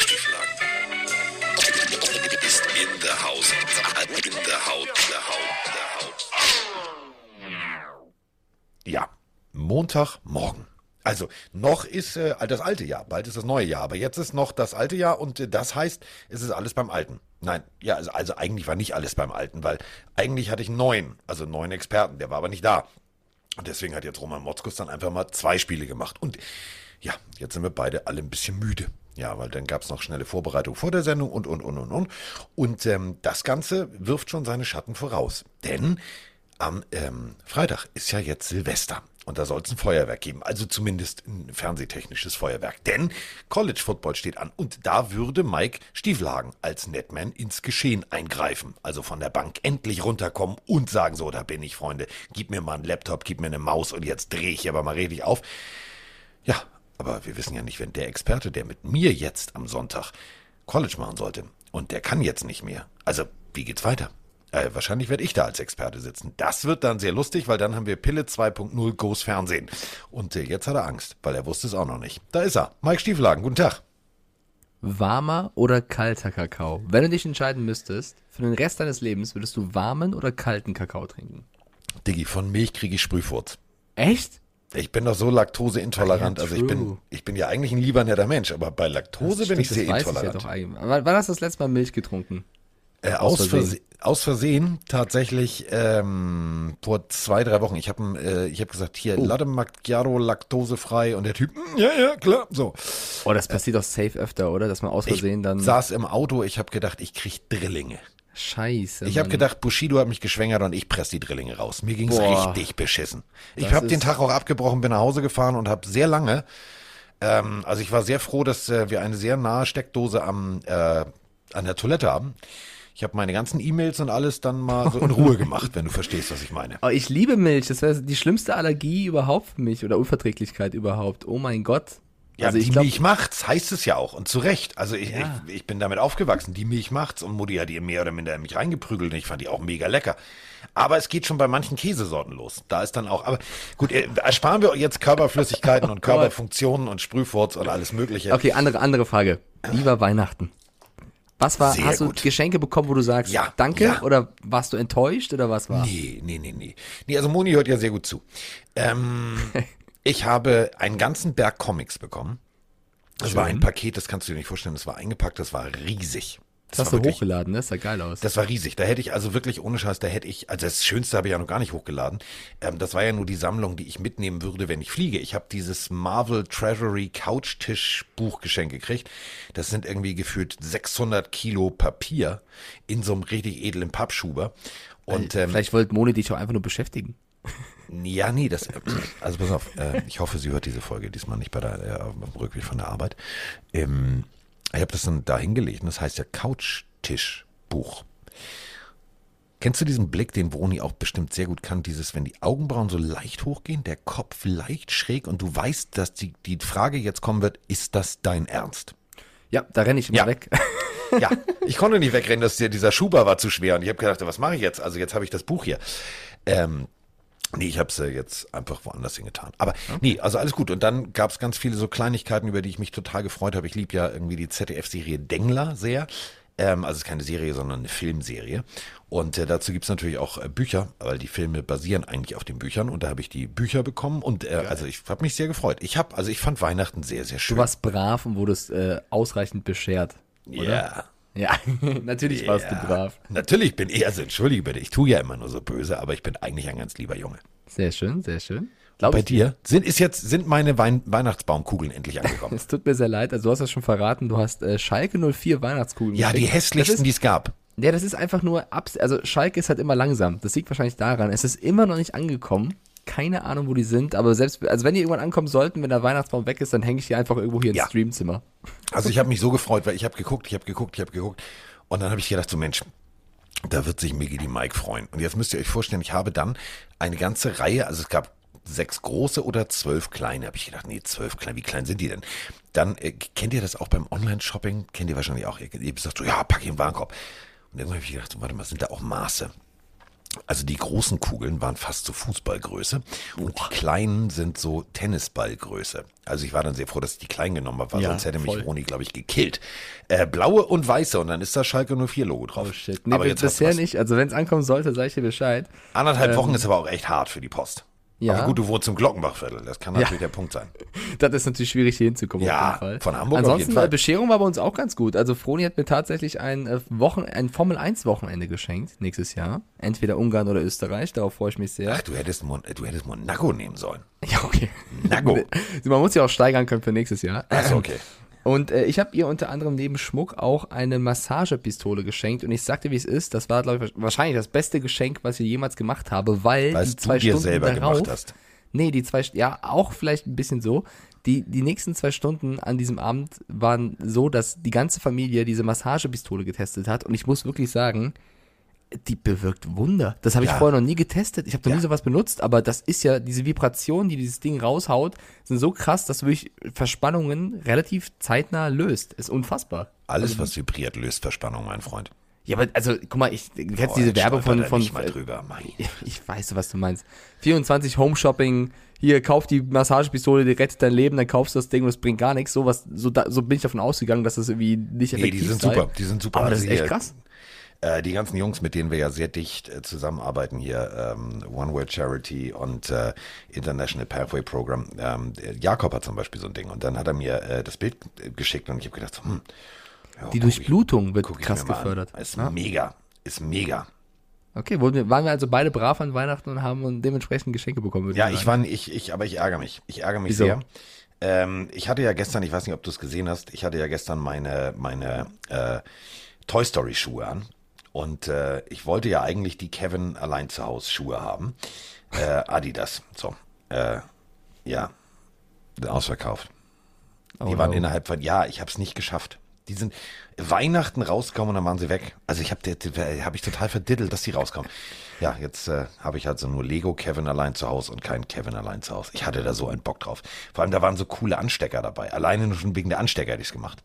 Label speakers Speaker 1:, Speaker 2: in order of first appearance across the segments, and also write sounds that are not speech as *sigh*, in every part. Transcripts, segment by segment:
Speaker 1: Stieflagen. Ist in the house. In the house. The house. The house.
Speaker 2: Ja, Montagmorgen. Also noch ist äh, das alte Jahr, bald ist das neue Jahr, aber jetzt ist noch das alte Jahr und äh, das heißt, es ist alles beim Alten. Nein, ja, also, also eigentlich war nicht alles beim Alten, weil eigentlich hatte ich neun, also neun Experten, der war aber nicht da. Und deswegen hat jetzt Roman Motzkus dann einfach mal zwei Spiele gemacht. Und ja, jetzt sind wir beide alle ein bisschen müde. Ja, weil dann gab es noch schnelle Vorbereitung vor der Sendung und, und, und, und, und. Und ähm, das Ganze wirft schon seine Schatten voraus. Denn am ähm, Freitag ist ja jetzt Silvester. Und da soll es ein Feuerwerk geben. Also zumindest ein fernsehtechnisches Feuerwerk. Denn College Football steht an. Und da würde Mike Stiefelhagen als Netman ins Geschehen eingreifen. Also von der Bank endlich runterkommen und sagen, so, da bin ich, Freunde. Gib mir mal einen Laptop, gib mir eine Maus und jetzt drehe ich aber mal richtig auf. Ja, aber wir wissen ja nicht, wenn der Experte, der mit mir jetzt am Sonntag College machen sollte, und der kann jetzt nicht mehr. Also, wie geht's weiter? Äh, wahrscheinlich werde ich da als Experte sitzen. Das wird dann sehr lustig, weil dann haben wir Pille 2.0 Goes Fernsehen. Und äh, jetzt hat er Angst, weil er wusste es auch noch nicht. Da ist er. Mike Stieflagen, guten Tag.
Speaker 3: Warmer oder kalter Kakao? Wenn du dich entscheiden müsstest, für den Rest deines Lebens würdest du warmen oder kalten Kakao trinken?
Speaker 2: Diggi, von Milch kriege ich Sprühfurz.
Speaker 3: Echt?
Speaker 2: Ich bin doch so laktoseintolerant.
Speaker 3: Ja,
Speaker 2: also ich bin, ich bin ja eigentlich ein lieber netter Mensch, aber bei Laktose bin ich sehr intolerant.
Speaker 3: Ich ja doch eigentlich. Wann hast du das letzte Mal Milch getrunken?
Speaker 2: Äh,
Speaker 3: Aus
Speaker 2: aus,
Speaker 3: Versehen.
Speaker 2: Aus Versehen tatsächlich ähm, vor zwei, drei Wochen. Ich habe äh, ich hab gesagt, hier,
Speaker 3: Oh.
Speaker 2: Latte Macchiato laktosefrei und der Typ, "Mm, ja, ja, klar, so.
Speaker 3: Oh, das passiert doch safe öfter, oder? Dass man aus
Speaker 2: Ich
Speaker 3: Versehen dann.
Speaker 2: saß im Auto, ich habe gedacht, ich krieg Drillinge.
Speaker 3: Scheiße.
Speaker 2: Ich habe gedacht, Bushido hat mich geschwängert und ich press die Drillinge raus. Mir ging's
Speaker 3: Boah.
Speaker 2: richtig beschissen. Ich habe den Tag auch abgebrochen, bin nach Hause gefahren und habe sehr lange, ähm, also ich war sehr froh, dass äh, wir eine sehr nahe Steckdose am, äh, an der Toilette haben. Ich habe meine ganzen E-Mails und alles dann mal so in *laughs* Ruhe gemacht, wenn du verstehst, was ich meine.
Speaker 3: Oh, ich liebe Milch. Das wäre die schlimmste Allergie überhaupt für mich oder Unverträglichkeit überhaupt. Oh mein Gott.
Speaker 2: Ja,
Speaker 3: also ich
Speaker 2: die
Speaker 3: glaube,
Speaker 2: Milch macht's, heißt es ja auch. Und zu Recht. Also ich,
Speaker 3: Ja.
Speaker 2: ich, ich bin damit aufgewachsen. Die Milch macht's. Und Mutti hat ihr mehr oder minder in mich reingeprügelt. Und ich fand die auch mega lecker. Aber es geht schon bei manchen Käsesorten los. Da ist dann auch, aber gut, äh, ersparen wir jetzt Körperflüssigkeiten *laughs* und Körperfunktionen und Sprühfurz und alles Mögliche.
Speaker 3: okay, andere andere Frage. Lieber Weihnachten. Was war?
Speaker 2: Sehr
Speaker 3: hast du
Speaker 2: gut.
Speaker 3: Geschenke bekommen, wo du sagst,
Speaker 2: Ja,
Speaker 3: danke?
Speaker 2: ja.
Speaker 3: Oder warst du enttäuscht oder was war?
Speaker 2: Nee, nee, nee, nee. Nee, also Moni hört ja sehr gut zu. Ähm, *laughs* ich habe einen ganzen Berg Comics bekommen. Das war ein Paket, das kannst du dir nicht vorstellen, das war eingepackt, das war riesig.
Speaker 3: Das
Speaker 2: war
Speaker 3: hast du
Speaker 2: wirklich-
Speaker 3: hochgeladen? Das sah geil aus.
Speaker 2: Das war riesig. Da hätte ich also wirklich ohne Scheiß, da hätte ich, also das Schönste habe ich ja noch gar nicht hochgeladen. Ähm, das war ja nur die Sammlung, die ich mitnehmen würde, wenn ich fliege. Ich habe dieses Marvel Treasury Couchtisch Buchgeschenk gekriegt. Das sind irgendwie gefühlt 600 Kilo Papier in so einem richtig edlen Pappschuber. Und ähm,
Speaker 3: Vielleicht wollte Moni dich auch einfach nur beschäftigen. *laughs*
Speaker 2: ja, nee, das, also pass auf, äh, ich hoffe, sie hört diese Folge diesmal nicht bei der, äh, auf dem Rückweg von der Arbeit. Ähm, ich habe das dann da hingelegt und das heißt ja Couchtischbuch. Kennst du diesen Blick, den Broni auch bestimmt sehr gut kann, dieses, wenn die Augenbrauen so leicht hochgehen, der Kopf leicht schräg und du weißt, dass die, die Frage jetzt kommen wird, ist das dein Ernst?
Speaker 3: Ja, da renne ich immer
Speaker 2: Ja.
Speaker 3: weg.
Speaker 2: Ja, *laughs* ich konnte nicht wegrennen, dass dieser Schuber war zu schwer und ich habe gedacht, was mache ich jetzt? Also jetzt habe ich das Buch hier. Ähm, nee, ich habe es jetzt einfach woanders hingetan. Aber nee, also alles gut. Und dann gab es ganz viele so Kleinigkeiten, über die ich mich total gefreut habe. Ich liebe ja irgendwie die ZDF-Serie Dengler sehr. Ähm, also es ist keine Serie, sondern eine Filmserie. Und äh, dazu gibt's natürlich auch äh, Bücher, weil die Filme basieren eigentlich auf den Büchern. Und da habe ich die Bücher bekommen und äh, also ich habe mich sehr gefreut. Ich habe, also ich fand Weihnachten sehr, sehr schön.
Speaker 3: Du warst brav und wurdest äh, ausreichend beschert.
Speaker 2: Ja.
Speaker 3: Ja, *laughs* natürlich warst du brav.
Speaker 2: Natürlich bin ich, also entschuldige bitte, ich tue ja immer nur so böse, aber ich bin eigentlich ein ganz lieber Junge.
Speaker 3: Sehr schön, sehr schön. Glaub
Speaker 2: Bei dir sind ist jetzt sind meine Wein Weihnachtsbaumkugeln endlich angekommen. *laughs*
Speaker 3: Es tut mir sehr leid, also du hast das schon verraten, du hast äh, Schalke 04 Weihnachtskugeln
Speaker 2: ja, die
Speaker 3: gekriegt.
Speaker 2: hässlichsten,
Speaker 3: das
Speaker 2: die es gab.
Speaker 3: Ja, das ist einfach nur, also Schalke ist halt immer langsam. Das liegt wahrscheinlich daran, es ist immer noch nicht angekommen. Keine Ahnung, wo die sind, aber selbst, also wenn die irgendwann ankommen sollten, wenn der Weihnachtsbaum weg ist, dann hänge ich die einfach irgendwo hier ins
Speaker 2: Ja.
Speaker 3: Streamzimmer.
Speaker 2: Also ich habe mich so gefreut, weil ich habe geguckt, ich habe geguckt, ich habe geguckt und dann habe ich gedacht, so Mensch, da wird sich Miggy die Mike freuen. Und jetzt müsst ihr euch vorstellen, ich habe dann eine ganze Reihe, also es gab sechs große oder zwölf kleine. Habe ich gedacht, nee, zwölf kleine, wie klein sind die denn? Dann äh, kennt ihr das auch beim Online-Shopping? Kennt ihr wahrscheinlich auch. Ihr, ihr sagt so, ja, pack ich in den Warenkorb. Und irgendwann habe ich gedacht, so, warte mal, sind da auch Maße? Also die großen Kugeln waren fast so Fußballgröße und die kleinen sind so Tennisballgröße. Also ich war dann sehr froh, dass ich die kleinen genommen habe, weil
Speaker 3: Ja,
Speaker 2: sonst hätte mich
Speaker 3: voll.
Speaker 2: Roni, glaube ich, gekillt. Äh, blaue und weiße und dann ist da Schalke 04 Logo drauf.
Speaker 3: Oh shit. Nee,
Speaker 2: aber jetzt
Speaker 3: bisher nicht. Also wenn es ankommen sollte, sage ich dir Bescheid.
Speaker 2: Anderthalb Wochen ist aber auch echt hart für die Post.
Speaker 3: Ja.
Speaker 2: Aber gut, du wohnst im Glockenbachviertel. Das kann natürlich der Punkt sein. *laughs*
Speaker 3: Das ist natürlich schwierig, hier hinzukommen.
Speaker 2: Ja,
Speaker 3: auf jeden Fall.
Speaker 2: von Hamburg auf
Speaker 3: Ansonsten, äh, Bescherung war bei uns auch ganz gut. Also Froni hat mir tatsächlich ein, äh, Wochen, ein Formel-1-Wochenende geschenkt nächstes Jahr. Entweder Ungarn oder Österreich. Darauf freue ich mich sehr.
Speaker 2: Ach, du hättest, Mon du hättest Monaco nehmen sollen. *laughs*
Speaker 3: Ja, okay.
Speaker 2: Nago. *laughs*
Speaker 3: Man muss ja auch steigern können für nächstes Jahr.
Speaker 2: Achso, okay. *clears throat*
Speaker 3: Und äh, ich habe ihr unter anderem neben Schmuck auch eine Massagepistole geschenkt. Und ich sagte, wie es ist, das war, glaube ich, wahrscheinlich das beste Geschenk, was ich jemals gemacht habe, weil
Speaker 2: Weil
Speaker 3: die
Speaker 2: du
Speaker 3: zwei
Speaker 2: dir
Speaker 3: Stunden
Speaker 2: selber
Speaker 3: darauf,
Speaker 2: gemacht hast.
Speaker 3: Nee, die zwei, ja, auch vielleicht ein bisschen so. Die, die nächsten zwei Stunden an diesem Abend waren so, dass die ganze Familie diese Massagepistole getestet hat. Und ich muss wirklich sagen, die bewirkt Wunder. Das habe ich
Speaker 2: Ja.
Speaker 3: vorher noch nie getestet. Ich habe noch
Speaker 2: Ja.
Speaker 3: nie sowas benutzt, aber das ist ja, diese Vibrationen, die dieses Ding raushaut, sind so krass, dass wirklich Verspannungen relativ zeitnah löst. Ist unfassbar.
Speaker 2: Alles, was vibriert, löst Verspannung, mein Freund.
Speaker 3: Ja, aber also, guck mal, ich du kennst diese Werbung von, von
Speaker 2: nicht mal drüber. Mein. *laughs*
Speaker 3: ich weiß, was du meinst. 24 Home Shopping, hier kauf die Massagepistole, die rettet dein Leben, dann kaufst du das Ding und es bringt gar nichts. So, was, so, da, so bin ich davon ausgegangen, dass das irgendwie nicht
Speaker 2: Nee,
Speaker 3: effektiv
Speaker 2: die sind
Speaker 3: sei.
Speaker 2: super. Die sind super.
Speaker 3: Aber das
Speaker 2: Also
Speaker 3: ist echt
Speaker 2: hier,
Speaker 3: krass.
Speaker 2: Äh, die ganzen Jungs, mit denen wir ja sehr dicht äh, zusammenarbeiten hier, ähm, One World Charity und äh, International Pathway Program. Ähm, der Jakob hat zum Beispiel so ein Ding und dann hat er mir äh, das Bild äh, geschickt und ich habe gedacht, hm, ja,
Speaker 3: Die
Speaker 2: guck ich-
Speaker 3: Durchblutung wird krass
Speaker 2: mal an.
Speaker 3: gefördert.
Speaker 2: Ist
Speaker 3: Ja.
Speaker 2: mega. Ist mega.
Speaker 3: Okay, wir, waren wir also beide brav an Weihnachten und haben und dementsprechend Geschenke bekommen.
Speaker 2: Ja,
Speaker 3: ich
Speaker 2: war, ich, ich, aber ich ärgere mich. Ich ärgere mich
Speaker 3: Wieso?
Speaker 2: sehr. Ähm, ich hatte ja gestern, ich weiß nicht, ob du es gesehen hast, ich hatte ja gestern meine, meine äh, Toy Story Schuhe an. Und äh, ich wollte ja eigentlich die Kevin allein zu Hause Schuhe haben. Äh, Adidas. So. Äh, ja. Ausverkauft.
Speaker 3: Oh,
Speaker 2: Die waren
Speaker 3: no.
Speaker 2: innerhalb von, ja, ich habe es nicht geschafft. Die sind Weihnachten rausgekommen und dann waren sie weg. Also ich habe hab ich total verdiddelt, dass die rauskommen. Ja, jetzt äh, habe ich halt so nur Lego Kevin allein zu Hause und kein Kevin allein zu Hause. Ich hatte da so einen Bock drauf. Vor allem, da waren so coole Anstecker dabei. Alleine nur schon wegen der Anstecker hätte ich es gemacht.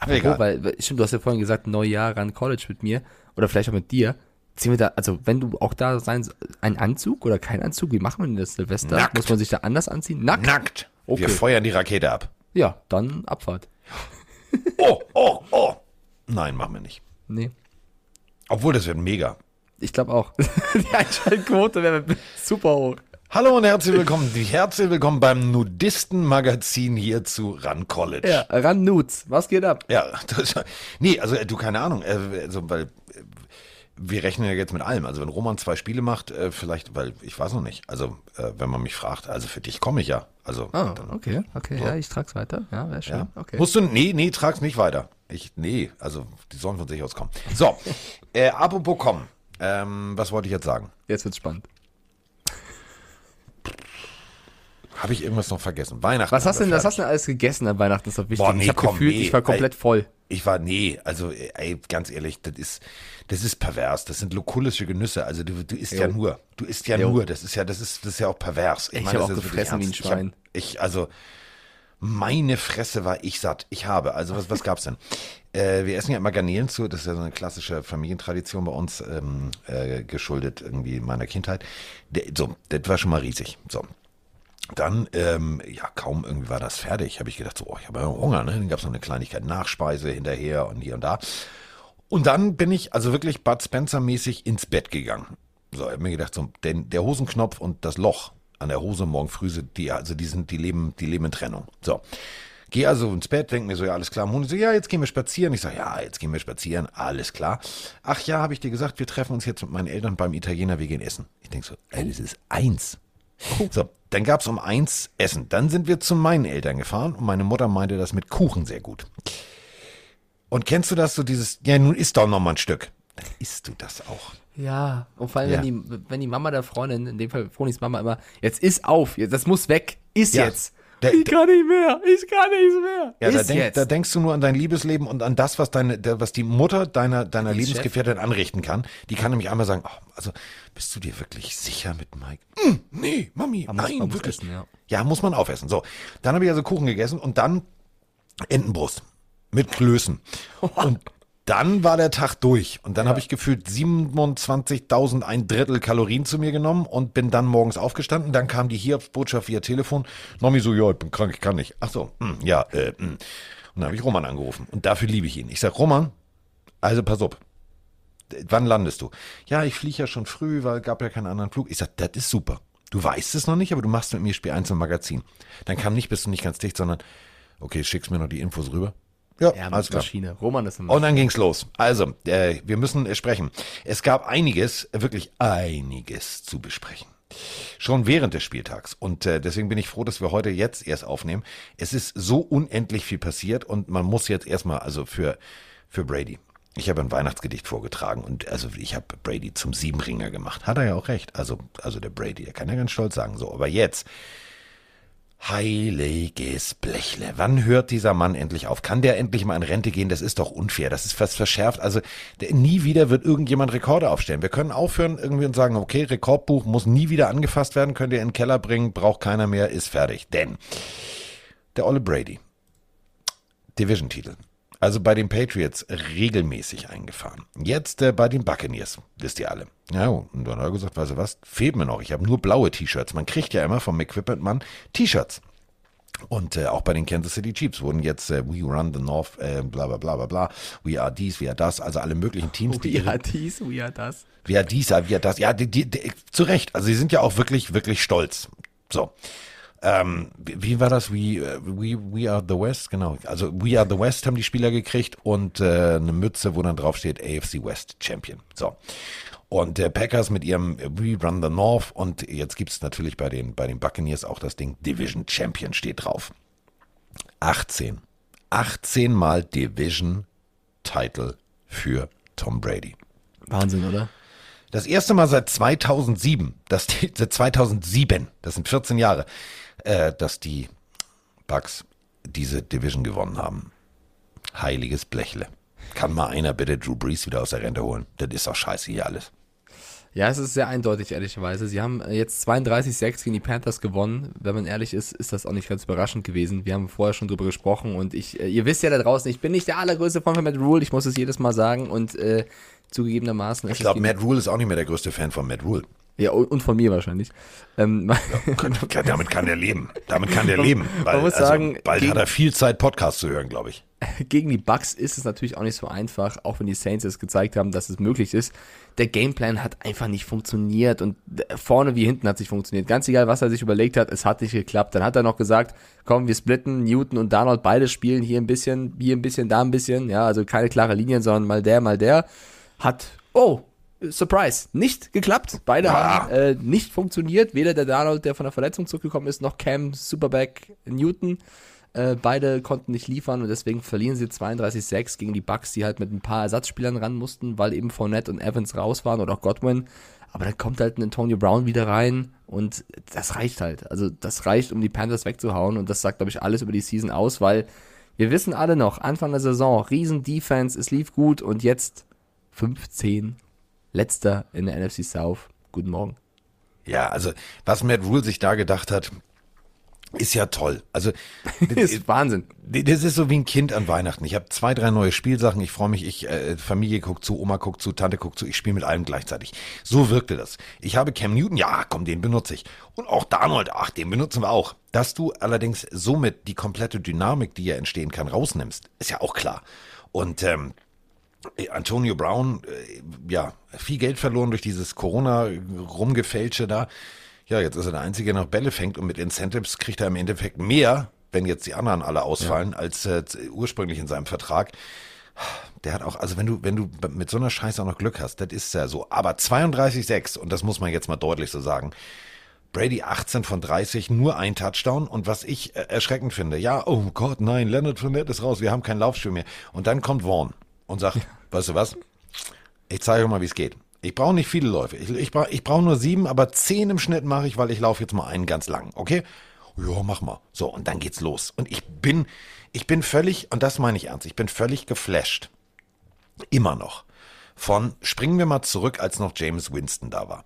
Speaker 2: Aber
Speaker 3: Apropos, weil, weil- stimmt, du hast ja vorhin gesagt, Neujahr ran College mit mir oder vielleicht auch mit dir. Ziehen wir da, also wenn du auch da sein, ein Anzug oder kein Anzug, wie machen wir denn das Silvester?
Speaker 2: Nackt.
Speaker 3: Muss man sich da anders anziehen? Nackt?
Speaker 2: Nackt.
Speaker 3: Okay.
Speaker 2: Wir feuern die Rakete ab.
Speaker 3: Ja, dann Abfahrt.
Speaker 2: Oh, oh, oh. Nein, machen wir nicht.
Speaker 3: Nee.
Speaker 2: Obwohl, das wird mega.
Speaker 3: Ich glaube auch. *laughs* Die Einschaltquote wäre super hoch.
Speaker 2: Hallo und herzlich willkommen. Herzlich willkommen beim Nudisten-Magazin hier zu Run College.
Speaker 3: Ja, ran Nudes. Was geht ab?
Speaker 2: Ja, das, nee, also äh, du, keine Ahnung, äh, also, weil äh, wir rechnen ja jetzt mit allem. Also wenn Roman zwei Spiele macht, vielleicht, weil ich weiß noch nicht. Also wenn man mich fragt, also für dich komme ich ja. Also
Speaker 3: Ah,
Speaker 2: dann,
Speaker 3: okay, okay, ja, ich trag's weiter. Ja, wäre schön.
Speaker 2: ja.
Speaker 3: Okay.
Speaker 2: Musst du, nee, nee, trag's nicht weiter. Ich, nee, also die sollen von sich aus kommen. So, äh, apropos kommen. Ähm, was wollte ich jetzt sagen?
Speaker 3: Jetzt wird's spannend.
Speaker 2: Habe ich irgendwas noch vergessen? Weihnachten.
Speaker 3: Was hast denn, was hast du denn alles gegessen an Weihnachten? Das ist doch wichtig.
Speaker 2: Boah, nee,
Speaker 3: ich habe gefühlt,
Speaker 2: nee,
Speaker 3: ich war komplett
Speaker 2: ey.
Speaker 3: voll.
Speaker 2: Ich war, nee, also ey, ganz ehrlich, das ist, das ist pervers. Das sind lokulische Genüsse. Also du, du isst ja
Speaker 3: Jo.
Speaker 2: nur. Du isst ja
Speaker 3: Jo.
Speaker 2: nur. Das ist ja, das ist, das ist ja auch pervers.
Speaker 3: Ich
Speaker 2: meine,
Speaker 3: hab
Speaker 2: das
Speaker 3: auch gefressen wie ein
Speaker 2: ernst. Ich hab-
Speaker 3: Schwein.
Speaker 2: Ich, also, meine Fresse war ich satt. Ich habe, also was, was gab's denn? *laughs* Äh, wir essen ja immer Garnelen zu. Das ist ja so eine klassische Familientradition bei uns, ähm, äh, geschuldet irgendwie meiner Kindheit. Der, so, das war schon mal riesig. So, dann, ähm, ja, kaum irgendwie war das fertig. Habe ich gedacht, so, oh, ich habe ja Hunger, ne? Dann gab es noch eine Kleinigkeit Nachspeise hinterher und hier und da. Und dann bin ich also wirklich Bud Spencer-mäßig ins Bett gegangen. So, ich habe mir gedacht, so, denn der Hosenknopf und das Loch an der Hose morgen früh sind die, also die sind, die leben, die leben in Trennung. So. Geh also ins Bett, denk mir so, ja, alles klar. Hund so, ja, jetzt gehen wir spazieren. Ich sage, ja, jetzt gehen wir spazieren, alles klar. Ach ja, habe ich dir gesagt, wir treffen uns jetzt mit meinen Eltern beim Italiener, wir gehen essen. Ich denk so, ey, das ist eins. So, dann gab's um eins Essen. Dann sind wir zu meinen Eltern gefahren und meine Mutter meinte das mit Kuchen sehr gut. Und kennst du das so dieses, ja, nun isst doch noch mal ein Stück. Dann isst du das auch.
Speaker 3: Ja, und vor allem,
Speaker 2: Ja.
Speaker 3: wenn, die, wenn die Mama der Freundin, in dem Fall Fronis Mama immer, jetzt ist auf, jetzt, das muss weg, ist
Speaker 2: Ja.
Speaker 3: jetzt.
Speaker 2: Der-
Speaker 3: ich kann nicht mehr, ich kann nicht mehr.
Speaker 2: Ja, da,
Speaker 3: ist
Speaker 2: denk,
Speaker 3: jetzt.
Speaker 2: da denkst du nur an dein Liebesleben und an das, was deine, der, was die Mutter deiner, deiner
Speaker 3: Die
Speaker 2: Lebensgefährtin anrichten kann. Die kann nämlich einmal sagen, oh, also, bist du dir wirklich sicher mit Mike? Mm, nee, Mami,
Speaker 3: Man muss-
Speaker 2: nein,
Speaker 3: man muss
Speaker 2: wirklich.
Speaker 3: essen, ja.
Speaker 2: ja, muss man aufessen. So, dann habe ich also Kuchen gegessen und dann Entenbrust mit Klößen. *laughs* Und dann war der Tag durch. Und dann habe ich gefühlt 27.000 ein Drittel Kalorien zu mir genommen und bin dann morgens aufgestanden. Dann kam die Hiobsbotschaft via Telefon. Nomi so, ja, ich bin krank, ich kann nicht. Ach so, hm, ja, äh, hm. Und dann habe ich Roman angerufen. Und dafür liebe ich ihn. Ich sag, Roman, also pass auf. Wann landest du? Ja, ich fliege ja schon früh, weil gab ja keinen anderen Flug. Ich sag, das ist super. Du weißt es noch nicht, aber du machst mit mir Spiel 1 im Magazin. Dann kam nicht, bist du nicht ganz dicht, sondern, okay, schickst mir noch die Infos rüber. Ja,
Speaker 3: Ja,
Speaker 2: alles klar.
Speaker 3: Maschine. Roman ist eine
Speaker 2: Und dann ging's los. Also, äh, wir müssen äh, sprechen. Es gab einiges, wirklich einiges zu besprechen. Schon während des Spieltags. Und äh, deswegen bin ich froh, dass wir heute jetzt erst aufnehmen. Es ist so unendlich viel passiert und man muss jetzt erstmal, also für, für Brady. Ich habe ein Weihnachtsgedicht vorgetragen und also ich habe Brady zum Siebenringer gemacht. Hat er ja auch recht. Also, also der Brady, der kann ja ganz stolz sagen. So, aber jetzt. Heiliges Blechle. Wann hört dieser Mann endlich auf? Kann der endlich mal in Rente gehen? Das ist doch unfair. Das ist fast verschärft. Also der, nie wieder wird irgendjemand Rekorde aufstellen. Wir können aufhören irgendwie und sagen, okay, Rekordbuch muss nie wieder angefasst werden, könnt ihr in den Keller bringen, braucht keiner mehr, ist fertig. Denn der Olle Brady, Division-Titel. Also bei den Patriots regelmäßig eingefahren. Jetzt äh, bei den Buccaneers, wisst ihr alle. Ja, und dann hat er gesagt, weißt du was, fehlt mir noch. Ich habe nur blaue T-Shirts. Man kriegt ja immer vom Equipment Mann T-Shirts. Und äh, auch bei den Kansas City Chiefs wurden jetzt äh, We Run the North, äh, bla bla bla bla bla, We Are Dies, We Are Das, also alle möglichen Teams, die
Speaker 3: Wie
Speaker 2: ihre
Speaker 3: hat dies, wie hat das?
Speaker 2: wie er dies, wie er das. Ja, die, die, die, zu Recht. Also sie sind ja auch wirklich, wirklich stolz. So. Ähm, wie, war das? We, äh, we, we Are the West, genau. Also We Are the West haben die Spieler gekriegt und äh, eine Mütze, wo dann drauf steht AFC West Champion. So. Und der Packers mit ihrem We Run the North und jetzt gibt's natürlich bei den, bei den Buccaneers auch das Ding Division Champion steht drauf. 18. 18 Mal Division Title für Tom Brady.
Speaker 3: Wahnsinn, oder?
Speaker 2: Das erste Mal seit 2007, das, seit 2007, das sind 14 Jahre, äh, dass die Bucks diese Division gewonnen haben. Heiliges Blechle. Kann mal einer bitte Drew Brees wieder aus der Rente holen? Das ist doch scheiße hier alles.
Speaker 3: Ja, es ist sehr eindeutig, ehrlicherweise. Sie haben äh, jetzt 32-6 gegen die Panthers gewonnen. Wenn man ehrlich ist, ist das auch nicht ganz überraschend gewesen. Wir haben vorher schon drüber gesprochen und ich, äh, ihr wisst ja da draußen, ich bin nicht der allergrößte Fan von Matt Rule, ich muss es jedes Mal sagen und äh, zugegebenermaßen
Speaker 2: Ich glaube, Matt Rule ist auch nicht mehr der größte Fan von Matt Rule.
Speaker 3: Ja, und von mir wahrscheinlich. Ähm, *laughs*
Speaker 2: Ja, damit kann der leben. Damit kann der leben. Weil,
Speaker 3: muss
Speaker 2: also,
Speaker 3: sagen,
Speaker 2: bald
Speaker 3: gegen-
Speaker 2: hat er viel Zeit, Podcasts zu hören, glaube ich. *laughs*
Speaker 3: gegen die Bucks ist es natürlich auch nicht so einfach, auch wenn die Saints es gezeigt haben, dass es möglich ist. Der Gameplan hat einfach nicht funktioniert und vorne wie hinten hat es nicht funktioniert. Ganz egal, was er sich überlegt hat, es hat nicht geklappt. Dann hat er noch gesagt, komm, wir splitten, Newton und Darnold beide spielen hier ein bisschen, hier ein bisschen, da ein bisschen. Ja, also keine klare Linien, sondern mal der, mal der. Hat, oh, Surprise, nicht geklappt. Beide
Speaker 2: Ah.
Speaker 3: haben äh, nicht funktioniert. Weder der Darnold, der von der Verletzung zurückgekommen ist, noch Cam Superback Newton. Äh, beide konnten nicht liefern und deswegen verlieren sie 32-6 gegen die Bucks, die halt mit ein paar Ersatzspielern ran mussten, weil eben Fournette und Evans raus waren oder auch Godwin. Aber dann kommt halt ein Antonio Brown wieder rein und das reicht halt. Also das reicht, um die Panthers wegzuhauen und das sagt, glaube ich, alles über die Season aus, weil wir wissen alle noch, Anfang der Saison, riesen Defense, es lief gut und jetzt 15, letzter in der NFC South. Guten Morgen.
Speaker 2: Ja, also was Matt Rule sich da gedacht hat, ist ja toll. Also *laughs*
Speaker 3: ist Wahnsinn.
Speaker 2: Das ist so wie ein Kind an Weihnachten. Ich habe zwei, drei neue Spielsachen. Ich freue mich. Ich äh, Familie guckt zu, Oma guckt zu, Tante guckt zu. Ich spiele mit allem gleichzeitig. So wirkte das. Ich habe Cam Newton. Ja, komm, den benutze ich. Und auch Darnold. Ach, den benutzen wir auch. Dass du allerdings somit die komplette Dynamik, die ja entstehen kann, rausnimmst, ist ja auch klar. Und ähm, Antonio Brown, äh, ja, viel Geld verloren durch dieses Corona-Rumgefälsche da. Ja, jetzt ist er der Einzige, der noch Bälle fängt und mit Incentives kriegt er im Endeffekt mehr, wenn jetzt die anderen alle ausfallen, als äh, ursprünglich in seinem Vertrag. Der hat auch, also wenn du, wenn du mit so einer Scheiße auch noch Glück hast, das ist ja so. Aber 32-6, und das muss man jetzt mal deutlich so sagen, Brady 18 von 30, nur ein Touchdown. Und was ich äh, erschreckend finde, ja, oh Gott, nein, Leonard Fournette ist raus, wir haben kein Laufspiel mehr. Und dann kommt Vaughn und sagt, weißt du was, ich zeige euch mal, wie es geht. Ich brauche nicht viele Läufe. Ich, ich brauche ich brauch nur sieben, aber zehn im Schnitt mache ich, weil ich laufe jetzt mal einen ganz lang, okay? Ja, mach mal. So, und dann geht's los. Und ich bin, ich bin völlig, und das meine ich ernst, ich bin völlig geflasht. Immer noch. Von, springen wir mal zurück, als noch James Winston da war.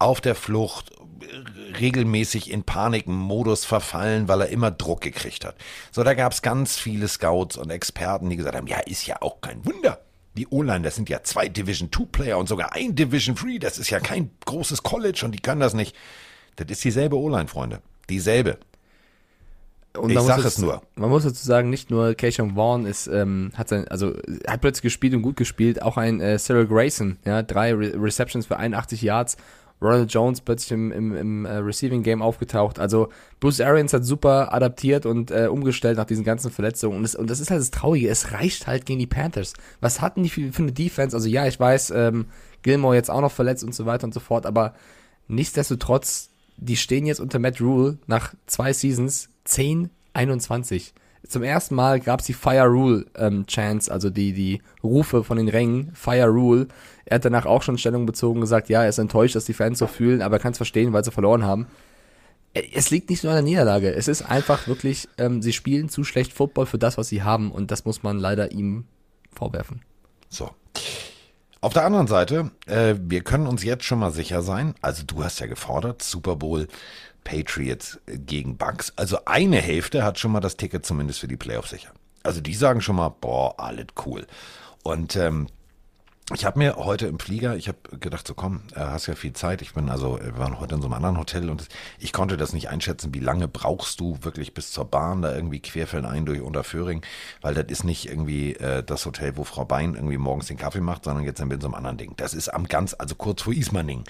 Speaker 2: Auf der Flucht, regelmäßig in Panikmodus verfallen, weil er immer Druck gekriegt hat. So, da gab's ganz viele Scouts und Experten, die gesagt haben, ja, ist ja auch kein Wunder. Die O-Line, das sind ja zwei Division 2 Player und sogar ein Division 3. Das ist ja kein großes College und die können das nicht. Das ist dieselbe O-Line, Freunde. Dieselbe.
Speaker 3: Und
Speaker 2: Ich
Speaker 3: man muss
Speaker 2: sag
Speaker 3: dazu-
Speaker 2: es nur.
Speaker 3: Man muss dazu sagen, nicht nur Keishon Vaughn ist, ähm, hat sein, also hat plötzlich gespielt und gut gespielt, auch ein äh, Cyril Grayson, ja, drei Re Receptions für 81 Yards. Ronald Jones plötzlich im, im, im äh, Receiving Game aufgetaucht. Also Bruce Arians hat super adaptiert und äh, umgestellt nach diesen ganzen Verletzungen. Und das, und das ist halt das Traurige, es reicht halt gegen die Panthers. Was hatten die für, für eine Defense? Also ja, ich weiß, ähm, Gilmore jetzt auch noch verletzt und so weiter und so fort, aber nichtsdestotrotz, die stehen jetzt unter Matt Rule nach zwei Seasons 10, 21. Zum ersten Mal gab es die Fire Rule ähm, Chance, also die, die Rufe von den Rängen, Fire Rule. Er hat danach auch schon Stellung bezogen gesagt, ja, er ist enttäuscht, dass die Fans so fühlen, aber er kann es verstehen, weil sie verloren haben. Äh, Es liegt nicht nur an der Niederlage, es ist einfach wirklich, ähm, sie spielen zu schlecht Football für das, was sie haben und das muss man leider ihm vorwerfen.
Speaker 2: So. Auf der anderen Seite, äh, wir können uns jetzt schon mal sicher sein, also du hast ja gefordert, Super Bowl Patriots gegen Bucks. Also eine Hälfte hat schon mal das Ticket zumindest für die Playoffs sicher. Also die sagen schon mal, boah, alles cool. Und ähm, ich habe mir heute im Flieger, ich habe gedacht, so komm, äh, hast ja viel Zeit. Ich bin also, wir waren heute in so einem anderen Hotel und ich konnte das nicht einschätzen, wie lange brauchst du wirklich bis zur Bahn, da irgendwie querfeldein durch Unterföhring, weil das ist nicht irgendwie äh, das Hotel, wo Frau Bein irgendwie morgens den Kaffee macht, sondern jetzt sind wir in so einem anderen Ding. Das ist am ganz, also kurz vor Ismaning.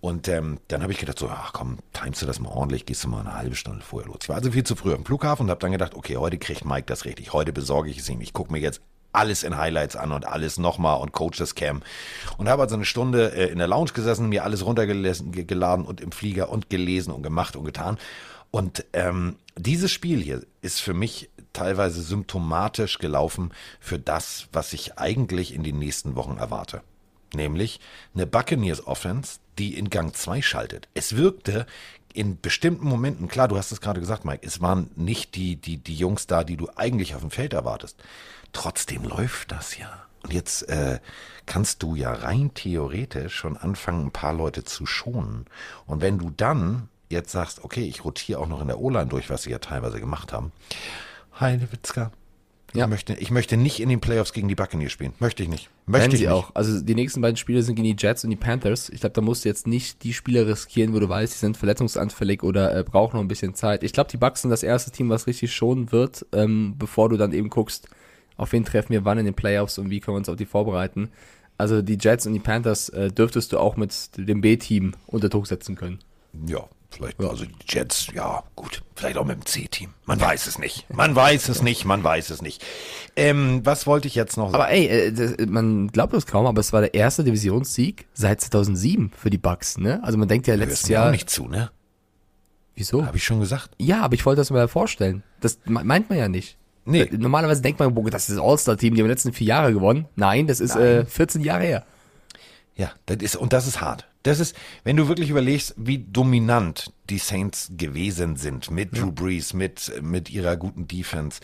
Speaker 2: Und ähm, dann habe ich gedacht, so, ach komm, timest du das mal ordentlich, gehst du mal eine halbe Stunde vorher los. Ich war also viel zu früh am Flughafen und habe dann gedacht, okay, heute kriegt Mike das richtig, heute besorge ich es ihm. Ich gucke mir jetzt alles in Highlights an und alles nochmal und coach das Cam. Und habe also eine Stunde äh, in der Lounge gesessen, mir alles runtergeladen ge- geladen und im Flieger und gelesen und gemacht und getan. Und ähm, dieses Spiel hier ist für mich teilweise symptomatisch gelaufen für das, was ich eigentlich in den nächsten Wochen erwarte. Nämlich eine Buccaneers Offense, die in Gang 2 schaltet. Es wirkte in bestimmten Momenten, klar, du hast es gerade gesagt, Mike, es waren nicht die, die, die Jungs da, die du eigentlich auf dem Feld erwartest. Trotzdem läuft das ja. Und jetzt äh, kannst du ja rein theoretisch schon anfangen, ein paar Leute zu schonen. Und wenn du dann jetzt sagst, okay, ich rotiere auch noch in der O-Line durch, was sie ja teilweise gemacht haben. Heidewitzka.
Speaker 3: Ja.
Speaker 2: Ich, möchte, ich möchte nicht in den Playoffs gegen die Buccaneers spielen. Möchte ich nicht. Möchte
Speaker 3: Werden
Speaker 2: ich
Speaker 3: sie
Speaker 2: nicht.
Speaker 3: auch. Also die nächsten beiden Spiele sind gegen die Jets und die Panthers. Ich glaube, da musst du jetzt nicht die Spieler riskieren, wo du weißt, die sind verletzungsanfällig oder äh, brauchen noch ein bisschen Zeit. Ich glaube, die Bucks sind das erste Team, was richtig schonen wird, ähm, bevor du dann eben guckst, auf wen treffen wir wann in den Playoffs und wie können wir uns auf die vorbereiten. Also die Jets und die Panthers äh, dürftest du auch mit dem B-Team unter Druck setzen können.
Speaker 2: Ja, vielleicht, also die Jets, ja, gut. Vielleicht auch mit dem C-Team. Man weiß es nicht. Man weiß es nicht, man weiß es nicht. Ähm, was wollte ich jetzt noch sagen?
Speaker 3: Aber ey, äh, das, man glaubt es kaum, aber es war der erste Divisionssieg seit 2007 für die Bucks, ne? Also man denkt ja letztes Jahr,
Speaker 2: auch nicht zu, ne?
Speaker 3: wieso?
Speaker 2: Habe ich schon gesagt.
Speaker 3: Ja, aber ich wollte das mal vorstellen. Das me- meint man ja nicht.
Speaker 2: Nee.
Speaker 3: Äh, Normalerweise denkt man, boah, das ist das All-Star-Team, die haben die letzten vier Jahre gewonnen. Nein, das ist Äh, 14 Jahre her.
Speaker 2: Ja, das ist, und das ist hart. Das ist, wenn du wirklich überlegst, wie dominant die Saints gewesen sind mit Drew Brees, mit, mit ihrer guten Defense,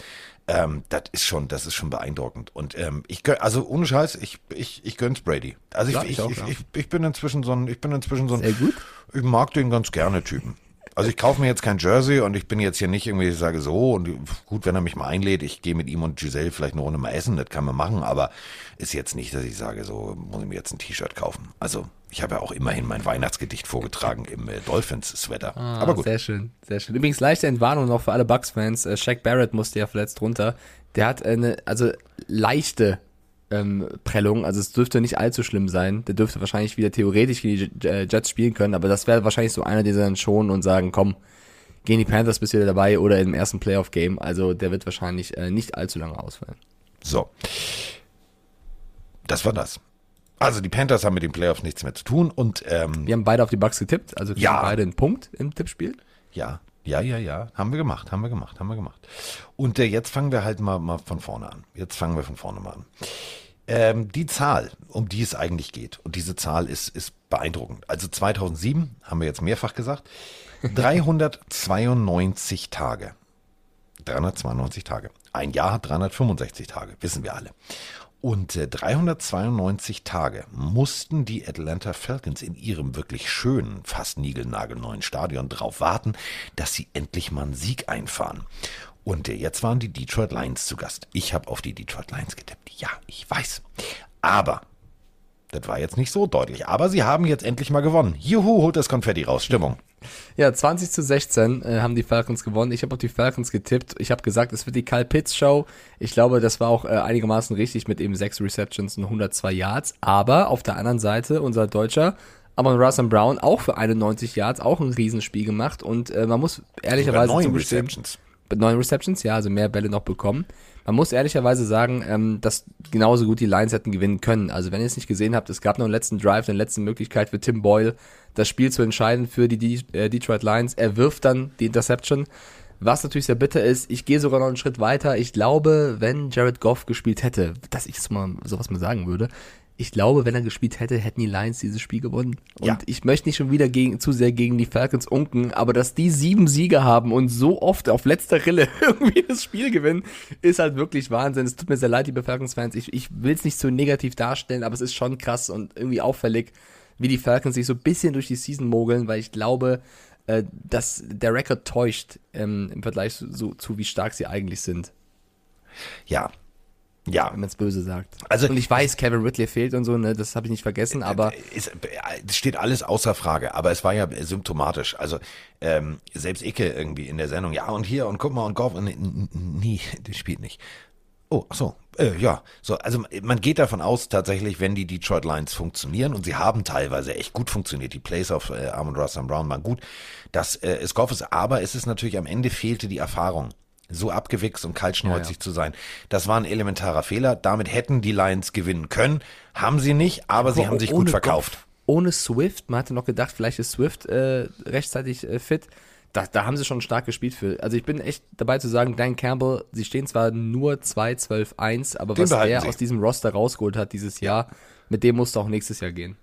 Speaker 2: ähm, das ist schon, das ist schon beeindruckend. Und ähm, ich also ohne Scheiß, ich, ich, ich gönn's Brady. Also ich,
Speaker 3: Ja,
Speaker 2: ich,
Speaker 3: ich auch, ja.
Speaker 2: ich, ich bin inzwischen so ein, ich bin inzwischen so ein,
Speaker 3: Sehr gut.
Speaker 2: ich mag den ganz gerne Typen. Also ich kaufe mir jetzt kein Jersey und ich bin jetzt hier nicht irgendwie, ich sage so und gut, wenn er mich mal einlädt, ich gehe mit ihm und Giselle vielleicht eine Runde mal essen, das kann man machen, aber ist jetzt nicht, dass ich sage, so muss ich mir jetzt ein T-Shirt kaufen. Also ich habe ja auch immerhin mein Weihnachtsgedicht vorgetragen im äh, Dolphins-Sweater. aber gut.
Speaker 3: Sehr schön, sehr schön. Übrigens leichte Entwarnung noch für alle Bucks-Fans. Äh, Shaq Barrett musste ja verletzt runter. Der hat eine, also leichte ähm, Prellung, also es dürfte nicht allzu schlimm sein. Der dürfte wahrscheinlich wieder theoretisch gegen die äh, Jets spielen können, aber das wäre wahrscheinlich so einer, der sie dann schonen und sagen, komm, gehen die Panthers bist du wieder dabei oder im ersten Playoff-Game. Also der wird wahrscheinlich äh, nicht allzu lange ausfallen.
Speaker 2: So. Das war das. Also die Panthers haben mit den Playoffs nichts mehr zu tun und ähm,
Speaker 3: Wir haben beide auf die Bucks getippt, also
Speaker 2: Ja.
Speaker 3: beide einen Punkt im Tippspiel.
Speaker 2: Ja, ja, ja, ja. Haben wir gemacht, haben wir gemacht, haben wir gemacht. Und äh, jetzt fangen wir halt mal, mal von vorne an. Jetzt fangen wir von vorne mal an. Ähm, die Zahl, um die es eigentlich geht, und diese Zahl ist, ist beeindruckend. Also 2007, haben wir jetzt mehrfach gesagt, *laughs* 392 Tage. 392 Tage. Ein Jahr hat 365 Tage, wissen wir alle. Und äh, 392 Tage mussten die Atlanta Falcons in ihrem wirklich schönen, fast niegelnagelneuen Stadion drauf warten, dass sie endlich mal einen Sieg einfahren. Und äh, jetzt waren die Detroit Lions zu Gast. Ich habe auf die Detroit Lions getippt. Ja, ich weiß. Aber, das war jetzt nicht so deutlich. Aber sie haben jetzt endlich mal gewonnen. Juhu, holt das Konfetti raus. Stimmung.
Speaker 3: Ja, 20 zu 16 äh, haben die Falcons gewonnen. Ich habe auf die Falcons getippt. Ich habe gesagt, es wird die Kyle Pitts Show. Ich glaube, das war auch äh, einigermaßen richtig mit eben sechs Receptions und 102 Yards. Aber auf der anderen Seite unser Deutscher Amon Russell Brown auch für 91 Yards auch ein Riesenspiel gemacht und äh, man muss ehrlicherweise
Speaker 2: neun Receptions.
Speaker 3: Neun Receptions, ja, also mehr Bälle noch bekommen. Man muss ehrlicherweise sagen, ähm, dass genauso gut die Lions hätten gewinnen können. Also wenn ihr es nicht gesehen habt, es gab noch einen letzten Drive, eine letzte Möglichkeit für Tim Boyle, das Spiel zu entscheiden für die De äh, Detroit Lions. Er wirft dann die Interception. Was natürlich sehr bitter ist, ich gehe sogar noch einen Schritt weiter. Ich glaube, wenn Jared Goff gespielt hätte, dass ich mal sowas mal sagen würde, ich glaube, wenn er gespielt hätte, hätten die Lions dieses Spiel gewonnen. Und
Speaker 2: Ja.
Speaker 3: ich möchte nicht schon wieder gegen, zu sehr gegen die Falcons unken, aber dass die sieben Siege haben und so oft auf letzter Rille *laughs* irgendwie das Spiel gewinnen, ist halt wirklich Wahnsinn. Es tut mir sehr leid, liebe Falcons-Fans. Ich, ich will es nicht so negativ darstellen, aber es ist schon krass und irgendwie auffällig, wie die Falcons sich so ein bisschen durch die Season mogeln, weil ich glaube, äh, dass der Rekord täuscht ähm, im Vergleich so, so, zu, wie stark sie eigentlich sind,
Speaker 2: Ja. Ja.
Speaker 3: wenn man es böse sagt.
Speaker 2: Also-
Speaker 3: und ich weiß, Kevin Ridley fehlt und so, ne, das habe ich nicht vergessen, aber
Speaker 2: Es, es steht alles außer Frage, aber es war ja symptomatisch. Also ähm, selbst Icke irgendwie in der Sendung, ja und hier und guck mal und Goff, und, nee, *laughs* das spielt nicht. Oh, ach so, äh, ja. So, also man geht davon aus, tatsächlich, wenn die Detroit Lions funktionieren und sie haben teilweise echt gut funktioniert, die Plays auf äh, Armand Russell Brown waren gut, dass äh, es Goff ist, aber es ist natürlich am Ende fehlte die Erfahrung. So abgewichst und kaltschnäuzig
Speaker 3: Ja, ja.
Speaker 2: zu sein. Das war ein elementarer Fehler. Damit hätten die Lions gewinnen können. Haben sie nicht, aber sie haben sich gut verkauft.
Speaker 3: Goff, ohne Swift, man hatte noch gedacht, vielleicht ist Swift äh, rechtzeitig äh, fit. Da, da haben sie schon stark gespielt für. Also ich bin echt dabei zu sagen, Dan Campbell, sie stehen zwar nur 2-12-1, aber
Speaker 2: Den
Speaker 3: was er
Speaker 2: sie.
Speaker 3: aus diesem Roster rausgeholt hat dieses Jahr, mit dem musste auch nächstes Jahr gehen.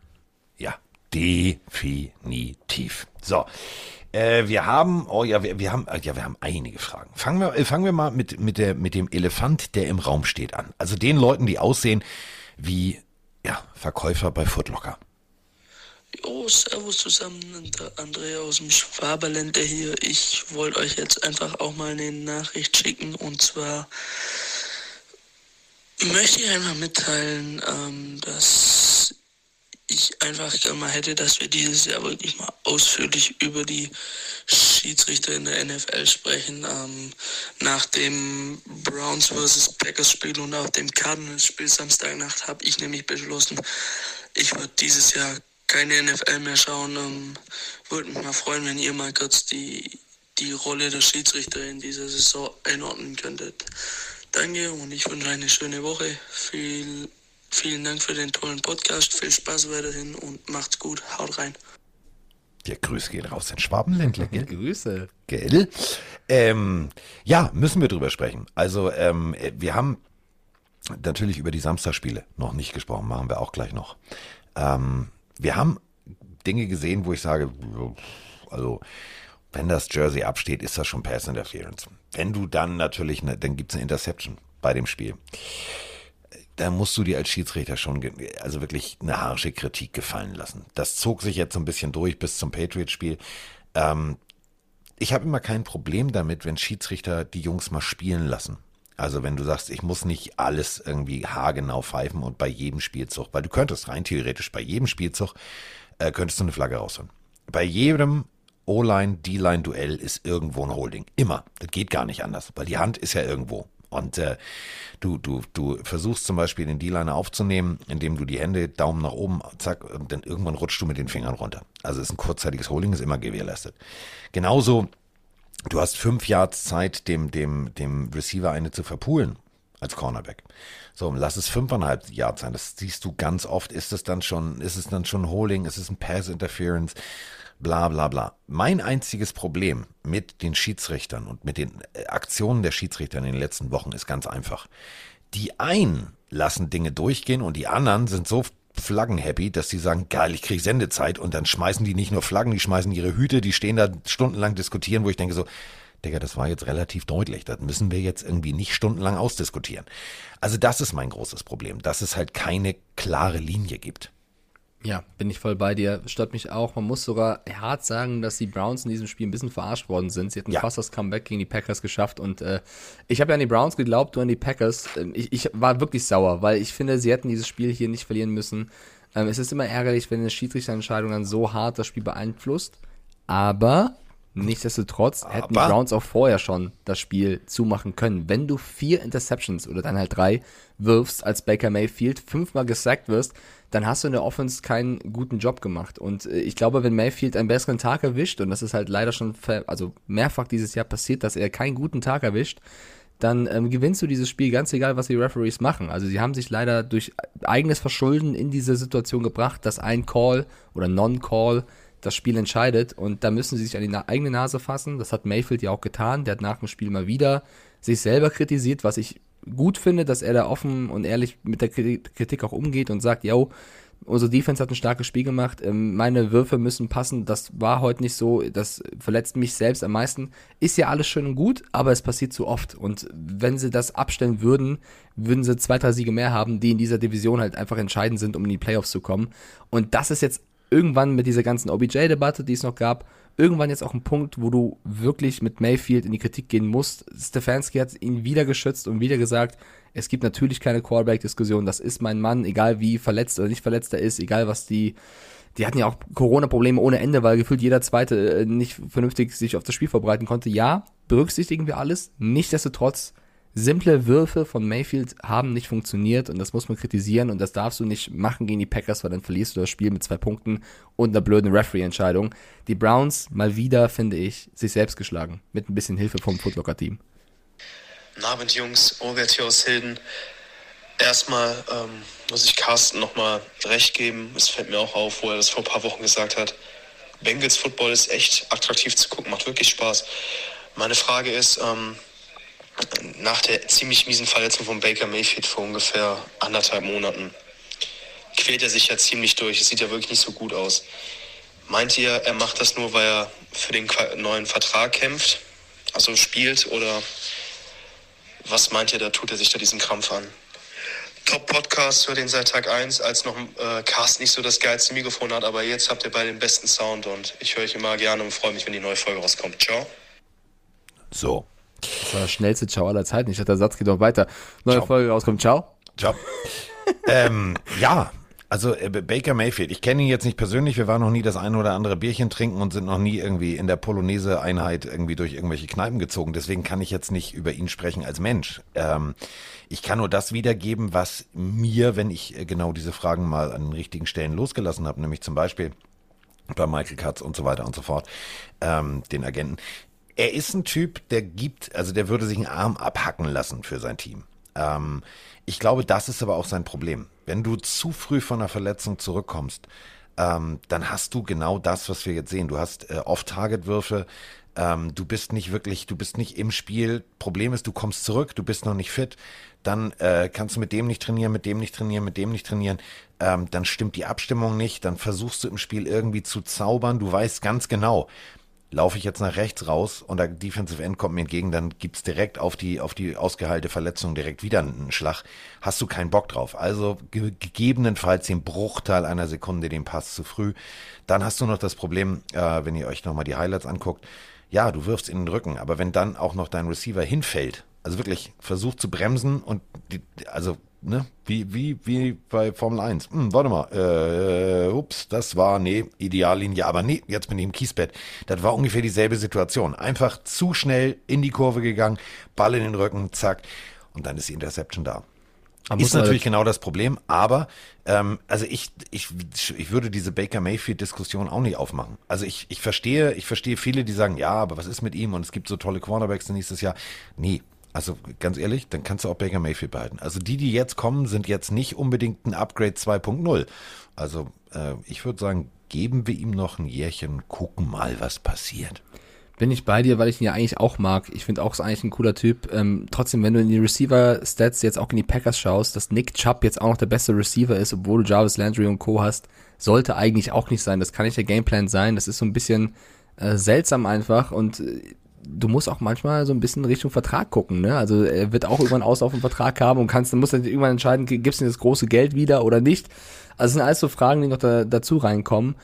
Speaker 2: Ja, definitiv. So. Äh, wir haben, oh ja, wir, wir haben, äh, ja, wir haben einige Fragen. Fangen wir, äh, fangen wir mal mit, mit der, mit dem Elefant, der im Raum steht an. Also den Leuten, die aussehen wie, ja, Verkäufer bei Footlocker.
Speaker 4: Jo, servus zusammen, der Andrea aus dem Schwaberländer hier. Ich wollte euch jetzt einfach auch mal eine Nachricht schicken und zwar möchte ich einfach mitteilen, ähm, dass ich einfach gerne hätte, dass wir dieses Jahr wirklich mal ausführlich über die Schiedsrichter in der NFL sprechen. Ähm, nach dem Browns vs. Packers Spiel und auch dem Cardinals Spiel Samstagnacht habe ich nämlich beschlossen, ich würde dieses Jahr keine NFL mehr schauen. Ähm, würde mich mal freuen, wenn ihr mal kurz die, die Rolle der Schiedsrichter in dieser Saison einordnen könntet. Danke und ich wünsche eine schöne Woche. Viel, vielen Dank für den tollen Podcast. Viel Spaß weiterhin und macht's gut. Haut rein.
Speaker 2: Der Grüße geht raus in Schwabenländler, gell? *laughs*
Speaker 3: Grüße.
Speaker 2: Gell? Ähm, ja, müssen wir drüber sprechen. Also, ähm, äh, wir haben natürlich über die Samstagspiele noch nicht gesprochen, machen wir auch gleich noch. Ähm, wir haben Dinge gesehen, wo ich sage, also, wenn das Jersey absteht, ist das schon Pass Interference. Wenn du dann natürlich, ne, dann gibt's eine Interception bei dem Spiel. Da musst du dir als Schiedsrichter schon, also wirklich eine harsche Kritik gefallen lassen. Das zog sich jetzt so ein bisschen durch bis zum Patriots-Spiel. Ähm, ich habe immer kein Problem damit, wenn Schiedsrichter die Jungs mal spielen lassen. Also wenn du sagst, ich muss nicht alles irgendwie haargenau pfeifen und bei jedem Spielzug, weil du könntest rein theoretisch bei jedem Spielzug, äh, könntest du eine Flagge rausholen. Bei jedem O-Line, D-Line-Duell ist irgendwo ein Holding. Immer. Das geht gar nicht anders, weil die Hand ist ja irgendwo. Und äh, du, du, du versuchst zum Beispiel den D-Liner aufzunehmen, indem du die Hände Daumen nach oben, zack, und dann irgendwann rutschst du mit den Fingern runter. Also ist ein kurzzeitiges Holding, ist immer gewährleistet. Genauso Du hast fünf Yards Zeit, dem, dem, dem Receiver eine zu verpulen als Cornerback. So, lass es fünfeinhalb Yards sein. Das siehst du ganz oft. Ist es dann schon, ist es dann schon Holding? Ist es ein Pass Interference? Bla, bla, bla. Mein einziges Problem mit den Schiedsrichtern und mit den äh, Aktionen der Schiedsrichter in den letzten Wochen ist ganz einfach. Die einen lassen Dinge durchgehen und die anderen sind so flaggenhappy, dass die sagen, geil, ich kriege Sendezeit und dann schmeißen die nicht nur Flaggen, die schmeißen ihre Hüte, die stehen da stundenlang diskutieren, wo ich denke so, Digga, das war jetzt relativ deutlich, das müssen wir jetzt irgendwie nicht stundenlang ausdiskutieren. Also das ist mein großes Problem, dass es halt keine klare Linie gibt.
Speaker 3: Ja, bin ich voll bei dir. Stört mich auch. Man muss sogar hart sagen, dass die Browns in diesem Spiel ein bisschen verarscht worden sind. Sie hatten
Speaker 2: Ja.
Speaker 3: fast das Comeback gegen die Packers geschafft und äh, ich habe ja an die Browns geglaubt, du an die Packers. Ähm, Ich, ich war wirklich sauer, weil ich finde, sie hätten dieses Spiel hier nicht verlieren müssen. Ähm, es ist immer ärgerlich, wenn eine Schiedsrichterentscheidung dann so hart das Spiel beeinflusst. Aber nichtsdestotrotz hätten die
Speaker 2: Aber-
Speaker 3: Browns auch vorher schon das Spiel zumachen können. Wenn du vier Interceptions oder dann halt drei wirfst als Baker Mayfield, fünfmal gesackt wirst, dann hast du in der Offense keinen guten Job gemacht. Und äh, ich glaube, wenn Mayfield einen besseren Tag erwischt, und das ist halt leider schon also mehrfach dieses Jahr passiert, dass er keinen guten Tag erwischt, dann ähm, gewinnst du dieses Spiel, ganz egal, was die Referees machen. Also sie haben sich leider durch eigenes Verschulden in diese Situation gebracht, dass ein Call oder Non-Call das Spiel entscheidet und da müssen sie sich an die eigene Nase fassen. Das hat Mayfield ja auch getan. Der hat nach dem Spiel mal wieder sich selber kritisiert, was ich gut finde, dass er da offen und ehrlich mit der Kri- Kritik auch umgeht und sagt, yo, unsere Defense hat ein starkes Spiel gemacht, ähm, meine Würfe müssen passen, das war heute nicht so, das verletzt mich selbst am meisten. Ist ja alles schön und gut, aber es passiert zu oft und wenn sie das abstellen würden, würden sie zwei, drei Siege mehr haben, die in dieser Division halt einfach entscheidend sind, um in die Playoffs zu kommen. Und das ist jetzt irgendwann mit dieser ganzen OBJ-Debatte, die es noch gab, irgendwann jetzt auch ein Punkt, wo du wirklich mit Mayfield in die Kritik gehen musst. Stefanski hat ihn wieder geschützt und wieder gesagt, es gibt natürlich keine Quarterback-Diskussion, das ist mein Mann, egal wie verletzt oder nicht verletzt er ist, egal was die, die hatten ja auch Corona-Probleme ohne Ende, weil gefühlt jeder Zweite äh, nicht vernünftig sich auf das Spiel vorbereiten konnte. Ja, berücksichtigen wir alles. Nichtsdestotrotz, simple Würfe von Mayfield haben nicht funktioniert und das muss man kritisieren und das darfst du nicht machen gegen die Packers, weil dann verlierst du das Spiel mit zwei Punkten und einer blöden Referee-Entscheidung. Die Browns mal wieder, finde ich, sich selbst geschlagen. Mit ein bisschen Hilfe vom Footlocker-Team.
Speaker 5: Guten Abend, Jungs. Robert hier aus Hilden. Erstmal ähm, muss ich Carsten nochmal recht geben. Es fällt mir auch auf, wo er das vor ein paar Wochen gesagt hat. Bengals Football ist echt attraktiv zu gucken, macht wirklich Spaß. Meine Frage ist, ähm, nach der ziemlich miesen Verletzung von Baker Mayfield vor ungefähr anderthalb Monaten quält er sich ja ziemlich durch. Es sieht ja wirklich nicht so gut aus. Meint ihr, er macht das nur, weil er für den neuen Vertrag kämpft, also spielt, oder was meint ihr, da tut er sich da diesen Krampf an? Top-Podcast, hört den seit Tag 1, als noch äh, Carsten nicht so das geilste Mikrofon hat, aber jetzt habt ihr beide den besten Sound und ich höre euch immer gerne und freue mich, wenn die neue Folge rauskommt. Ciao.
Speaker 2: So.
Speaker 3: Das war das schnellste Ciao aller Zeiten. Ich dachte, der Satz geht noch weiter. Neue
Speaker 2: Ciao.
Speaker 3: Folge rauskommt. Ciao.
Speaker 2: Ciao. *laughs* ähm, ja, also äh, Baker Mayfield, ich kenne ihn jetzt nicht persönlich, wir waren noch nie das eine oder andere Bierchen trinken und sind noch nie irgendwie in der Polonaise-Einheit irgendwie durch irgendwelche Kneipen gezogen. Deswegen kann ich jetzt nicht über ihn sprechen als Mensch. Ähm, ich kann nur das wiedergeben, was mir, wenn ich äh, genau diese Fragen mal an den richtigen Stellen losgelassen habe, nämlich zum Beispiel bei Michael Katz und so weiter und so fort, ähm, den Agenten. Er ist ein Typ, der gibt, also der würde sich einen Arm abhacken lassen für sein Team. Ähm, ich glaube, das ist aber auch sein Problem. Wenn du zu früh von einer Verletzung zurückkommst, ähm, dann hast du genau das, was wir jetzt sehen. Du hast äh, Off-Target-Würfe, ähm, du bist nicht wirklich, du bist nicht im Spiel. Problem ist, du kommst zurück, du bist noch nicht fit. Dann äh, kannst du mit dem nicht trainieren, mit dem nicht trainieren, mit dem nicht trainieren. Ähm, dann stimmt die Abstimmung nicht. Dann versuchst du im Spiel irgendwie zu zaubern. Du weißt ganz genau, laufe ich jetzt nach rechts raus und der Defensive End kommt mir entgegen, dann gibt's direkt auf die, auf die ausgeheilte Verletzung direkt wieder einen Schlag. Hast du keinen Bock drauf. Also ge gegebenenfalls den Bruchteil einer Sekunde den Pass zu früh. Dann hast du noch das Problem, äh, wenn ihr euch nochmal die Highlights anguckt, ja, du wirfst in den Rücken, aber wenn dann auch noch dein Receiver hinfällt, also wirklich versucht zu bremsen und die, also ne, wie, wie, wie bei Formel 1. Hm, warte mal, äh, ups, das war, nee, Ideallinie, aber nee, jetzt bin ich im Kiesbett. Das war ungefähr dieselbe Situation. Einfach zu schnell in die Kurve gegangen, Ball in den Rücken, zack, und dann ist die Interception da.
Speaker 3: Man
Speaker 2: Ist
Speaker 3: aber-
Speaker 2: natürlich genau das Problem, aber ähm, also ich, ich, ich würde diese Baker Mayfield-Diskussion auch nicht aufmachen. Also ich, ich verstehe, ich verstehe viele, die sagen, ja, aber was ist mit ihm und es gibt so tolle Cornerbacks nächstes Jahr. Nee, also ganz ehrlich, dann kannst du auch Baker Mayfield behalten. Also die, die jetzt kommen, sind jetzt nicht unbedingt ein Upgrade 2.0. Also äh, ich würde sagen, geben wir ihm noch ein Jährchen, gucken mal, was passiert.
Speaker 3: Bin ich bei dir, weil ich ihn ja eigentlich auch mag. Ich finde auch, ist eigentlich ein cooler Typ. Ähm, trotzdem, wenn du in die Receiver-Stats jetzt auch in die Packers schaust, dass Nick Chubb jetzt auch noch der beste Receiver ist, obwohl du Jarvis Landry und Co. hast, sollte eigentlich auch nicht sein. Das kann nicht der Gameplan sein. Das ist so ein bisschen äh, seltsam einfach und äh, du musst auch manchmal so ein bisschen Richtung Vertrag gucken, ne? Also er wird auch irgendwann aus auf den Vertrag haben und kannst, dann musst du irgendwann entscheiden, gibst du ihm das große Geld wieder oder nicht. Also es sind alles so Fragen, die noch da, dazu reinkommen.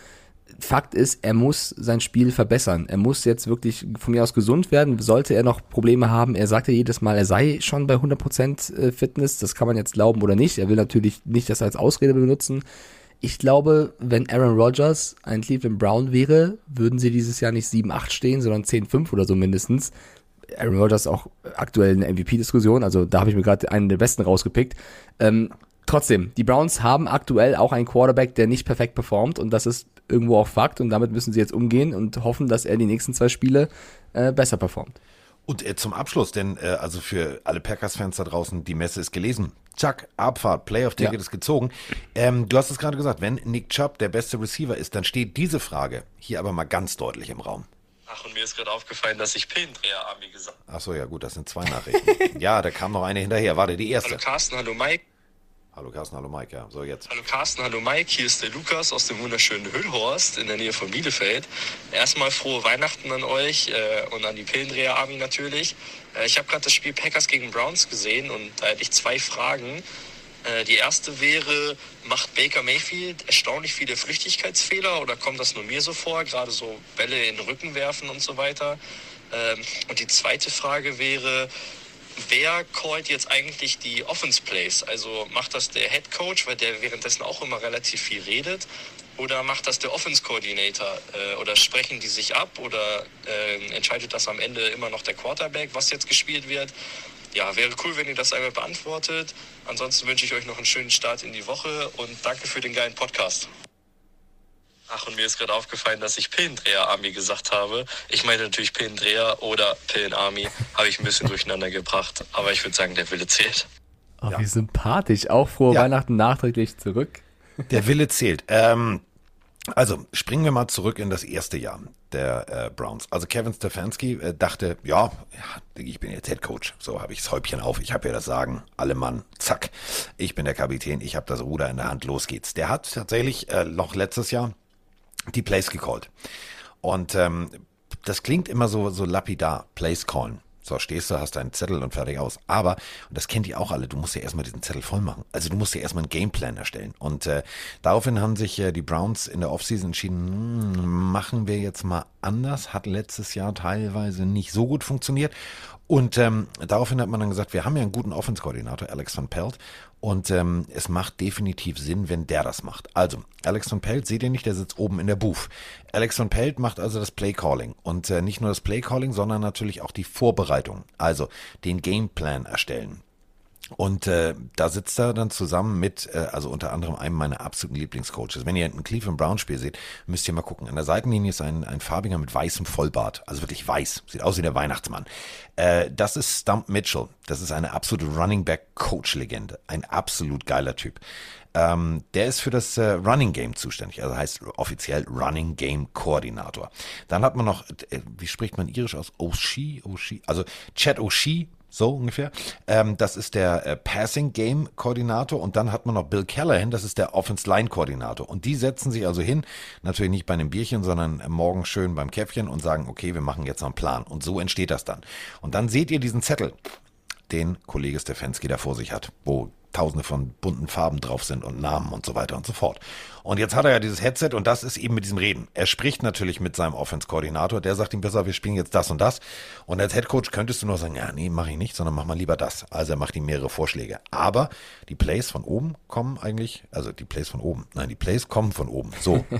Speaker 3: Fakt ist, er muss sein Spiel verbessern. Er muss jetzt wirklich von mir aus gesund werden. Sollte er noch Probleme haben, er sagt ja jedes Mal, er sei schon bei 100% äh, Fitness. Das kann man jetzt glauben oder nicht. Er will natürlich nicht das als Ausrede benutzen. Ich glaube, wenn Aaron Rodgers ein Cleveland Brown wäre, würden sie dieses Jahr nicht 7-8 stehen, sondern 10-5 oder so mindestens. Aaron Rodgers auch aktuell eine MVP-Diskussion, also da habe ich mir gerade einen der besten rausgepickt. Ähm, trotzdem, die Browns haben aktuell auch einen Quarterback, der nicht perfekt performt und das ist irgendwo auch Fakt und damit müssen sie jetzt umgehen und hoffen, dass er die nächsten zwei Spiele äh, besser performt.
Speaker 2: Und äh, zum Abschluss, denn äh, also für alle Packers-Fans da draußen, die Messe ist gelesen. Zack, Abfahrt, Playoff-Ticket
Speaker 3: Ja.
Speaker 2: ist gezogen. Ähm, du hast es gerade gesagt, wenn Nick Chubb der beste Receiver ist, dann steht diese Frage hier aber mal ganz deutlich im Raum.
Speaker 5: Ach, und mir ist gerade aufgefallen, dass ich Pillendreher-Army gesagt
Speaker 2: Ach so, ja gut, das sind zwei Nachrichten. *laughs* ja, da kam noch eine hinterher. Warte, die erste.
Speaker 5: Hallo Carsten, hallo Mike.
Speaker 2: Hallo Carsten, hallo Mike, ja. So jetzt.
Speaker 5: Hallo Carsten, hallo Mike, hier ist der Lukas aus dem wunderschönen Hüllhorst in der Nähe von Bielefeld. Erstmal frohe Weihnachten an euch äh, und an die Pillendreher Army natürlich. Äh, ich habe gerade das Spiel Packers gegen Browns gesehen und da hätte ich zwei Fragen. Äh, die erste wäre, macht Baker Mayfield erstaunlich viele Flüchtigkeitsfehler oder kommt das nur mir so vor, gerade so Bälle in den Rücken werfen und so weiter? Ähm, und die zweite Frage wäre, wer callt jetzt eigentlich die Offense Plays? Also macht das der Head Coach, weil der währenddessen auch immer relativ viel redet? Oder macht das der Offense Coordinator? Äh, oder sprechen die sich ab? Oder äh, entscheidet das am Ende immer noch der Quarterback, was jetzt gespielt wird? Ja, wäre cool, wenn ihr das einmal beantwortet. Ansonsten wünsche ich euch noch einen schönen Start in die Woche und danke für den geilen Podcast. Ach, und mir ist gerade aufgefallen, dass ich Pillendreher-Army gesagt habe. Ich meine natürlich Pillendreher oder Pillen-Army. Habe ich ein bisschen durcheinander gebracht. Aber ich würde sagen, der Wille zählt.
Speaker 3: Oh, wie sympathisch. Auch frohe
Speaker 2: Ja.
Speaker 3: Weihnachten nachträglich zurück.
Speaker 2: Der Wille zählt. Ähm, also springen wir mal zurück in das erste Jahr der äh, Browns. Also Kevin Stefanski äh, dachte, ja, ja, ich bin jetzt Head Coach. So habe ich das Häubchen auf. Ich habe ja das Sagen. Alle Mann, zack. Ich bin der Kapitän. Ich habe das Ruder in der Hand. Los geht's. Der hat tatsächlich äh, noch letztes Jahr die Plays gecallt. Und ähm, das klingt immer so, so lapidar, Plays callen. So, stehst du, hast deinen Zettel und fertig aus. Aber, und das kennt ihr auch alle, du musst ja erstmal diesen Zettel voll machen. Also du musst ja erstmal einen Gameplan erstellen. Und äh, daraufhin haben sich äh, die Browns in der Offseason entschieden, hm, machen wir jetzt mal anders. Hat letztes Jahr teilweise nicht so gut funktioniert. Und ähm, daraufhin hat man dann gesagt, wir haben ja einen guten Offense-Koordinator, Alex van Pelt. Und ähm, es macht definitiv Sinn, wenn der das macht. Also, Alex von Pelt, seht ihr nicht, der sitzt oben in der Booth. Alex von Pelt macht also das Playcalling. Und äh, nicht nur das Playcalling, sondern natürlich auch die Vorbereitung. Also den Gameplan erstellen. Und äh, da sitzt er dann zusammen mit, äh, also unter anderem einem meiner absoluten Lieblingscoaches. Wenn ihr ein Cleveland Brown Spiel seht, müsst ihr mal gucken. An der Seitenlinie ist ein, ein farbiger mit weißem Vollbart, also wirklich weiß, sieht aus wie der Weihnachtsmann. Äh, das ist Stump Mitchell. Das ist eine absolute Running Back Coach Legende, ein absolut geiler Typ. Ähm, der ist für das äh, Running Game zuständig, also heißt offiziell Running Game Koordinator. Dann hat man noch, äh, wie spricht man irisch aus? Oshie, Oshie, also Chad Oshie, so ungefähr. Ähm, das ist der äh, Passing Game Koordinator und dann hat man noch Bill Callahan, das ist der Offense Line Koordinator. Und die setzen sich also hin, natürlich nicht bei einem Bierchen, sondern morgen schön beim Käffchen und sagen, okay, wir machen jetzt noch einen Plan. Und so entsteht das dann. Und dann seht ihr diesen Zettel, den Kollege Stefanski da vor sich hat, wo tausende von bunten Farben drauf sind und Namen und so weiter und so fort. Und jetzt hat er ja dieses Headset und das ist eben mit diesem Reden. Er spricht natürlich mit seinem Offense-Koordinator, der sagt ihm besser, wir spielen jetzt das und das. Und als Headcoach könntest du nur sagen, ja, nee, mache ich nicht, sondern mach mal lieber das. Also er macht ihm mehrere Vorschläge. Aber die Plays von oben kommen eigentlich, also die Plays von oben, nein, die Plays kommen von oben. So. *laughs*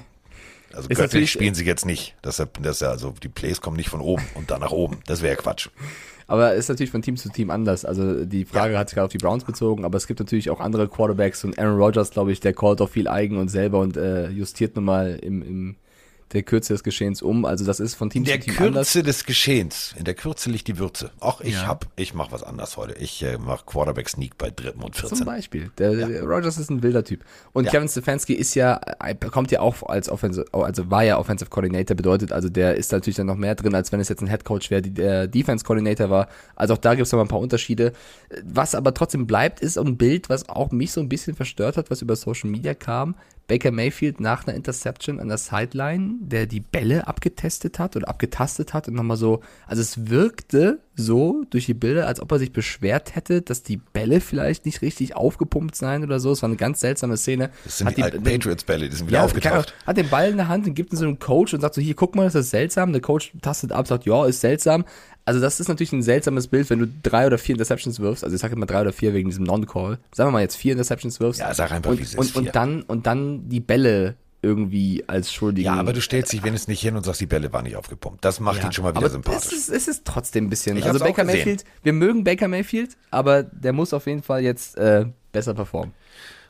Speaker 2: Also göttlich spielen sie jetzt nicht. Das, das, also die Plays kommen nicht von oben und dann nach oben. Das wäre Quatsch.
Speaker 3: Aber ist natürlich von Team zu Team anders. Also die Frage hat sich gerade auf die Browns bezogen, aber es gibt natürlich auch andere Quarterbacks und Aaron Rodgers, glaube ich, der callt auch viel eigen und selber und äh, justiert nun mal im, im der Kürze des Geschehens um. Also das ist von Team
Speaker 2: der
Speaker 3: zu Team anders.
Speaker 2: Kürze des Geschehens, in der Kürze liegt die Würze. Ach, ich
Speaker 3: Ja.
Speaker 2: hab, ich mach was anders heute. Ich äh, mach Quarterback Sneak bei dritten und 14.
Speaker 3: Zum Beispiel. Der, der Rogers ist ein wilder Typ. Und
Speaker 2: Ja.
Speaker 3: Kevin Stefanski ist ja, kommt ja auch als Offensive, also war ja Offensive Coordinator, bedeutet, also der ist natürlich dann noch mehr drin, als wenn es jetzt ein Head Coach wäre, der Defense Coordinator war. Also auch da gibt es noch mal ein paar Unterschiede. Was aber trotzdem bleibt, ist ein Bild, was auch mich so ein bisschen verstört hat, was über Social Media kam. Baker Mayfield nach einer Interception an der Sideline, der die Bälle abgetestet hat oder abgetastet hat und nochmal so, also es wirkte so durch die Bilder, als ob er sich beschwert hätte, dass die Bälle vielleicht nicht richtig aufgepumpt seien oder so. Es war eine ganz seltsame Szene.
Speaker 2: Das sind
Speaker 3: Hat
Speaker 2: die, alten
Speaker 3: den-
Speaker 2: Patriots-Bälle, die sind wieder
Speaker 3: ja,
Speaker 2: aufgetaucht.
Speaker 3: Ahnung, hat den Ball in der Hand und gibt ihn so einem Coach und sagt so, hier, guck mal, das ist seltsam. Der Coach tastet ab, sagt, ja, ist seltsam. Also das ist natürlich ein seltsames Bild, wenn du drei oder vier Interceptions wirfst. Also ich sage immer drei oder vier wegen diesem Non-Call. Sagen wir mal jetzt vier Interceptions wirfst.
Speaker 2: Ja, sag einfach,
Speaker 3: und,
Speaker 2: wie es ist,
Speaker 3: und, und dann und dann die Bälle irgendwie als Schuldigen.
Speaker 2: Ja, aber du stellst dich wenigstens nicht hin und sagst, die Bälle waren nicht aufgepumpt. Das macht ihn schon mal wieder
Speaker 3: aber
Speaker 2: sympathisch.
Speaker 3: Es ist, es ist trotzdem ein bisschen.
Speaker 2: Ich
Speaker 3: also Baker. Mayfield, wir mögen Baker Mayfield, aber der muss auf jeden Fall jetzt äh, besser performen.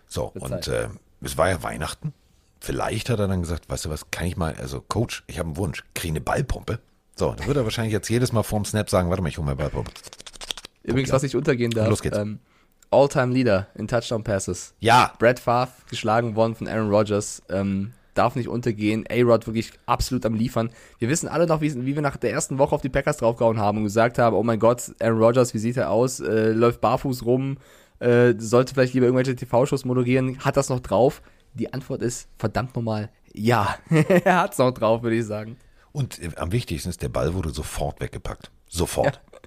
Speaker 2: So, und äh, es war ja Weihnachten. Vielleicht hat er dann gesagt, weißt du was, kann ich mal, also Coach, ich habe einen Wunsch, kriege eine Ballpumpe. So, dann wird er wahrscheinlich jetzt jedes Mal vorm Snap sagen, warte mal, ich hole mir Ballpumpe.
Speaker 3: Übrigens, was ich untergehen darf,
Speaker 2: Los geht's.
Speaker 3: ähm, All-Time Leader in Touchdown Passes.
Speaker 2: Ja,
Speaker 3: Brad Favre geschlagen worden von Aaron Rodgers. Ähm, darf nicht untergehen. A-Rod wirklich absolut am Liefern. Wir wissen alle noch, wie, wie wir nach der ersten Woche auf die Packers draufgehauen haben und gesagt haben, oh mein Gott, Aaron Rodgers, wie sieht er aus? Äh, läuft barfuß rum, äh, sollte vielleicht lieber irgendwelche TV-Shows moderieren. Hat das noch drauf? Die Antwort ist verdammt nochmal ja. *laughs* er hat's noch drauf, würde ich sagen.
Speaker 2: Und äh, am wichtigsten ist, der Ball wurde sofort weggepackt. Sofort.
Speaker 3: Ja. *laughs*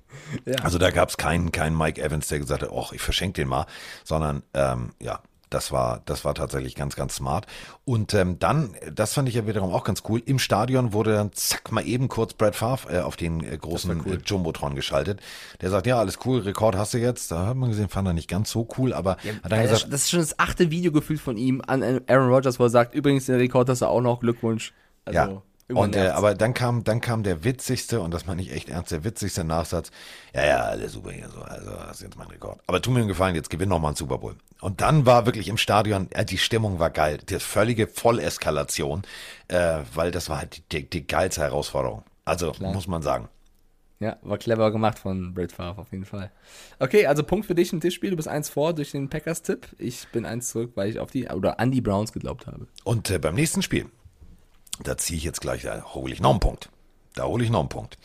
Speaker 2: Also da gab es keinen, keinen Mike Evans, der gesagt hat, oh, ich verschenke den mal, sondern ähm, ja, das war, das war tatsächlich ganz, ganz smart. Und ähm, dann, das fand ich ja wiederum auch ganz cool, im Stadion wurde dann zack mal eben kurz Brad Favre äh, auf den äh, großen äh, Jumbotron geschaltet. Der sagt, ja, alles cool, Rekord hast du jetzt. Da hat man gesehen, fand er nicht ganz so cool, aber hat dann gesagt,
Speaker 3: das, das ist schon das achte Video gefühlt von ihm an Aaron Rodgers, wo er sagt, übrigens, den Rekord hast du auch noch, Glückwunsch. Also,
Speaker 2: ja.
Speaker 3: Irgendwann
Speaker 2: Und äh, aber dann kam, dann kam der witzigste, und das meine ich echt ernst, der witzigste Nachsatz. Ja, ja, alles super hier so, also das ist jetzt mein Rekord. Aber tu mir einen Gefallen, jetzt gewinn noch mal einen Super Bowl. Und dann war wirklich im Stadion, äh, die Stimmung war geil, die völlige Volleskalation, äh, weil das war halt die, die geilste Herausforderung. Also muss man sagen.
Speaker 3: Ja, war clever gemacht von Brad Favre auf jeden Fall. Okay, also Punkt für dich im Tischspiel. Du bist eins vor durch den Packers-Tipp. Ich bin eins zurück, weil ich auf die oder an die Browns geglaubt habe.
Speaker 2: Und äh, beim nächsten Spiel, da ziehe ich jetzt gleich, da hole ich noch einen Punkt. Da hole ich noch einen Punkt.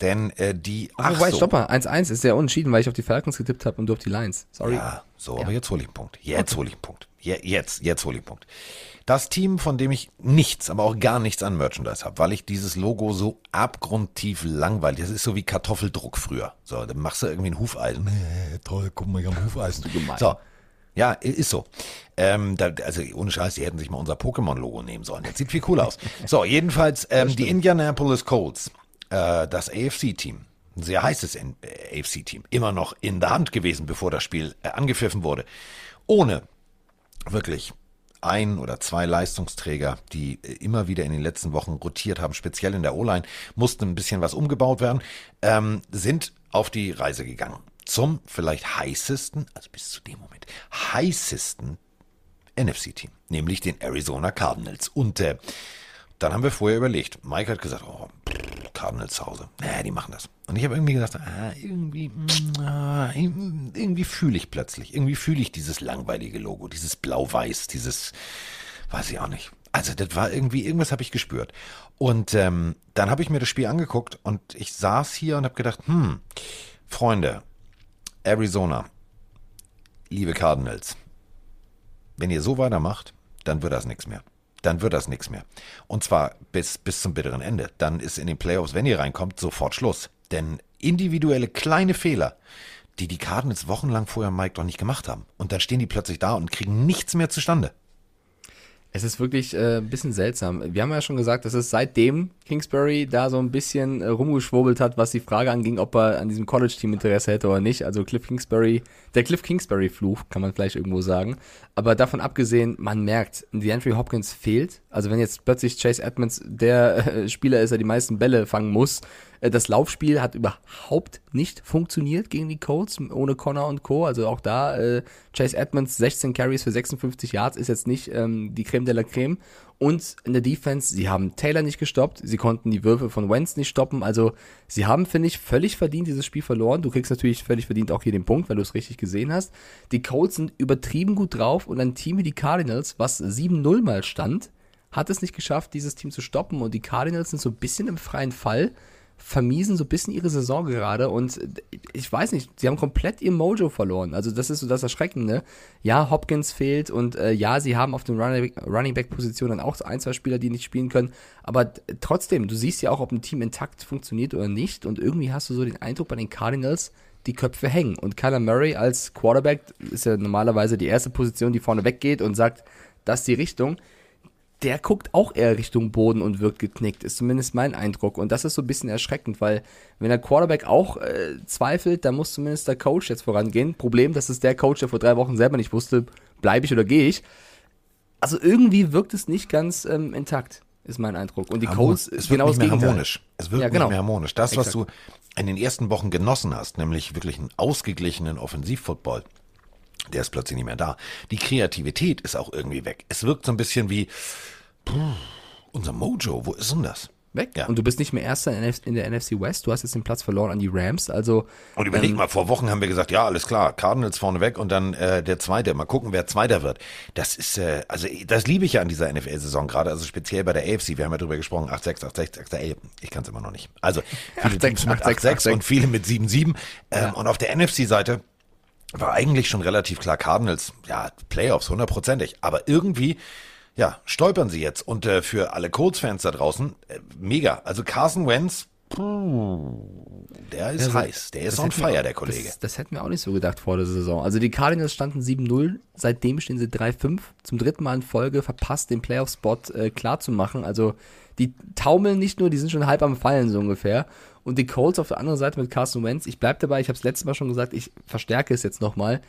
Speaker 2: Denn äh, die,
Speaker 3: Ach,
Speaker 2: ach
Speaker 3: wobei,
Speaker 2: so.
Speaker 3: stopp mal. 1-1 ist ja unentschieden, weil ich auf die Falcons getippt habe und du auf die Lions. Sorry.
Speaker 2: Ja, so, aber jetzt hole ich einen Punkt. Jetzt hole ich einen Punkt. Je, jetzt, jetzt hole ich einen Punkt. Das Team, von dem ich nichts, aber auch gar nichts an Merchandise habe, weil ich dieses Logo so abgrundtief langweilig, das ist so wie Kartoffeldruck früher. So, dann machst du irgendwie ein Hufeisen. Äh, toll, guck mal, ich habe ein Hufeisen.
Speaker 3: gemein.
Speaker 2: So, ja, ist so. Ähm, da, also ohne Scheiß, die hätten sich mal unser Pokémon-Logo nehmen sollen. Das sieht viel cool aus. *laughs* So, jedenfalls ähm, die Indianapolis Colts, äh, das AFC-Team, ein sehr heißes äh, AFC-Team, immer noch in der Hand gewesen, bevor das Spiel äh, angepfiffen wurde. Ohne wirklich ein oder zwei Leistungsträger, die äh, immer wieder in den letzten Wochen rotiert haben, speziell in der O-Line, mussten ein bisschen was umgebaut werden, ähm, sind auf die Reise gegangen. Zum vielleicht heißesten, also bis zu dem Moment, heißesten NFC-Team, nämlich den Arizona Cardinals. Und äh, dann haben wir vorher überlegt, Mike hat gesagt, oh, pff, Cardinals zu Hause, naja, die machen das. Und ich habe irgendwie gesagt, ah, irgendwie, mm, ah, irgendwie fühle ich plötzlich, irgendwie fühle ich dieses langweilige Logo, dieses Blau-Weiß, dieses, weiß ich auch nicht. Also das war irgendwie, irgendwas habe ich gespürt. Und ähm, dann habe ich mir das Spiel angeguckt und ich saß hier und habe gedacht, hm, Freunde, Arizona, liebe Cardinals, wenn ihr so weitermacht, dann wird das nichts mehr. Dann wird das nichts mehr. Und zwar bis, bis zum bitteren Ende. Dann ist in den Playoffs, wenn ihr reinkommt, sofort Schluss. Denn individuelle kleine Fehler, die die Cardinals wochenlang vorher Mike doch nicht gemacht haben. Und dann stehen die plötzlich da und kriegen nichts mehr zustande.
Speaker 3: Es ist wirklich äh, ein bisschen seltsam. Wir haben ja schon gesagt, dass es seitdem Kingsbury da so ein bisschen äh, rumgeschwurbelt hat, was die Frage anging, ob er an diesem College-Team Interesse hätte oder nicht. Also Cliff Kingsbury, der Cliff Kingsbury-Fluch, kann man vielleicht irgendwo sagen. Aber davon abgesehen, man merkt, die Andrew Hopkins fehlt. Also wenn jetzt plötzlich Chase Edmonds der äh, Spieler ist, der die meisten Bälle fangen muss, äh, das Laufspiel hat überhaupt nicht funktioniert gegen die Colts, ohne Connor und Co. Also auch da, äh, Chase Edmonds, 16 Carries für 56 Yards, ist jetzt nicht ähm, die Creme de la Creme. Und in der Defense, sie haben Taylor nicht gestoppt, sie konnten die Würfe von Wentz nicht stoppen. Also sie haben, finde ich, völlig verdient dieses Spiel verloren. Du kriegst natürlich völlig verdient auch hier den Punkt, weil du es richtig gesehen hast. Die Colts sind übertrieben gut drauf und ein Team wie die Cardinals, was 7-0 mal stand, hat es nicht geschafft, dieses Team zu stoppen. Und die Cardinals sind so ein bisschen im freien Fall vermiesen so ein bisschen ihre Saison gerade und ich weiß nicht, sie haben komplett ihr Mojo verloren. Also das ist so das Erschreckende. Ja, Hopkins fehlt und äh, ja, sie haben auf den Running Back Position dann auch ein, zwei Spieler, die nicht spielen können, aber trotzdem, du siehst ja auch, ob ein Team intakt funktioniert oder nicht und irgendwie hast du so den Eindruck bei den Cardinals, die Köpfe hängen. Und Kyler Murray als Quarterback ist ja normalerweise die erste Position, die vorne weggeht und sagt, das ist die Richtung der guckt auch eher Richtung Boden und wird geknickt, ist zumindest mein Eindruck. Und das ist so ein bisschen erschreckend, weil wenn der Quarterback auch äh, zweifelt, dann muss zumindest der Coach jetzt vorangehen. Problem, das ist der Coach, der vor drei Wochen selber nicht wusste, bleibe ich oder gehe ich. Also irgendwie wirkt es nicht ganz ähm, intakt, ist mein Eindruck. Und die Colts
Speaker 2: es wird
Speaker 3: genau
Speaker 2: nicht mehr
Speaker 3: Gegenteil.
Speaker 2: harmonisch. Es wird
Speaker 3: Ja, genau.
Speaker 2: nicht mehr harmonisch. Das, was
Speaker 3: Exakt.
Speaker 2: du in den ersten Wochen genossen hast, nämlich wirklich einen ausgeglichenen Offensivfootball, der ist plötzlich nicht mehr da. Die Kreativität ist auch irgendwie weg. Es wirkt so ein bisschen wie puh, unser Mojo. Wo ist denn das?
Speaker 3: Weg.
Speaker 2: Ja.
Speaker 3: Und du bist nicht mehr Erster in der NFC West. Du hast jetzt den Platz verloren an die Rams. Also
Speaker 2: Und überleg
Speaker 3: ähm,
Speaker 2: mal, vor Wochen haben wir gesagt, ja, alles klar, Cardinals vorne weg und dann äh, der Zweite. Mal gucken, wer Zweiter wird. Das ist, äh, also das liebe ich ja an dieser NFL-Saison gerade, also speziell bei der AFC. Wir haben ja drüber gesprochen, 8-6, 8-6, 8-6, ich kann es immer noch nicht. Also *laughs* viele
Speaker 3: 8-6,
Speaker 2: Teams mit
Speaker 3: 8-6,
Speaker 2: 8-6 und viele mit 7-7. Ähm, Und auf der NFC-Seite war eigentlich schon relativ klar Cardinals, ja, Playoffs, hundertprozentig. Aber irgendwie, ja, stolpern sie jetzt. Und äh, für alle Colts-Fans da draußen, äh, mega. Also Carson Wentz, der ist
Speaker 3: Also,
Speaker 2: heiß. Der ist on fire,
Speaker 3: auch-
Speaker 2: der Kollege.
Speaker 3: Das, das hätten wir auch nicht so gedacht vor der Saison. Also die Cardinals standen 7-0, seitdem stehen sie 3-5. Zum dritten Mal in Folge verpasst, den Playoff-Spot äh, klar zu machen. Also die taumeln nicht nur, die sind schon halb am Fallen so ungefähr. Und die Colts auf der anderen Seite mit Carson Wentz, ich bleib dabei, ich habe es letztes Mal schon gesagt, ich verstärke es jetzt nochmal,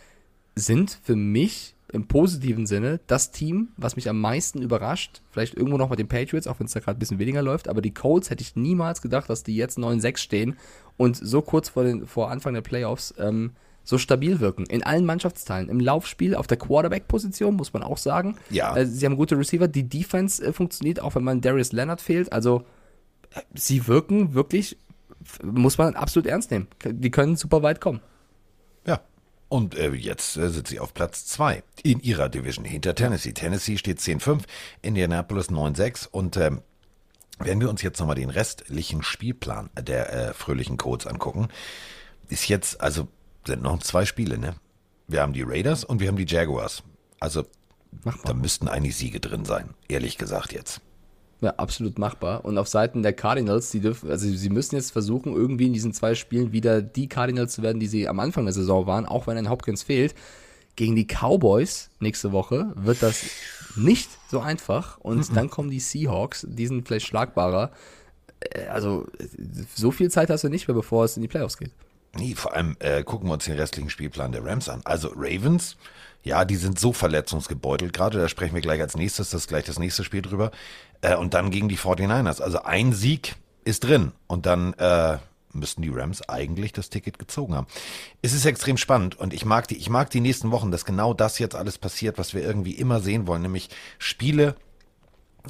Speaker 3: sind für mich im positiven Sinne das Team, was mich am meisten überrascht. Vielleicht irgendwo noch mit den Patriots, auch wenn es da gerade ein bisschen weniger läuft. Aber die Colts hätte ich niemals gedacht, dass die jetzt 9-6 stehen und so kurz vor, den, vor Anfang der Playoffs ähm, so stabil wirken. In allen Mannschaftsteilen. Im Laufspiel, auf der Quarterback-Position, muss man auch sagen.
Speaker 2: Ja.
Speaker 3: Äh, sie haben gute Receiver. Die Defense äh, funktioniert, auch wenn man Darius Leonard fehlt. Also äh, sie wirken wirklich, muss man absolut ernst nehmen. Die können super weit kommen.
Speaker 2: Und äh, jetzt äh, sind sie auf Platz 2 in ihrer Division hinter Tennessee. Tennessee steht 10-5, Indianapolis 9-6 und ähm, wenn wir uns jetzt nochmal den restlichen Spielplan der äh, fröhlichen Codes angucken, ist jetzt, also sind noch zwei Spiele, ne? Wir haben die Raiders und wir haben die Jaguars. Also da müssten eigentlich Siege drin sein, ehrlich gesagt jetzt.
Speaker 3: Ja, absolut machbar. Und auf Seiten der Cardinals, die dürfen, also sie müssen jetzt versuchen, irgendwie in diesen zwei Spielen wieder die Cardinals zu werden, die sie am Anfang der Saison waren, auch wenn ein Hopkins fehlt. Gegen die Cowboys nächste Woche wird das nicht so einfach. Und dann kommen die Seahawks, die sind vielleicht schlagbarer. Äh, Also, so viel Zeit hast du nicht mehr, bevor es in die Playoffs geht.
Speaker 2: Nee, vor allem äh, gucken wir uns den restlichen Spielplan der Rams an. Also Ravens, ja, die sind so verletzungsgebeutelt gerade, da sprechen wir gleich als nächstes, das ist gleich das nächste Spiel drüber. Äh, und dann gegen die 49ers. Also ein Sieg ist drin und dann äh, müssten die Rams eigentlich das Ticket gezogen haben. Es ist extrem spannend und ich mag die, ich mag die nächsten Wochen, dass genau das jetzt alles passiert, was wir irgendwie immer sehen wollen, nämlich Spiele,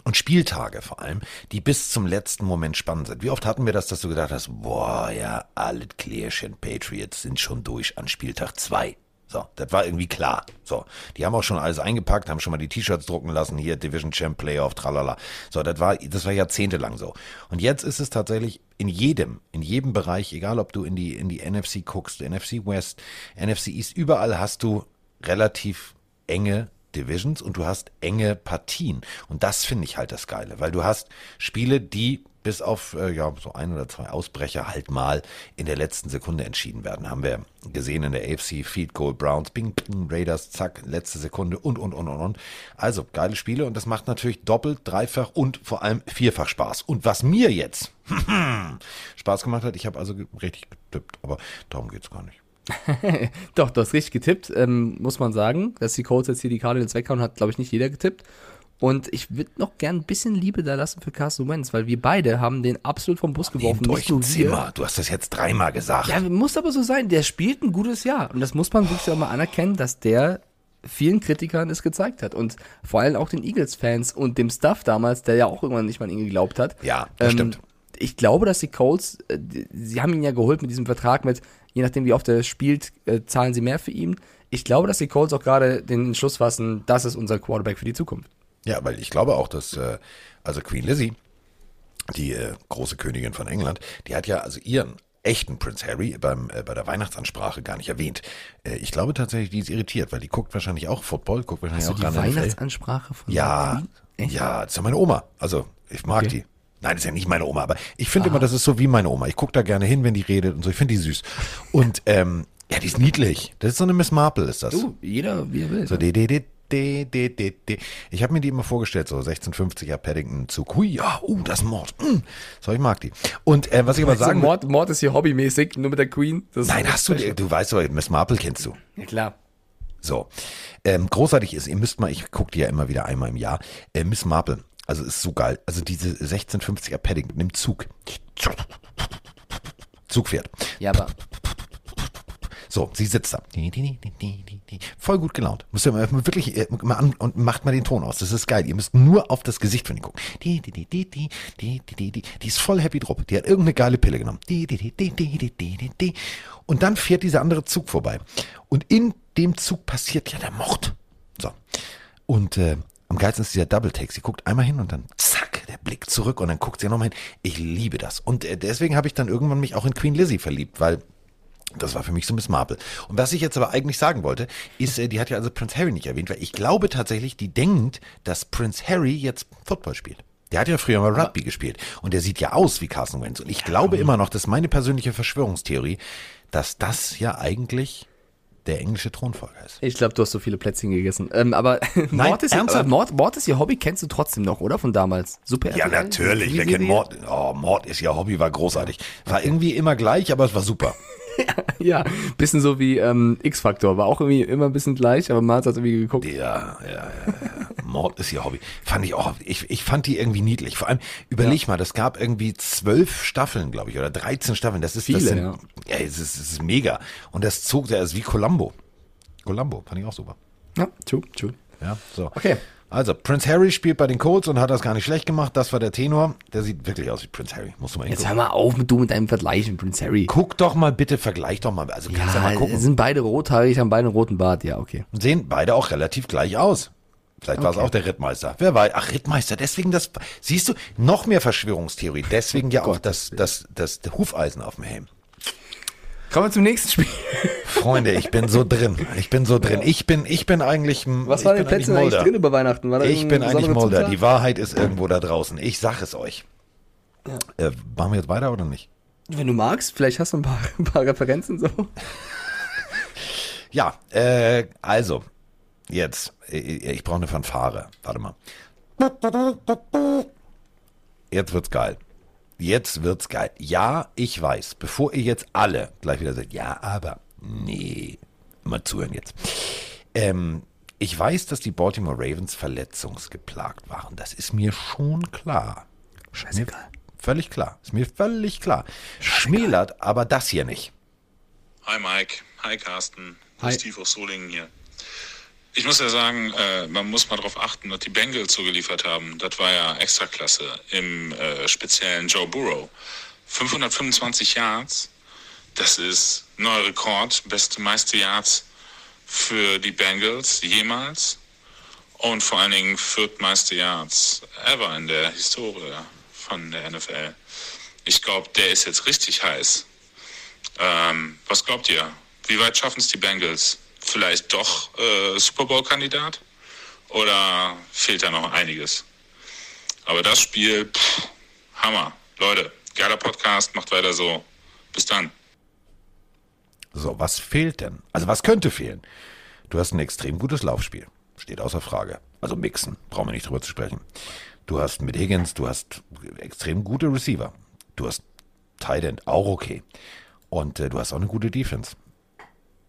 Speaker 2: und Spieltage vor allem, die bis zum letzten Moment spannend sind. Wie oft hatten wir das, dass du gedacht hast, boah, ja, alle Klärchen Patriots sind schon durch an Spieltag zwei. So, das war irgendwie klar. So, die haben auch schon alles eingepackt, haben schon mal die T-Shirts drucken lassen, hier Division Champ Playoff, tralala. So, das war, das war jahrzehntelang so. Und jetzt ist es tatsächlich in jedem, in jedem Bereich, egal ob du in die, in die NFC guckst, NFC West, NFC East, überall hast du relativ enge Divisions und du hast enge Partien. Und das finde ich halt das Geile, weil du hast Spiele, die bis auf äh, ja, so ein oder zwei Ausbrecher halt mal in der letzten Sekunde entschieden werden. Haben wir gesehen in der AFC, Field Goal Browns, Bing, Bing, Raiders, zack, letzte Sekunde und, und, und, und, und. Also, geile Spiele und das macht natürlich doppelt, dreifach und vor allem vierfach Spaß. Und was mir jetzt *laughs* Spaß gemacht hat, ich habe also richtig getippt, aber darum geht's gar nicht. *laughs*
Speaker 3: Doch, du hast richtig getippt, ähm, muss man sagen. Dass die Colts jetzt hier die Cardinals weghauen, hat, glaube ich, nicht jeder getippt. Und ich würde noch gern ein bisschen Liebe da lassen für Carson Wentz, weil wir beide haben den absolut vom Bus geworfen.
Speaker 2: Nehmt euch
Speaker 3: Nicht.
Speaker 2: Zimmer. Du hast das jetzt dreimal gesagt.
Speaker 3: Ja, muss aber so sein. Der spielt ein gutes Jahr. Und das muss man wirklich auch mal anerkennen, dass der vielen Kritikern es gezeigt hat. Und vor allem auch den Eagles-Fans und dem Stuff damals, der ja auch irgendwann nicht mal an ihn geglaubt hat.
Speaker 2: Ja, das stimmt.
Speaker 3: Ich glaube, dass die Colts, äh, sie haben ihn ja geholt mit diesem Vertrag mit, je nachdem wie oft er spielt, äh, zahlen sie mehr für ihn. Ich glaube, dass die Colts auch gerade den Entschluss fassen, das ist unser Quarterback für die Zukunft.
Speaker 2: Ja, weil ich glaube auch, dass, äh, also Queen Lizzie die äh, große Königin von England, die hat ja also ihren echten Prince Harry beim, äh, bei der Weihnachtsansprache gar nicht erwähnt. Äh, ich glaube tatsächlich, die ist irritiert, weil die guckt wahrscheinlich auch Football, guckt wahrscheinlich
Speaker 3: Hast du
Speaker 2: auch
Speaker 3: die
Speaker 2: ran NFL.
Speaker 3: Weihnachtsansprache von
Speaker 2: Ja, ja, das ist ja meine Oma. Also, ich mag
Speaker 3: Okay.
Speaker 2: die. Nein, das ist ja nicht meine Oma, aber ich finde immer, das ist so wie meine Oma. Ich gucke da gerne hin, wenn die redet und so. Ich finde die süß. Und ähm, ja, die ist niedlich. Das ist so eine Miss Marple, ist das.
Speaker 3: Du, jeder wie er will.
Speaker 2: So, de, de, de, de, de, de, de. Ich habe mir die immer vorgestellt, so 1650er Paddington Zug. Hui, ja, uh, das ist Mord. Mm. So, ich mag die. Und äh, was ich aber sagen
Speaker 3: Mord, Mord ist hier hobbymäßig, nur mit der Queen. Das
Speaker 2: nein, hast du, du weißt doch, Miss Marple kennst du.
Speaker 3: Ja, klar.
Speaker 2: So. Ähm, großartig ist, ihr müsst mal, ich gucke die ja immer wieder einmal im Jahr, äh, Miss Marple. Also ist so geil. Also diese 1650er Paddington im Zug. Zug fährt.
Speaker 3: Ja, aber
Speaker 2: So, sie sitzt da. Voll gut gelaunt. Müsst ihr mal wirklich äh, mal an und macht mal den Ton aus. Das ist geil. Ihr müsst nur auf das Gesicht von ihr gucken. Die, die, die, die, die, die, die, die, die. Die ist voll happy drauf. Die hat irgendeine geile Pille genommen. Die, die, die, die, die, die, die, die, die. Und dann fährt dieser andere Zug vorbei. Und in dem Zug passiert ja der Mord. So. Und äh, am geilsten ist dieser Double Take. Sie guckt einmal hin und dann zack, der Blick zurück und dann guckt sie nochmal hin. Ich liebe das. Und äh, deswegen habe ich dann irgendwann mich auch in Queen Lizzie verliebt, weil das war für mich so Miss Marple. Und was ich jetzt aber eigentlich sagen wollte, ist, äh, die hat ja also Prince Harry nicht erwähnt, weil ich glaube tatsächlich, die denkt, dass Prince Harry jetzt Football spielt. Der hat ja früher mal Rugby gespielt und der sieht ja aus wie Carson Wentz. Und ich glaube immer noch, das ist meine persönliche Verschwörungstheorie, dass das ja eigentlich der englische Thronfolger ist.
Speaker 3: ich glaube, du hast so viele Plätzchen gegessen. Ähm, aber *laughs*
Speaker 2: Nein,
Speaker 3: Mord, ist, aber
Speaker 2: ernsthaft?
Speaker 3: Mord, Mord ist ihr Hobby, kennst du trotzdem noch, oder? Von damals. Super.
Speaker 2: Ja,
Speaker 3: RTL?
Speaker 2: natürlich. Wer
Speaker 3: Serie?
Speaker 2: kennt Mord? Oh, Mord ist ja Hobby, war großartig. War irgendwie immer gleich, aber es war super. *laughs*
Speaker 3: Ja, bisschen so wie ähm, X-Factor. War auch irgendwie immer ein bisschen gleich, aber man hat irgendwie geguckt.
Speaker 2: Ja, ja, ja, ja. Mord ist ihr Hobby. Fand ich auch, ich, ich fand die irgendwie niedlich. Vor allem, überleg mal, das gab irgendwie zwölf Staffeln, glaube ich, oder 13 Staffeln. Das ist,
Speaker 3: Viele,
Speaker 2: das sind,
Speaker 3: ja.
Speaker 2: ja. es ist, es ist mega. Und das zog, der ist wie Columbo. Columbo, fand ich auch super.
Speaker 3: Ja, true, true.
Speaker 2: Ja, so.
Speaker 3: Okay.
Speaker 2: Also, Prince Harry spielt bei den Colts und hat das gar nicht schlecht gemacht. Das war der Tenor. Der sieht wirklich aus wie Prince Harry. Musst du mal
Speaker 3: Jetzt
Speaker 2: hingucken.
Speaker 3: hör mal auf mit du mit deinem Vergleich mit Prince Harry.
Speaker 2: Guck doch mal bitte, vergleich doch mal. Also, kannst ja,
Speaker 3: Ja,
Speaker 2: mal gucken.
Speaker 3: sind beide rothaarig, haben beide einen roten Bart. Ja, okay.
Speaker 2: Und sehen beide auch relativ gleich aus. Vielleicht war es auch der Rittmeister. Wer weiß? Ach, Rittmeister, deswegen das, siehst du, noch mehr Verschwörungstheorie. Deswegen ja auch das, das, das, Hufeisen auf dem Helm.
Speaker 3: Kommen wir zum nächsten Spiel.
Speaker 2: Freunde, ich bin so drin. Ich bin so drin. Ich bin, ich bin eigentlich,
Speaker 3: Was
Speaker 2: ich
Speaker 3: war denn Plätzchen
Speaker 2: eigentlich
Speaker 3: drin über Weihnachten? War
Speaker 2: Ich bin eigentlich Mulder. Die Wahrheit ist irgendwo da draußen. Ich sag es euch. Äh, machen wir jetzt weiter oder nicht?
Speaker 3: Wenn du magst, vielleicht hast du ein paar, *laughs* ein paar Referenzen so.
Speaker 2: Ja, äh, also, jetzt, äh, ich brauche eine Fanfare. Warte mal. Jetzt wird's geil. Jetzt wird's geil. Ja, ich weiß, bevor ihr jetzt alle gleich wieder sagt, ja, aber, nee, mal zuhören jetzt. Ähm, ich weiß, dass die Baltimore Ravens verletzungsgeplagt waren. Das ist mir schon klar.
Speaker 3: Scheißegal.
Speaker 2: Völlig klar. Ist mir völlig klar. Schmälert aber das hier nicht.
Speaker 6: Hi Mike, hi Carsten,
Speaker 3: Hi.
Speaker 6: Steve aus Solingen hier. Ich muss ja sagen, äh, man muss mal darauf achten, dass die Bengals so geliefert haben. Das war ja Extraklasse im äh, speziellen Joe Burrow. 525 Yards, das ist neuer Rekord, beste meiste Yards für die Bengals jemals und vor allen Dingen viertmeiste Yards ever in der Historie von der NFL. Ich glaube, der ist jetzt richtig heiß. Ähm, was glaubt ihr? Wie weit schaffen es die Bengals? Vielleicht doch äh, Super Bowl-Kandidat? Oder fehlt da noch einiges? Aber das Spiel, pff, Hammer. Leute, geiler Podcast, macht weiter so. Bis dann.
Speaker 2: So, was fehlt denn? Also was könnte fehlen? Du hast ein extrem gutes Laufspiel. Steht außer Frage. Also mixen, brauchen wir nicht drüber zu sprechen. Du hast mit Higgins, du hast extrem gute Receiver. Du hast Tight End, auch okay. Und äh, du hast auch eine gute Defense.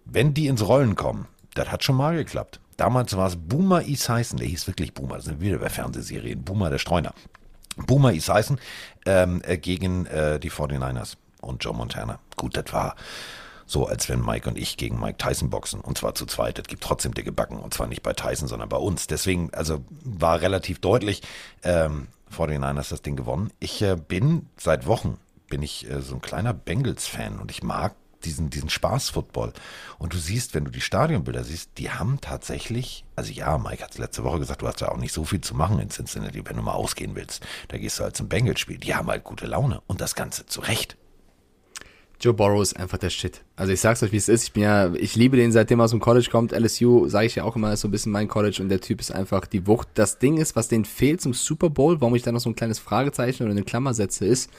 Speaker 2: Wenn die ins Rollen kommen, das hat schon mal geklappt. Damals war es Boomer Esiason, der hieß wirklich Boomer, das sind wieder bei Fernsehserien, Boomer der Streuner. Boomer Esiason ähm, äh, gegen äh, die 49ers und Joe Montana. Gut, das war so, als wenn Mike und ich gegen Mike Tyson boxen. Und zwar zu zweit. Es gibt trotzdem dicke Backen. Und zwar nicht bei Tyson, sondern bei uns. Deswegen, also war relativ deutlich, ähm, 49ers das Ding gewonnen. Ich äh, bin seit Wochen, bin ich äh, so ein kleiner Bengals-Fan. Und ich mag diesen, diesen Spaß-Football. Und du siehst, wenn du die Stadionbilder siehst, die haben tatsächlich, also ja, Mike hat es letzte Woche gesagt, du hast ja auch nicht so viel zu machen in Cincinnati, wenn du mal ausgehen willst. Da gehst du halt zum Bengals-Spiel. Die haben halt gute Laune und das Ganze zu Recht.
Speaker 3: Joe Burrow ist einfach der Shit. Also ich sag's euch, wie es ist. Ich bin ja, ich liebe den, seitdem er aus dem College kommt. LSU, sage ich ja auch immer, ist so ein bisschen mein College und der Typ ist einfach die Wucht. Das Ding ist, was denen fehlt zum Super Bowl, warum ich da noch so ein kleines Fragezeichen oder eine Klammer setze, ist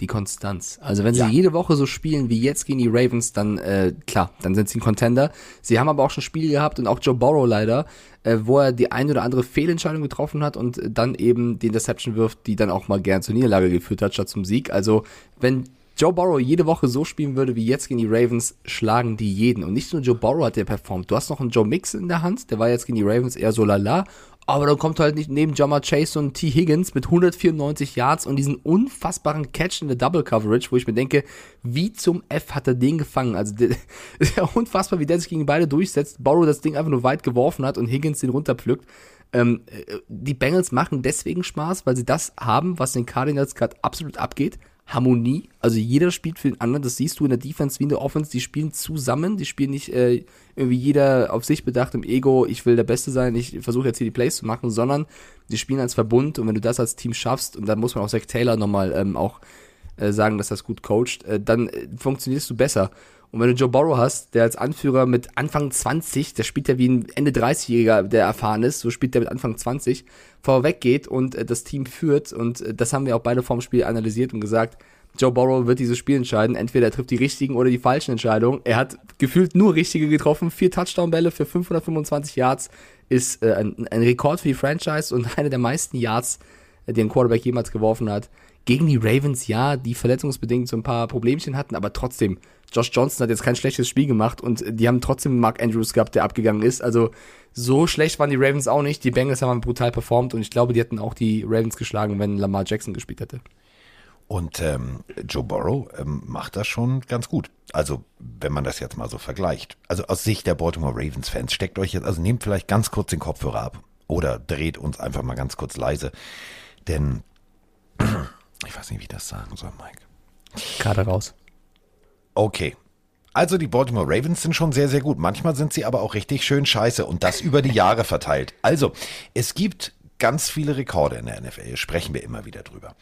Speaker 3: die Konstanz. Also wenn sie
Speaker 2: Ja.
Speaker 3: jede Woche so spielen wie jetzt gegen die Ravens, dann äh, klar, dann sind sie ein Contender. Sie haben aber auch schon Spiele gehabt und auch Joe Burrow leider, äh, wo er die ein oder andere Fehlentscheidung getroffen hat und dann eben die Interception wirft, die dann auch mal gern zur Niederlage geführt hat statt zum Sieg. Also wenn Joe Burrow jede Woche so spielen würde wie jetzt gegen die Ravens, schlagen die jeden. Und nicht nur Joe Burrow hat der performt. Du hast noch einen Joe Mix in der Hand, der war jetzt gegen die Ravens eher so lala. Aber dann kommt halt nicht neben Jamar Chase und T. Higgins mit 194 Yards und diesen unfassbaren Catch in der Double Coverage, wo ich mir denke, wie zum F hat er den gefangen? Also der, *laughs* ja unfassbar, wie der sich gegen beide durchsetzt. Burrow das Ding einfach nur weit geworfen hat und Higgins den runterpflückt. Ähm, äh, die Bengals machen deswegen Spaß, weil sie das haben, was den Cardinals gerade absolut abgeht. Harmonie, also jeder spielt für den anderen, das siehst du in der Defense wie in der Offense, die spielen zusammen, die spielen nicht äh, irgendwie jeder auf sich bedacht im Ego, ich will der Beste sein, ich versuche jetzt hier die Plays zu machen, sondern die spielen als Verbund. Und wenn du das als Team schaffst, und da muss man auch Zach Taylor nochmal ähm, auch äh, sagen, dass das gut coacht, äh, dann äh, funktionierst du besser. Und wenn du Joe Burrow hast, der als Anführer mit Anfang 20, der spielt ja wie ein Ende 30-Jähriger, der erfahren ist, so spielt der mit Anfang 20, vorweg geht und äh, das Team führt. Und äh, das haben wir auch beide vorm Spiel analysiert und gesagt, Joe Burrow wird dieses Spiel entscheiden. Entweder er trifft die richtigen oder die falschen Entscheidungen. Er hat gefühlt nur richtige getroffen. Vier Touchdown-Bälle für 525 Yards ist äh, ein, ein Rekord für die Franchise und *laughs* einer der meisten Yards, äh, die ein Quarterback jemals geworfen hat. Gegen die Ravens, ja, die verletzungsbedingt so ein paar Problemchen hatten, aber trotzdem, Josh Johnson hat jetzt kein schlechtes Spiel gemacht und die haben trotzdem Mark Andrews gehabt, der abgegangen ist. Also so schlecht waren die Ravens auch nicht. Die Bengals haben brutal performt und ich glaube, die hätten auch die Ravens geschlagen, wenn Lamar Jackson gespielt hätte.
Speaker 2: Und ähm, Joe Burrow ähm, macht das schon ganz gut. Also, wenn man das jetzt mal so vergleicht. Also aus Sicht der Baltimore Ravens-Fans, steckt euch jetzt, also nehmt vielleicht ganz kurz den Kopfhörer ab oder dreht uns einfach mal ganz kurz leise. Denn *clears throat* ich weiß nicht, wie ich das sagen soll, Mike.
Speaker 3: Kader raus.
Speaker 2: Okay. Also die Baltimore Ravens sind schon sehr, sehr gut. Manchmal sind sie aber auch richtig schön scheiße und das über die Jahre verteilt. Also, es gibt ganz viele Rekorde in der NFL, sprechen wir immer wieder drüber.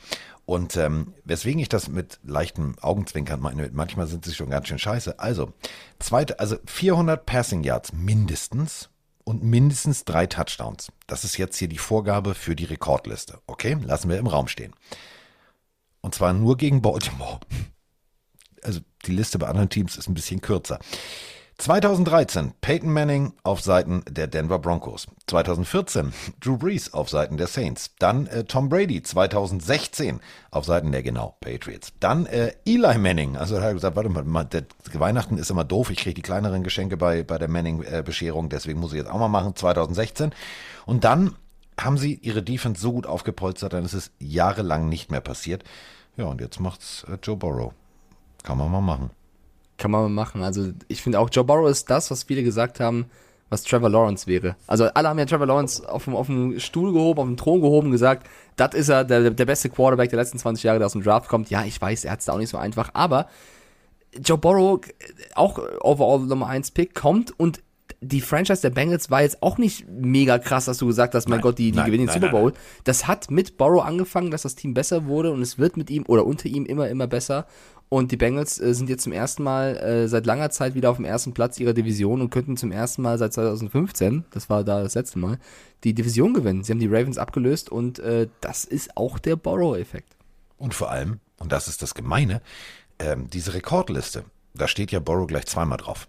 Speaker 2: Und ähm, weswegen ich das mit leichtem Augenzwinkern meine, manchmal sind sie schon ganz schön scheiße. Also, zweite, also 400 Passing Yards mindestens und mindestens drei Touchdowns. Das ist jetzt hier die Vorgabe für die Rekordliste. Okay, lassen wir im Raum stehen. Und zwar nur gegen Baltimore also die Liste bei anderen Teams ist ein bisschen kürzer. 2013 Peyton Manning auf Seiten der Denver Broncos. 2014 Drew Brees auf Seiten der Saints. Dann äh, Tom Brady 2016 auf Seiten der genau Patriots. Dann äh, Eli Manning. Also er hat gesagt, warte mal, der Weihnachten ist immer doof. Ich kriege die kleineren Geschenke bei, bei der Manning-Bescherung, deswegen muss ich jetzt auch mal machen. 2016. Und dann haben sie ihre Defense so gut aufgepolstert, dann ist es jahrelang nicht mehr passiert. Ja, und jetzt macht's äh, Joe Burrow. Kann man mal machen.
Speaker 3: Kann man mal machen. Also ich finde auch, Joe Burrow ist das, was viele gesagt haben, was Trevor Lawrence wäre. Also alle haben ja Trevor Lawrence auf dem, auf dem Stuhl gehoben, auf dem Thron gehoben und gesagt, das ist er, der, der beste Quarterback der letzten 20 Jahre, der aus dem Draft kommt. Ja, ich weiß, er hat es da auch nicht so einfach, aber Joe Burrow, auch overall Nummer 1 Pick, kommt und die Franchise der Bengals war jetzt auch nicht mega krass, dass du gesagt hast, mein
Speaker 2: Nein,
Speaker 3: Gott, die, die
Speaker 2: nein,
Speaker 3: gewinnen den
Speaker 2: nein,
Speaker 3: Super Bowl. Das hat mit Burrow angefangen, dass das Team besser wurde und es wird mit ihm oder unter ihm immer, immer besser. Und die Bengals äh, sind jetzt zum ersten Mal äh, seit langer Zeit wieder auf dem ersten Platz ihrer Division und könnten zum ersten Mal seit 2015, das war da das letzte Mal, die Division gewinnen. Sie haben die Ravens abgelöst und äh, das ist auch der Burrow-Effekt.
Speaker 2: Und vor allem, und das ist das Gemeine, ähm, diese Rekordliste, da steht ja Burrow gleich zweimal drauf.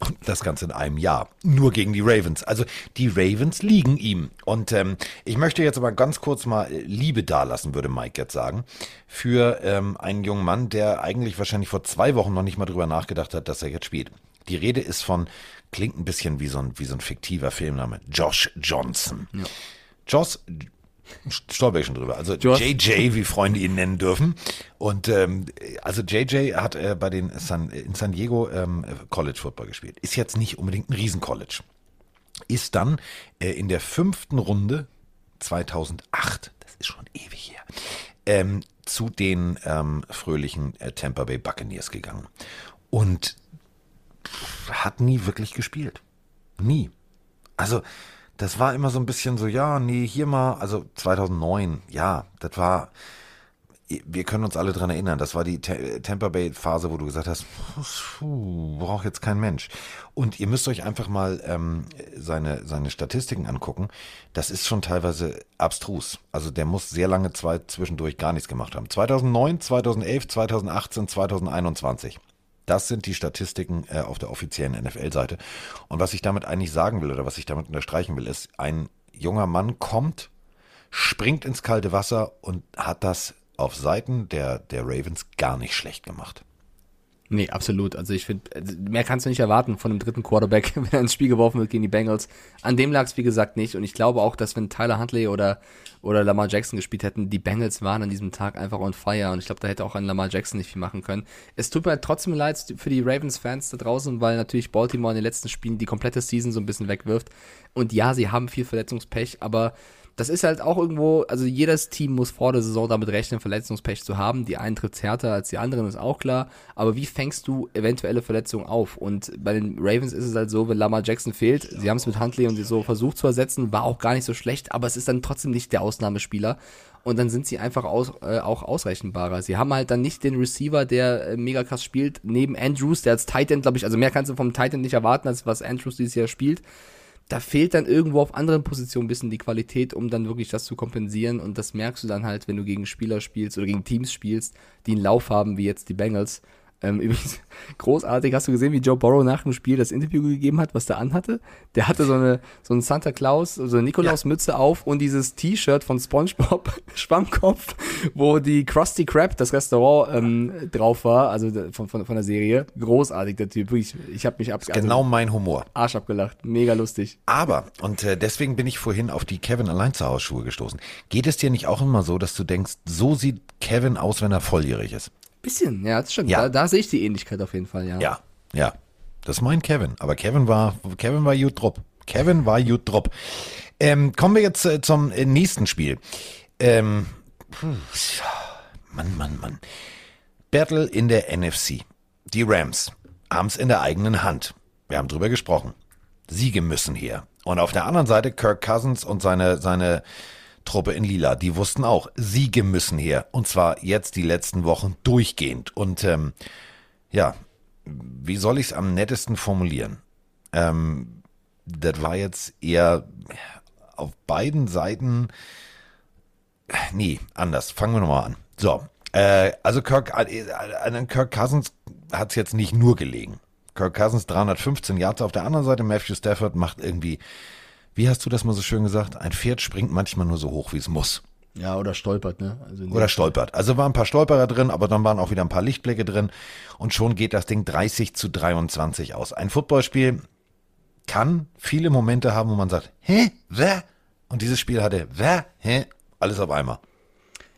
Speaker 2: Und das Ganze in einem Jahr. Nur gegen die Ravens. Also die Ravens liegen ihm. Und ähm, ich möchte jetzt aber ganz kurz mal Liebe dalassen, würde Mike jetzt sagen, für ähm, einen jungen Mann, der eigentlich wahrscheinlich vor zwei Wochen noch nicht mal drüber nachgedacht hat, dass er jetzt spielt. Die Rede ist von, klingt ein bisschen wie so ein, wie so ein fiktiver Filmname, Josh Johnson. Josh, stolper ich schon drüber. Also. JJ, wie Freunde ihn nennen dürfen. Und ähm, also JJ hat äh, bei den San, in San Diego ähm, College Football gespielt. Ist jetzt nicht unbedingt ein Riesencollege. Ist dann äh, in der fünften Runde 2008, das ist schon ewig her, ähm, zu den ähm, fröhlichen äh, Tampa Bay Buccaneers gegangen. und hat nie wirklich gespielt. Nie. Also, das war immer so ein bisschen so, ja, nee, hier mal, also 2009, ja, das war, wir können uns alle dran erinnern, das war die Te- Tampa Bay Phase, wo du gesagt hast, puh, braucht jetzt kein Mensch. Und ihr müsst euch einfach mal ähm, seine, seine Statistiken angucken. Das ist schon teilweise abstrus. Also der muss sehr lange zwei zwischendurch gar nichts gemacht haben. 2009, 2011, 2018, 2021. Das sind die Statistiken äh, auf der offiziellen NFL-Seite. Und was ich damit eigentlich sagen will oder was ich damit unterstreichen will, ist, ein junger Mann kommt, springt ins kalte Wasser und hat das auf Seiten der, der Ravens gar nicht schlecht gemacht.
Speaker 3: Nee, absolut. Also ich finde, mehr kannst du nicht erwarten von einem dritten Quarterback, *laughs* wenn er ins Spiel geworfen wird gegen die Bengals. An dem lag es, wie gesagt, nicht. Und ich glaube auch, dass wenn Tyler Huntley oder, oder Lamar Jackson gespielt hätten, die Bengals waren an diesem Tag einfach on fire. Und ich glaube, da hätte auch ein Lamar Jackson nicht viel machen können. Es tut mir trotzdem leid für die Ravens-Fans da draußen, weil natürlich Baltimore in den letzten Spielen die komplette Season so ein bisschen wegwirft. Und ja, sie haben viel Verletzungspech, aber das ist halt auch irgendwo, also jedes Team muss vor der Saison damit rechnen, Verletzungspech zu haben. Die einen trifft härter als die anderen, ist auch klar. Aber wie fängst du eventuelle Verletzungen auf? Und bei den Ravens ist es halt so, wenn Lamar Jackson fehlt, sie haben es mit Huntley und so versucht zu ersetzen, war auch gar nicht so schlecht, aber es ist dann trotzdem nicht der Ausnahmespieler. Und dann sind sie einfach aus, äh, auch ausrechenbarer. Sie haben halt dann nicht den Receiver, der äh, mega krass spielt, neben Andrews, der als Titan, glaube ich, also mehr kannst du vom Titan nicht erwarten, als was Andrews dieses Jahr spielt da fehlt dann irgendwo auf anderen Positionen ein bisschen die Qualität, um dann wirklich das zu kompensieren. Und das merkst du dann halt, wenn du gegen Spieler spielst oder gegen Teams spielst, die einen Lauf haben, wie jetzt die Bengals. Ähm, übrigens, großartig, hast du gesehen, wie Joe Burrow nach dem Spiel das Interview gegeben hat, was der anhatte? Der hatte so eine, so ein Santa Claus, so eine Nikolaus-Mütze auf und dieses T-Shirt von SpongeBob, *laughs* Schwammkopf, wo die Krusty Krab, das Restaurant, ähm, drauf war, also von, von, von der Serie. Großartig, der Typ. Wirklich, ich habe mich ab, also
Speaker 2: Genau mein Humor.
Speaker 3: Arsch abgelacht. Mega lustig.
Speaker 2: Aber, und äh, deswegen bin ich vorhin auf die Kevin allein zu Hause Schuhe gestoßen. Geht es dir nicht auch immer so, dass du denkst, so sieht Kevin aus, wenn er volljährig ist?
Speaker 3: Bisschen, ja, das stimmt.
Speaker 2: Ja.
Speaker 3: Da, da sehe ich die Ähnlichkeit auf jeden Fall, ja.
Speaker 2: Ja, ja. Das ist mein Kevin. Aber Kevin war, Kevin war gut drupp. Kevin war gut drupp. Ähm, kommen wir jetzt äh, zum äh, nächsten Spiel. Ähm, Mann, Mann, Mann. Battle in der NFC. Die Rams haben's in der eigenen Hand. Wir haben drüber gesprochen. Siege müssen her. Und auf der anderen Seite Kirk Cousins und seine, seine Truppe in Lila, die wussten auch, Siege müssen her. Und zwar jetzt die letzten Wochen durchgehend. Und ähm, ja, wie soll ich es am nettesten formulieren? Ähm, das war jetzt eher auf beiden Seiten. Nee, anders. Fangen wir nochmal an. So, äh, also Kirk, äh, an Kirk Cousins hat es jetzt nicht nur gelegen. Kirk Cousins 315 Yards auf der anderen Seite. Matthew Stafford macht irgendwie, wie hast du das mal so schön gesagt? Ein Pferd springt manchmal nur so hoch, wie es muss.
Speaker 3: Ja, oder stolpert, ne? Also
Speaker 2: Oder stolpert. Also waren ein paar Stolperer drin, aber dann waren auch wieder ein paar Lichtblicke drin. Und schon geht das Ding 30 zu 23 aus. Ein Footballspiel kann viele Momente haben, wo man sagt, hä, wer? Und dieses Spiel hatte, wer, hä? Alles auf einmal.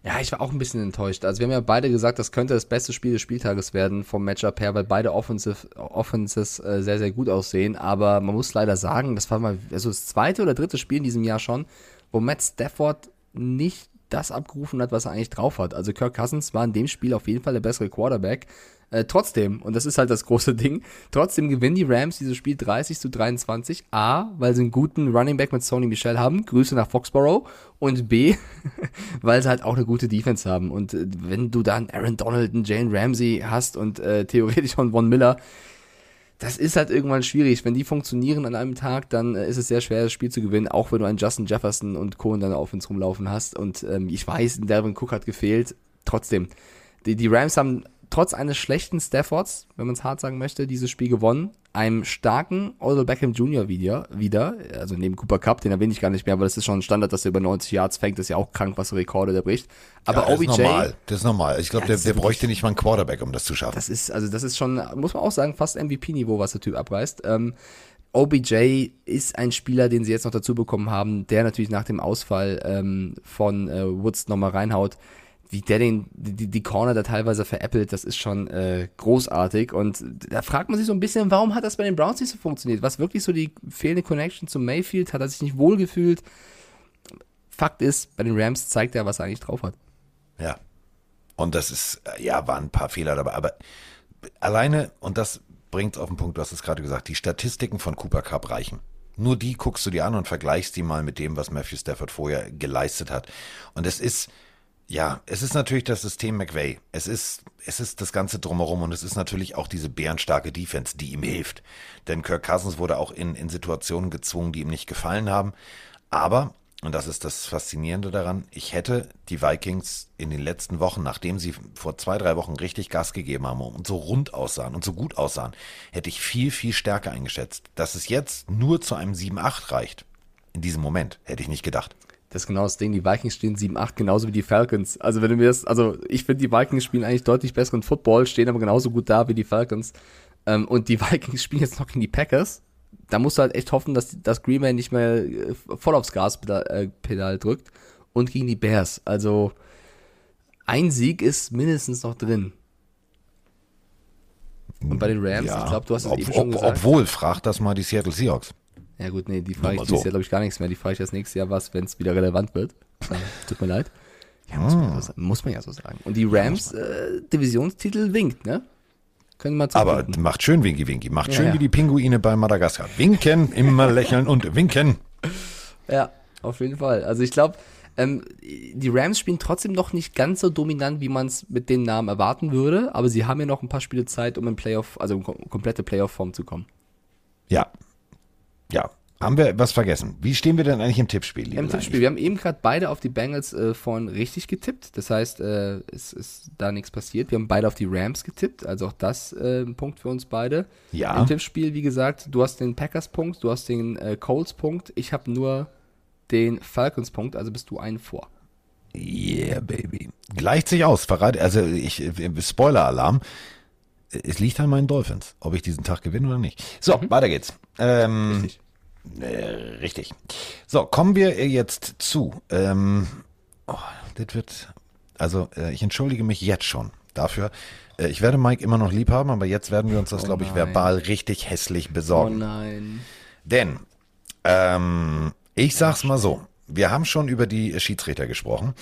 Speaker 3: Ja, ich war auch ein bisschen enttäuscht. Also wir haben ja beide gesagt, das könnte das beste Spiel des Spieltages werden vom Matchup her, weil beide Offensive, Offenses äh, sehr, sehr gut aussehen. Aber man muss leider sagen, das war mal also das zweite oder dritte Spiel in diesem Jahr schon, wo Matt Stafford nicht das abgerufen hat, was er eigentlich drauf hat. Also Kirk Cousins war in dem Spiel auf jeden Fall der bessere Quarterback. Äh, trotzdem, und das ist halt das große Ding, trotzdem gewinnen die Rams dieses Spiel 30 zu 23. A, weil sie einen guten Running Back mit Sony Michel haben. Grüße nach Foxborough. Und B, *laughs* weil sie halt auch eine gute Defense haben. Und äh, wenn du dann Aaron Donald, einen Jane Ramsey hast und äh, *laughs* theoretisch auch einen Von Miller, das ist halt irgendwann schwierig. Wenn die funktionieren an einem Tag, dann äh, ist es sehr schwer, das Spiel zu gewinnen, auch wenn du einen Justin Jefferson und Co. in deiner Offense rumlaufen hast. Und ähm, ich weiß, Devin Cook hat gefehlt. Trotzdem, die, die Rams haben trotz eines schlechten Staffords, wenn man es hart sagen möchte, dieses Spiel gewonnen. Einem starken Odell Beckham Jr. wieder, wieder, also neben Cooper Cup, den erwähne ich gar nicht mehr, aber das ist schon ein Standard, dass er über 90 Yards fängt, das ist ja auch krank, was Rekorde der bricht. Aber
Speaker 2: ja, das
Speaker 3: OBJ,
Speaker 2: ist normal. Das ist normal. Ich glaube,
Speaker 3: Ja,
Speaker 2: der, der bräuchte nicht mal einen Quarterback, um das zu schaffen.
Speaker 3: das ist, also das ist schon, muss man auch sagen, fast MVP-Niveau, was der Typ abreißt. Ähm, OBJ ist ein Spieler, den sie jetzt noch dazu bekommen haben, der natürlich nach dem Ausfall ähm, von äh, Woods nochmal reinhaut. Wie der den, die, die Corner da teilweise veräppelt, das ist schon äh, großartig. Und da fragt man sich so ein bisschen, warum hat das bei den Browns nicht so funktioniert? Was wirklich so die fehlende Connection zu Mayfield? Hat er sich nicht wohlgefühlt? Fakt ist, bei den Rams zeigt er, was er eigentlich drauf hat.
Speaker 2: Ja. Und das ist, äh, ja, waren ein paar Fehler dabei, aber alleine, und das bringt auf den Punkt, du hast es gerade gesagt, die Statistiken von Cooper Cup reichen. Nur die guckst du dir an und vergleichst die mal mit dem, was Matthew Stafford vorher geleistet hat. Und es ist, ja, es ist natürlich das System McVay. Es ist, es ist das Ganze drumherum und es ist natürlich auch diese bärenstarke Defense, die ihm hilft. Denn Kirk Cousins wurde auch in, in Situationen gezwungen, die ihm nicht gefallen haben. Aber und das ist das Faszinierende daran, ich hätte die Vikings in den letzten Wochen, nachdem sie vor zwei, drei Wochen richtig Gas gegeben haben und so rund aussahen und so gut aussahen, hätte ich viel, viel stärker eingeschätzt. Dass es jetzt nur zu einem 7-8 reicht, in diesem Moment, hätte ich nicht gedacht.
Speaker 3: Das ist genau das Ding. Die Vikings stehen 7-8, genauso wie die Falcons. Also, wenn du mir das, also, ich finde, die Vikings spielen eigentlich deutlich besseren Football, stehen aber genauso gut da wie die Falcons. Ähm, und die *laughs* Vikings spielen jetzt noch gegen die Packers da musst du halt echt hoffen, dass, dass Green Bay nicht mehr äh, voll aufs Gaspedal äh, drückt und gegen die Bears. Also ein Sieg ist mindestens noch drin. Und bei den Rams,
Speaker 2: Ja,
Speaker 3: ich glaube, du hast es
Speaker 2: ob,
Speaker 3: eben schon
Speaker 2: ob,
Speaker 3: gesagt.
Speaker 2: Obwohl, frag das mal die Seattle Seahawks.
Speaker 3: Ja gut, nee, die frage ich
Speaker 2: mal
Speaker 3: dieses
Speaker 2: so.
Speaker 3: Jahr, glaube ich, gar nichts mehr. Die frage ich erst nächstes Jahr was, wenn es wieder relevant wird. Äh, *laughs* tut mir leid. Ja, muss, man, ja so, muss man ja so sagen. Und die Rams, äh, Divisionstitel winkt, ne? Können wir
Speaker 2: Aber
Speaker 3: zugucken.
Speaker 2: macht schön Winky Winky, macht
Speaker 3: Ja,
Speaker 2: schön
Speaker 3: ja.
Speaker 2: wie die Pinguine bei Madagaskar. Winken, immer lächeln und winken. *laughs*
Speaker 3: Ja, auf jeden Fall. Also ich glaube, ähm, die Rams spielen trotzdem noch nicht ganz so dominant, wie man es mit den Namen erwarten würde, aber sie haben ja noch ein paar Spiele Zeit, um in Playoff, also in kom komplette Playoff-Form zu kommen.
Speaker 2: Ja. Ja. Haben wir was vergessen? Wie stehen wir denn eigentlich im Tippspiel? liebe
Speaker 3: Im Tippspiel, wir haben eben gerade beide auf die Bengals äh, vorhin richtig getippt. Das heißt, äh, es ist da nichts passiert. Wir haben beide auf die Rams getippt, also auch das äh, ein Punkt für uns beide.
Speaker 2: Ja.
Speaker 3: Im Tippspiel, wie gesagt, du hast den Packers-Punkt, du hast den äh, Colts-Punkt, ich habe nur den Falcons-Punkt, also bist du einen vor.
Speaker 2: Yeah, baby. Gleicht sich aus. Verrate, also ich, äh, Spoiler-Alarm. Es liegt an meinen Dolphins, ob ich diesen Tag gewinne oder nicht. So, weiter geht's. Ähm,
Speaker 3: Mhm. Richtig.
Speaker 2: Äh, richtig. So, kommen wir jetzt zu. Ähm, oh, das wird. Also, äh, ich entschuldige mich jetzt schon dafür. Äh, ich werde Mike immer noch lieb haben, aber jetzt werden wir uns das,
Speaker 3: Oh
Speaker 2: glaube ich, verbal richtig hässlich
Speaker 3: Oh
Speaker 2: besorgen.
Speaker 3: nein.
Speaker 2: Denn, ähm, ich sag's mal so. Wir haben schon über die Schiedsrichter gesprochen.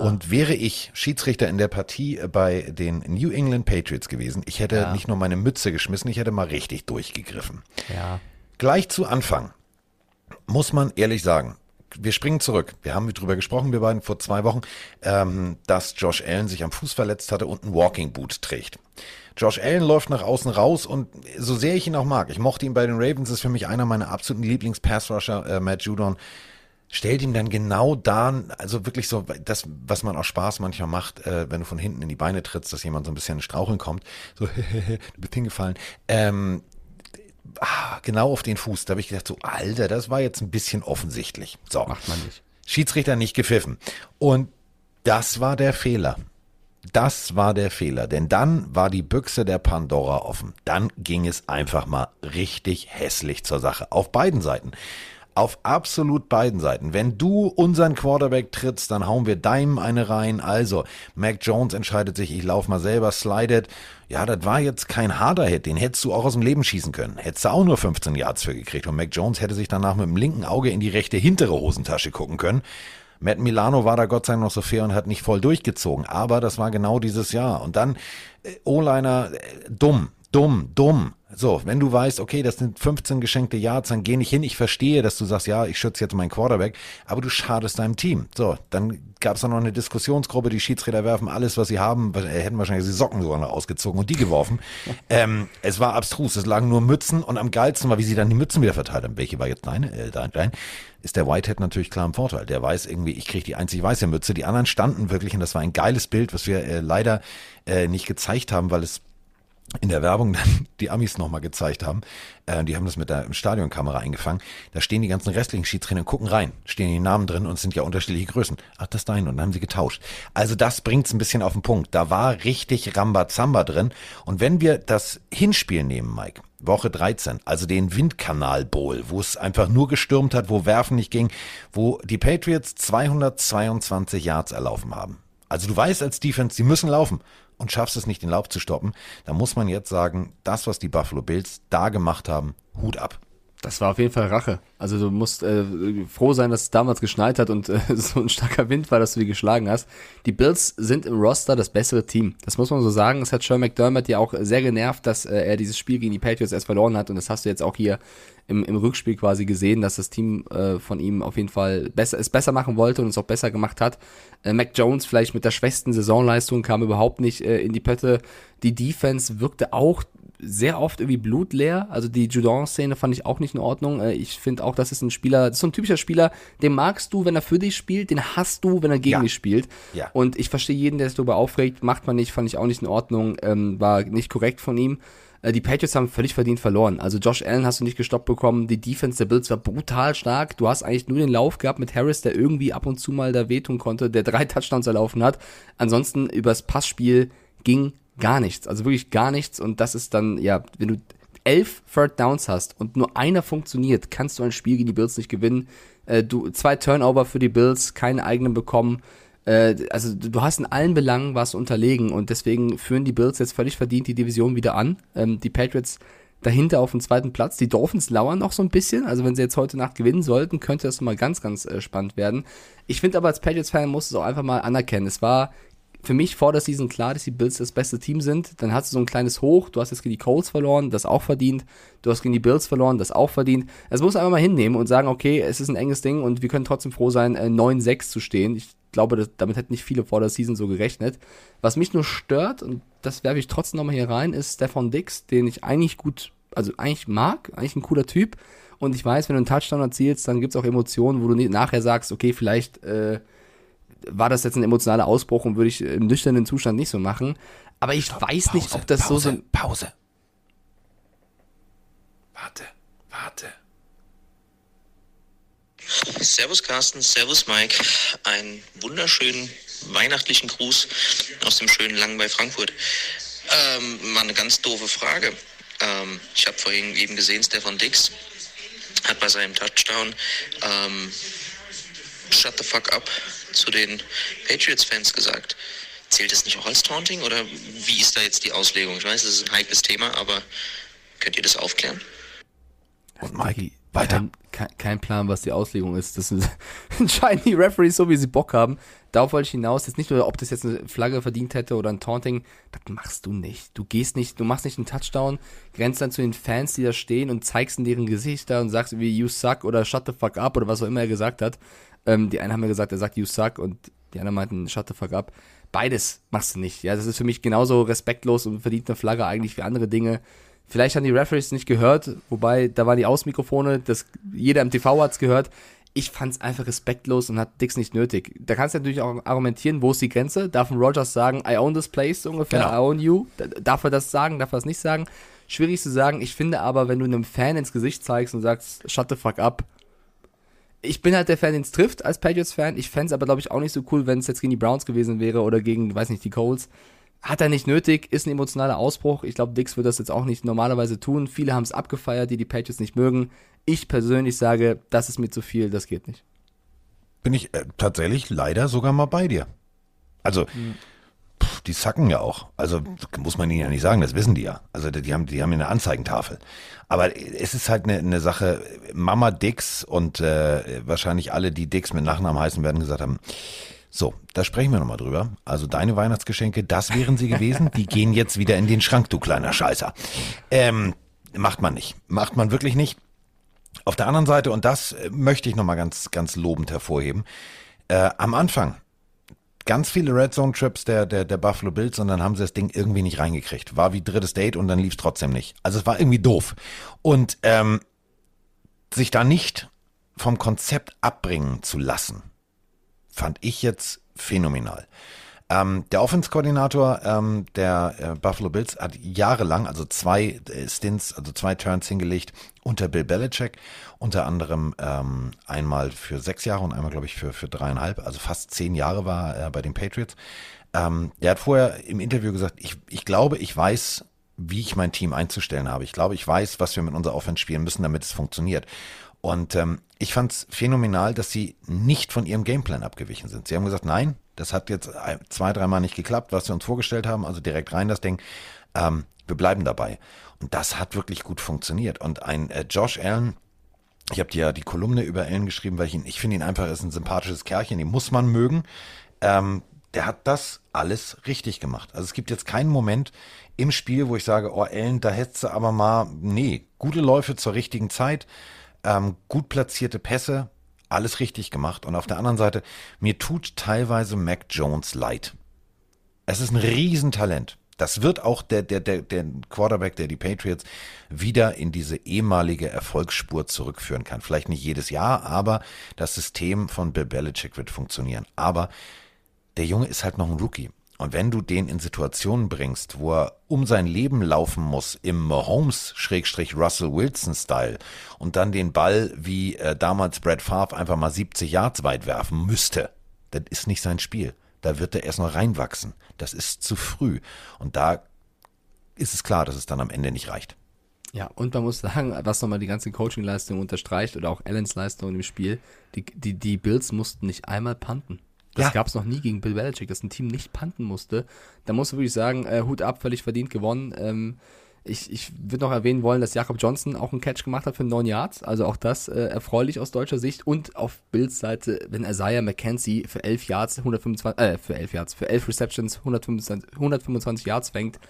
Speaker 2: Und wäre ich Schiedsrichter in der Partie äh, bei den New England Patriots gewesen, ich hätte
Speaker 3: Ja.
Speaker 2: nicht nur meine Mütze geschmissen, ich hätte mal richtig durchgegriffen.
Speaker 3: Ja.
Speaker 2: Gleich zu Anfang muss man ehrlich sagen, wir springen zurück. Wir haben drüber gesprochen, wir beiden vor zwei Wochen, ähm, dass Josh Allen sich am Fuß verletzt hatte und ein Walking Boot trägt. Josh Allen läuft nach außen raus und so sehr ich ihn auch mag, ich mochte ihn bei den Ravens, ist für mich einer meiner absoluten Lieblings-Pass-Rusher, äh, Matt Judon, stellt ihm dann genau da, also wirklich so, das, was man aus Spaß manchmal macht, äh, wenn du von hinten in die Beine trittst, dass jemand so ein bisschen in Straucheln kommt, so, *laughs* du bist hingefallen, ähm, ah, genau auf den Fuß. Da habe ich gedacht, so, Alter, das war jetzt ein bisschen offensichtlich. So.
Speaker 3: Macht man nicht.
Speaker 2: Schiedsrichter nicht gepfiffen. Und das war der Fehler. Das war der Fehler, denn dann war die Büchse der Pandora offen. Dann ging es einfach mal richtig hässlich zur Sache. Auf beiden Seiten. Auf absolut beiden Seiten. Wenn du unseren Quarterback trittst, dann hauen wir deinem eine rein. Also, Mac Jones entscheidet sich, ich lauf mal selber, slidet. Ja, das war jetzt kein harter Hit, den hättest du auch aus dem Leben schießen können. Hättest du auch nur 15 Yards für gekriegt. Und Mac Jones hätte sich danach mit dem linken Auge in die rechte hintere Hosentasche gucken können. Matt Milano war da Gott sei Dank noch so fair und hat nicht voll durchgezogen. Aber das war genau dieses Jahr. Und dann äh, O-Liner, äh, dumm, dumm, dumm. So, wenn du weißt, okay, das sind 15 geschenkte Yards, dann geh nicht hin. Ich verstehe, dass du sagst, ja, ich schütze jetzt meinen Quarterback, aber du schadest deinem Team. So, dann gab es da noch eine Diskussionsgruppe, die Schiedsrichter werfen alles, was sie haben, äh, hätten wahrscheinlich die Socken sogar noch ausgezogen und die geworfen. *laughs* ähm, es war abstrus, es lagen nur Mützen und am geilsten war, wie sie dann die Mützen wieder verteilt haben. Welche war jetzt deine? Äh, dein, dein? Ist der Whitehead natürlich klar im Vorteil. Der weiß irgendwie, ich kriege die einzig weiße Mütze. Die anderen standen wirklich und das war ein geiles Bild, was wir äh, leider äh, nicht gezeigt haben, weil es in der Werbung dann *laughs* die Amis nochmal gezeigt haben. Äh, die haben das mit der Stadionkamera eingefangen. Da stehen die ganzen restlichen Schiedsrichter und gucken rein. Stehen die Namen drin und sind ja unterschiedliche Größen. Ach, das dein. Und dann haben sie getauscht. Also das bringt's ein bisschen auf den Punkt. Da war richtig Rambazamba drin. Und wenn wir das Hinspiel nehmen, Mike, Woche 13, also den Windkanal Bowl, wo es einfach nur gestürmt hat, wo Werfen nicht ging, wo die Patriots 222 Yards erlaufen haben. Also du weißt als Defense, sie müssen laufen und schaffst es nicht, den Lauf zu stoppen, dann muss man jetzt sagen, das, was die Buffalo Bills da gemacht haben, Hut ab.
Speaker 3: Das war auf jeden Fall Rache. Also du musst äh, froh sein, dass es damals geschneit hat und äh, *laughs* so ein starker Wind war, dass du die geschlagen hast. Die Bills sind im Roster das bessere Team. Das muss man so sagen. Es hat Sean McDermott ja auch sehr genervt, dass äh, er dieses Spiel gegen die Patriots erst verloren hat. Und das hast du jetzt auch hier im, im Rückspiel quasi gesehen, dass das Team äh, von ihm auf jeden Fall besser, es besser machen wollte und es auch besser gemacht hat. Äh, Mac Jones vielleicht mit der schwächsten Saisonleistung kam überhaupt nicht äh, in die Pötte. Die Defense wirkte auch sehr oft irgendwie blutleer. Also die Judon-Szene fand ich auch nicht in Ordnung. Äh, Ich finde auch, das ist ein Spieler, das ist so ein typischer Spieler, den magst du, wenn er für dich spielt, den hast du, wenn er gegen
Speaker 2: Ja.
Speaker 3: dich spielt.
Speaker 2: Ja.
Speaker 3: Und ich verstehe jeden, der sich darüber aufregt, macht man nicht, fand ich auch nicht in Ordnung, ähm, war nicht korrekt von ihm. Äh, Die Patriots haben völlig verdient verloren. Also Josh Allen hast du nicht gestoppt bekommen. Die Defense der Bills war brutal stark. Du hast eigentlich nur den Lauf gehabt mit Harris, der irgendwie ab und zu mal da wehtun konnte, der drei *laughs* Touchdowns erlaufen hat. Ansonsten übers Passspiel ging gar nichts. Also wirklich gar nichts. Und das ist dann, ja, wenn du elf Third Downs hast und nur einer funktioniert, kannst du ein Spiel gegen die Bills nicht gewinnen. Äh, du, zwei Turnover für die Bills, keinen eigenen bekommen. Äh, also du hast in allen Belangen was unterlegen und deswegen führen die Bills jetzt völlig verdient die Division wieder an. Ähm, die Patriots dahinter auf dem zweiten Platz. Die Dolphins lauern noch so ein bisschen. Also wenn sie jetzt heute Nacht gewinnen sollten, könnte das mal ganz, ganz äh, spannend werden. Ich finde aber als Patriots-Fan muss es auch einfach mal anerkennen. Es war für mich vor der Season klar, dass die Bills das beste Team sind. Dann hast du so ein kleines Hoch. Du hast jetzt gegen die Colts verloren, das auch verdient. Du hast gegen die Bills verloren, das auch verdient. Das muss einfach mal hinnehmen und sagen, okay, es ist ein enges Ding und wir können trotzdem froh sein, äh, 9-6 zu stehen. Ich glaube, das, damit hätten nicht viele vor der Season so gerechnet. Was mich nur stört, und das werfe ich trotzdem nochmal hier rein, ist Stefan Dix, den ich eigentlich gut, also eigentlich mag, eigentlich ein cooler Typ. Und ich weiß, wenn du einen Touchdown erzielst, dann gibt's auch Emotionen, wo du nachher sagst, okay, vielleicht äh, war das jetzt ein emotionaler Ausbruch und würde ich im nüchternen Zustand nicht so machen. Aber ich weiß nicht, ob das so
Speaker 2: Pause,
Speaker 3: so.
Speaker 2: Pause. Warte, warte.
Speaker 7: Servus Carsten, Servus Mike. Einen wunderschönen weihnachtlichen Gruß aus dem schönen Langen bei Frankfurt. Ähm, mal eine ganz doofe Frage. Ähm, ich habe vorhin eben gesehen, Stefan Dix hat bei seinem Touchdown ähm, Shut the fuck up zu den Patriots-Fans gesagt. Zählt das nicht auch als Taunting oder wie ist da jetzt die Auslegung? Ich weiß, das ist ein heikles Thema, aber könnt ihr das aufklären?
Speaker 2: Und Mike,
Speaker 3: Kein,
Speaker 2: weiter.
Speaker 3: kein, kein Plan, was die Auslegung ist. Das *laughs* entscheiden die Referees so, wie sie Bock haben. Darauf wollte ich hinaus. Jetzt nicht nur, ob das jetzt eine Flagge verdient hätte oder ein Taunting. Das machst du nicht. Du gehst nicht, du machst nicht einen Touchdown, grenzt dann zu den Fans, die da stehen und zeigst in deren Gesichter und sagst wie you suck oder shut the fuck up oder was auch immer er gesagt hat. Ähm, die einen haben ja gesagt, er sagt you suck und die anderen meinten shut the fuck up. Beides machst du nicht. Ja, das ist für mich genauso respektlos und verdient eine Flagge eigentlich wie andere Dinge. Vielleicht haben die Referees nicht gehört, wobei da waren die Ausmikrofone, das, jeder im TV hat's gehört. Ich fand's einfach respektlos und hat Dix nicht nötig. Da kannst du natürlich auch argumentieren, wo ist die Grenze? Darf ein Rogers sagen, I own this place so ungefähr,
Speaker 2: Genau.
Speaker 3: I own you? Da- Darf er das sagen, darf er das nicht sagen? Schwierig zu sagen. Ich finde aber, wenn du einem Fan ins Gesicht zeigst und sagst, shut the fuck up, ich bin halt der Fan, den es trifft als Patriots-Fan. Ich fände es aber, glaube ich, auch nicht so cool, wenn es jetzt gegen die Browns gewesen wäre oder gegen, weiß nicht, die Colts. Hat er nicht nötig, ist ein emotionaler Ausbruch. Ich glaube, Dix wird das jetzt auch nicht normalerweise tun. Viele haben es abgefeiert, die die Patriots nicht mögen. Ich persönlich sage, das ist mir zu viel, das geht nicht.
Speaker 2: Bin ich äh, tatsächlich leider sogar mal bei dir. Also, pff, die sacken ja auch. Also, muss man ihnen ja nicht sagen, das wissen die ja. Also, die haben, die haben ja eine Anzeigentafel. Aber es ist halt eine, eine Sache, Mama Dix und äh, wahrscheinlich alle, die Dix mit Nachnamen heißen, werden gesagt haben, so, da sprechen wir nochmal drüber. Also deine Weihnachtsgeschenke, das wären sie gewesen. Die gehen jetzt wieder in den Schrank, du kleiner Scheißer. Ähm, macht man nicht. Macht man wirklich nicht. Auf der anderen Seite, und das äh, möchte ich nochmal ganz, ganz lobend hervorheben, äh, am Anfang ganz viele Red Zone Trips der, der, der Buffalo Bills und dann haben sie das Ding irgendwie nicht reingekriegt. War wie drittes Date und dann lief es trotzdem nicht. Also es war irgendwie doof. Und ähm, sich da nicht vom Konzept abbringen zu lassen, fand ich jetzt phänomenal. Ähm, der Offense-Koordinator ähm, der äh, Buffalo Bills hat jahrelang, also zwei äh, Stints, also zwei Turns hingelegt unter Bill Belichick, unter anderem ähm, einmal für sechs Jahre und einmal, glaube ich, für, für dreieinhalb, also fast zehn Jahre war er bei den Patriots. Ähm, der hat vorher im Interview gesagt, ich, ich glaube, ich weiß, wie ich mein Team einzustellen habe. Ich glaube, ich weiß, was wir mit unserer Offense spielen müssen, damit es funktioniert. Und ähm, ich fand es phänomenal, dass sie nicht von ihrem Gameplan abgewichen sind. Sie haben gesagt, nein, das hat jetzt zwei, dreimal nicht geklappt, was wir uns vorgestellt haben, also direkt rein das Ding. Ähm, wir bleiben dabei. Und das hat wirklich gut funktioniert. Und ein äh, Josh Allen, Ich habe dir ja die Kolumne über Allen geschrieben, weil ich ihn, ich finde ihn einfach, ist ein sympathisches Kerlchen, den muss man mögen. Ähm, der hat das alles richtig gemacht. Also es gibt jetzt keinen Moment im Spiel, wo ich sage, oh Allen, da hättest du aber mal, nee, gute Läufe zur richtigen Zeit, ähm, gut platzierte Pässe, alles richtig gemacht. Und auf der anderen Seite, mir tut teilweise Mac Jones leid. Es ist ein Riesentalent. Das wird auch der, der, der, der Quarterback, der die Patriots wieder in diese ehemalige Erfolgsspur zurückführen kann. Vielleicht nicht jedes Jahr, aber das System von Bill Belichick wird funktionieren. Aber der Junge ist halt noch ein Rookie. Und wenn du den in Situationen bringst, wo er um sein Leben laufen muss, im Mahomes-Russell Wilson-Style und dann den Ball wie äh, damals Brad Favre einfach mal 70 Yards weit werfen müsste, das ist nicht sein Spiel. Da wird er erst noch reinwachsen. Das ist zu früh. Und da ist es klar, dass es dann am Ende nicht reicht.
Speaker 3: Ja, und man muss sagen, was nochmal die ganze Coaching-Leistung unterstreicht oder auch Allens Leistung im Spiel, die, die, die Bills mussten nicht einmal panten. Das
Speaker 2: Ja.
Speaker 3: gab es noch nie gegen Bill Belichick, dass ein Team nicht panten musste. Da musst du wirklich sagen, äh, Hut ab, völlig verdient gewonnen. Ähm, ich ich würde noch erwähnen wollen, dass Jakob Johnson auch einen Catch gemacht hat für 9 Yards. Also auch das äh, erfreulich aus deutscher Sicht. Und auf Bills Seite, wenn Isaiah McKenzie für 11 Yards, 125, äh, für 11 Yards, für 11 Receptions, 125, 125 Yards fängt.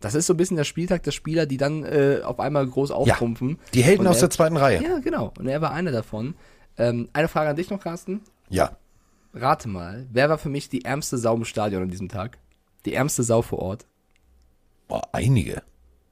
Speaker 3: Das ist so ein bisschen der Spieltag der Spieler, die dann äh, auf einmal groß auftrumpfen.
Speaker 2: Die Helden
Speaker 3: Und
Speaker 2: aus
Speaker 3: er-
Speaker 2: der zweiten Reihe.
Speaker 3: Ja, genau. Und er war einer davon. Ähm, eine Frage an dich noch, Carsten.
Speaker 2: Ja.
Speaker 3: Rate mal, wer war für mich die ärmste Sau im Stadion an diesem Tag? Die ärmste Sau vor Ort.
Speaker 2: Boah, einige.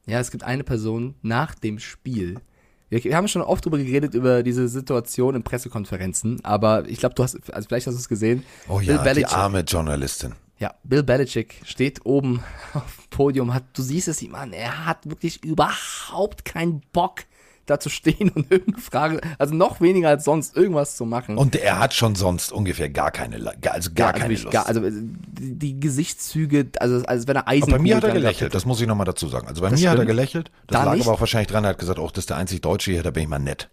Speaker 3: Ja, es gibt eine Person nach dem Spiel. Wir, wir haben schon oft drüber geredet, über diese Situation in Pressekonferenzen, aber ich glaube, du hast, also vielleicht hast du es gesehen.
Speaker 2: Oh ja, die arme Journalistin.
Speaker 3: ja, Bill Belichick steht oben *laughs* auf dem Podium, hat, du siehst es ihm an, er hat wirklich überhaupt keinen Bock, da zu stehen und irgendeine Frage, also noch weniger als sonst, irgendwas zu machen.
Speaker 2: Und er hat schon sonst ungefähr gar keine, also gar
Speaker 3: Ja, also
Speaker 2: keine Lust.
Speaker 3: Gar, also äh, die, Gesichtszüge, also als wenn er Eisen.
Speaker 2: bei mir hat er gelächelt, das muss ich nochmal dazu sagen. Also bei
Speaker 3: Das
Speaker 2: mir hat er
Speaker 3: stimmt.
Speaker 2: gelächelt. Das
Speaker 3: Da
Speaker 2: lag
Speaker 3: nicht.
Speaker 2: aber auch wahrscheinlich dran, er hat gesagt, oh, das ist der einzig Deutsche hier, da bin ich mal nett.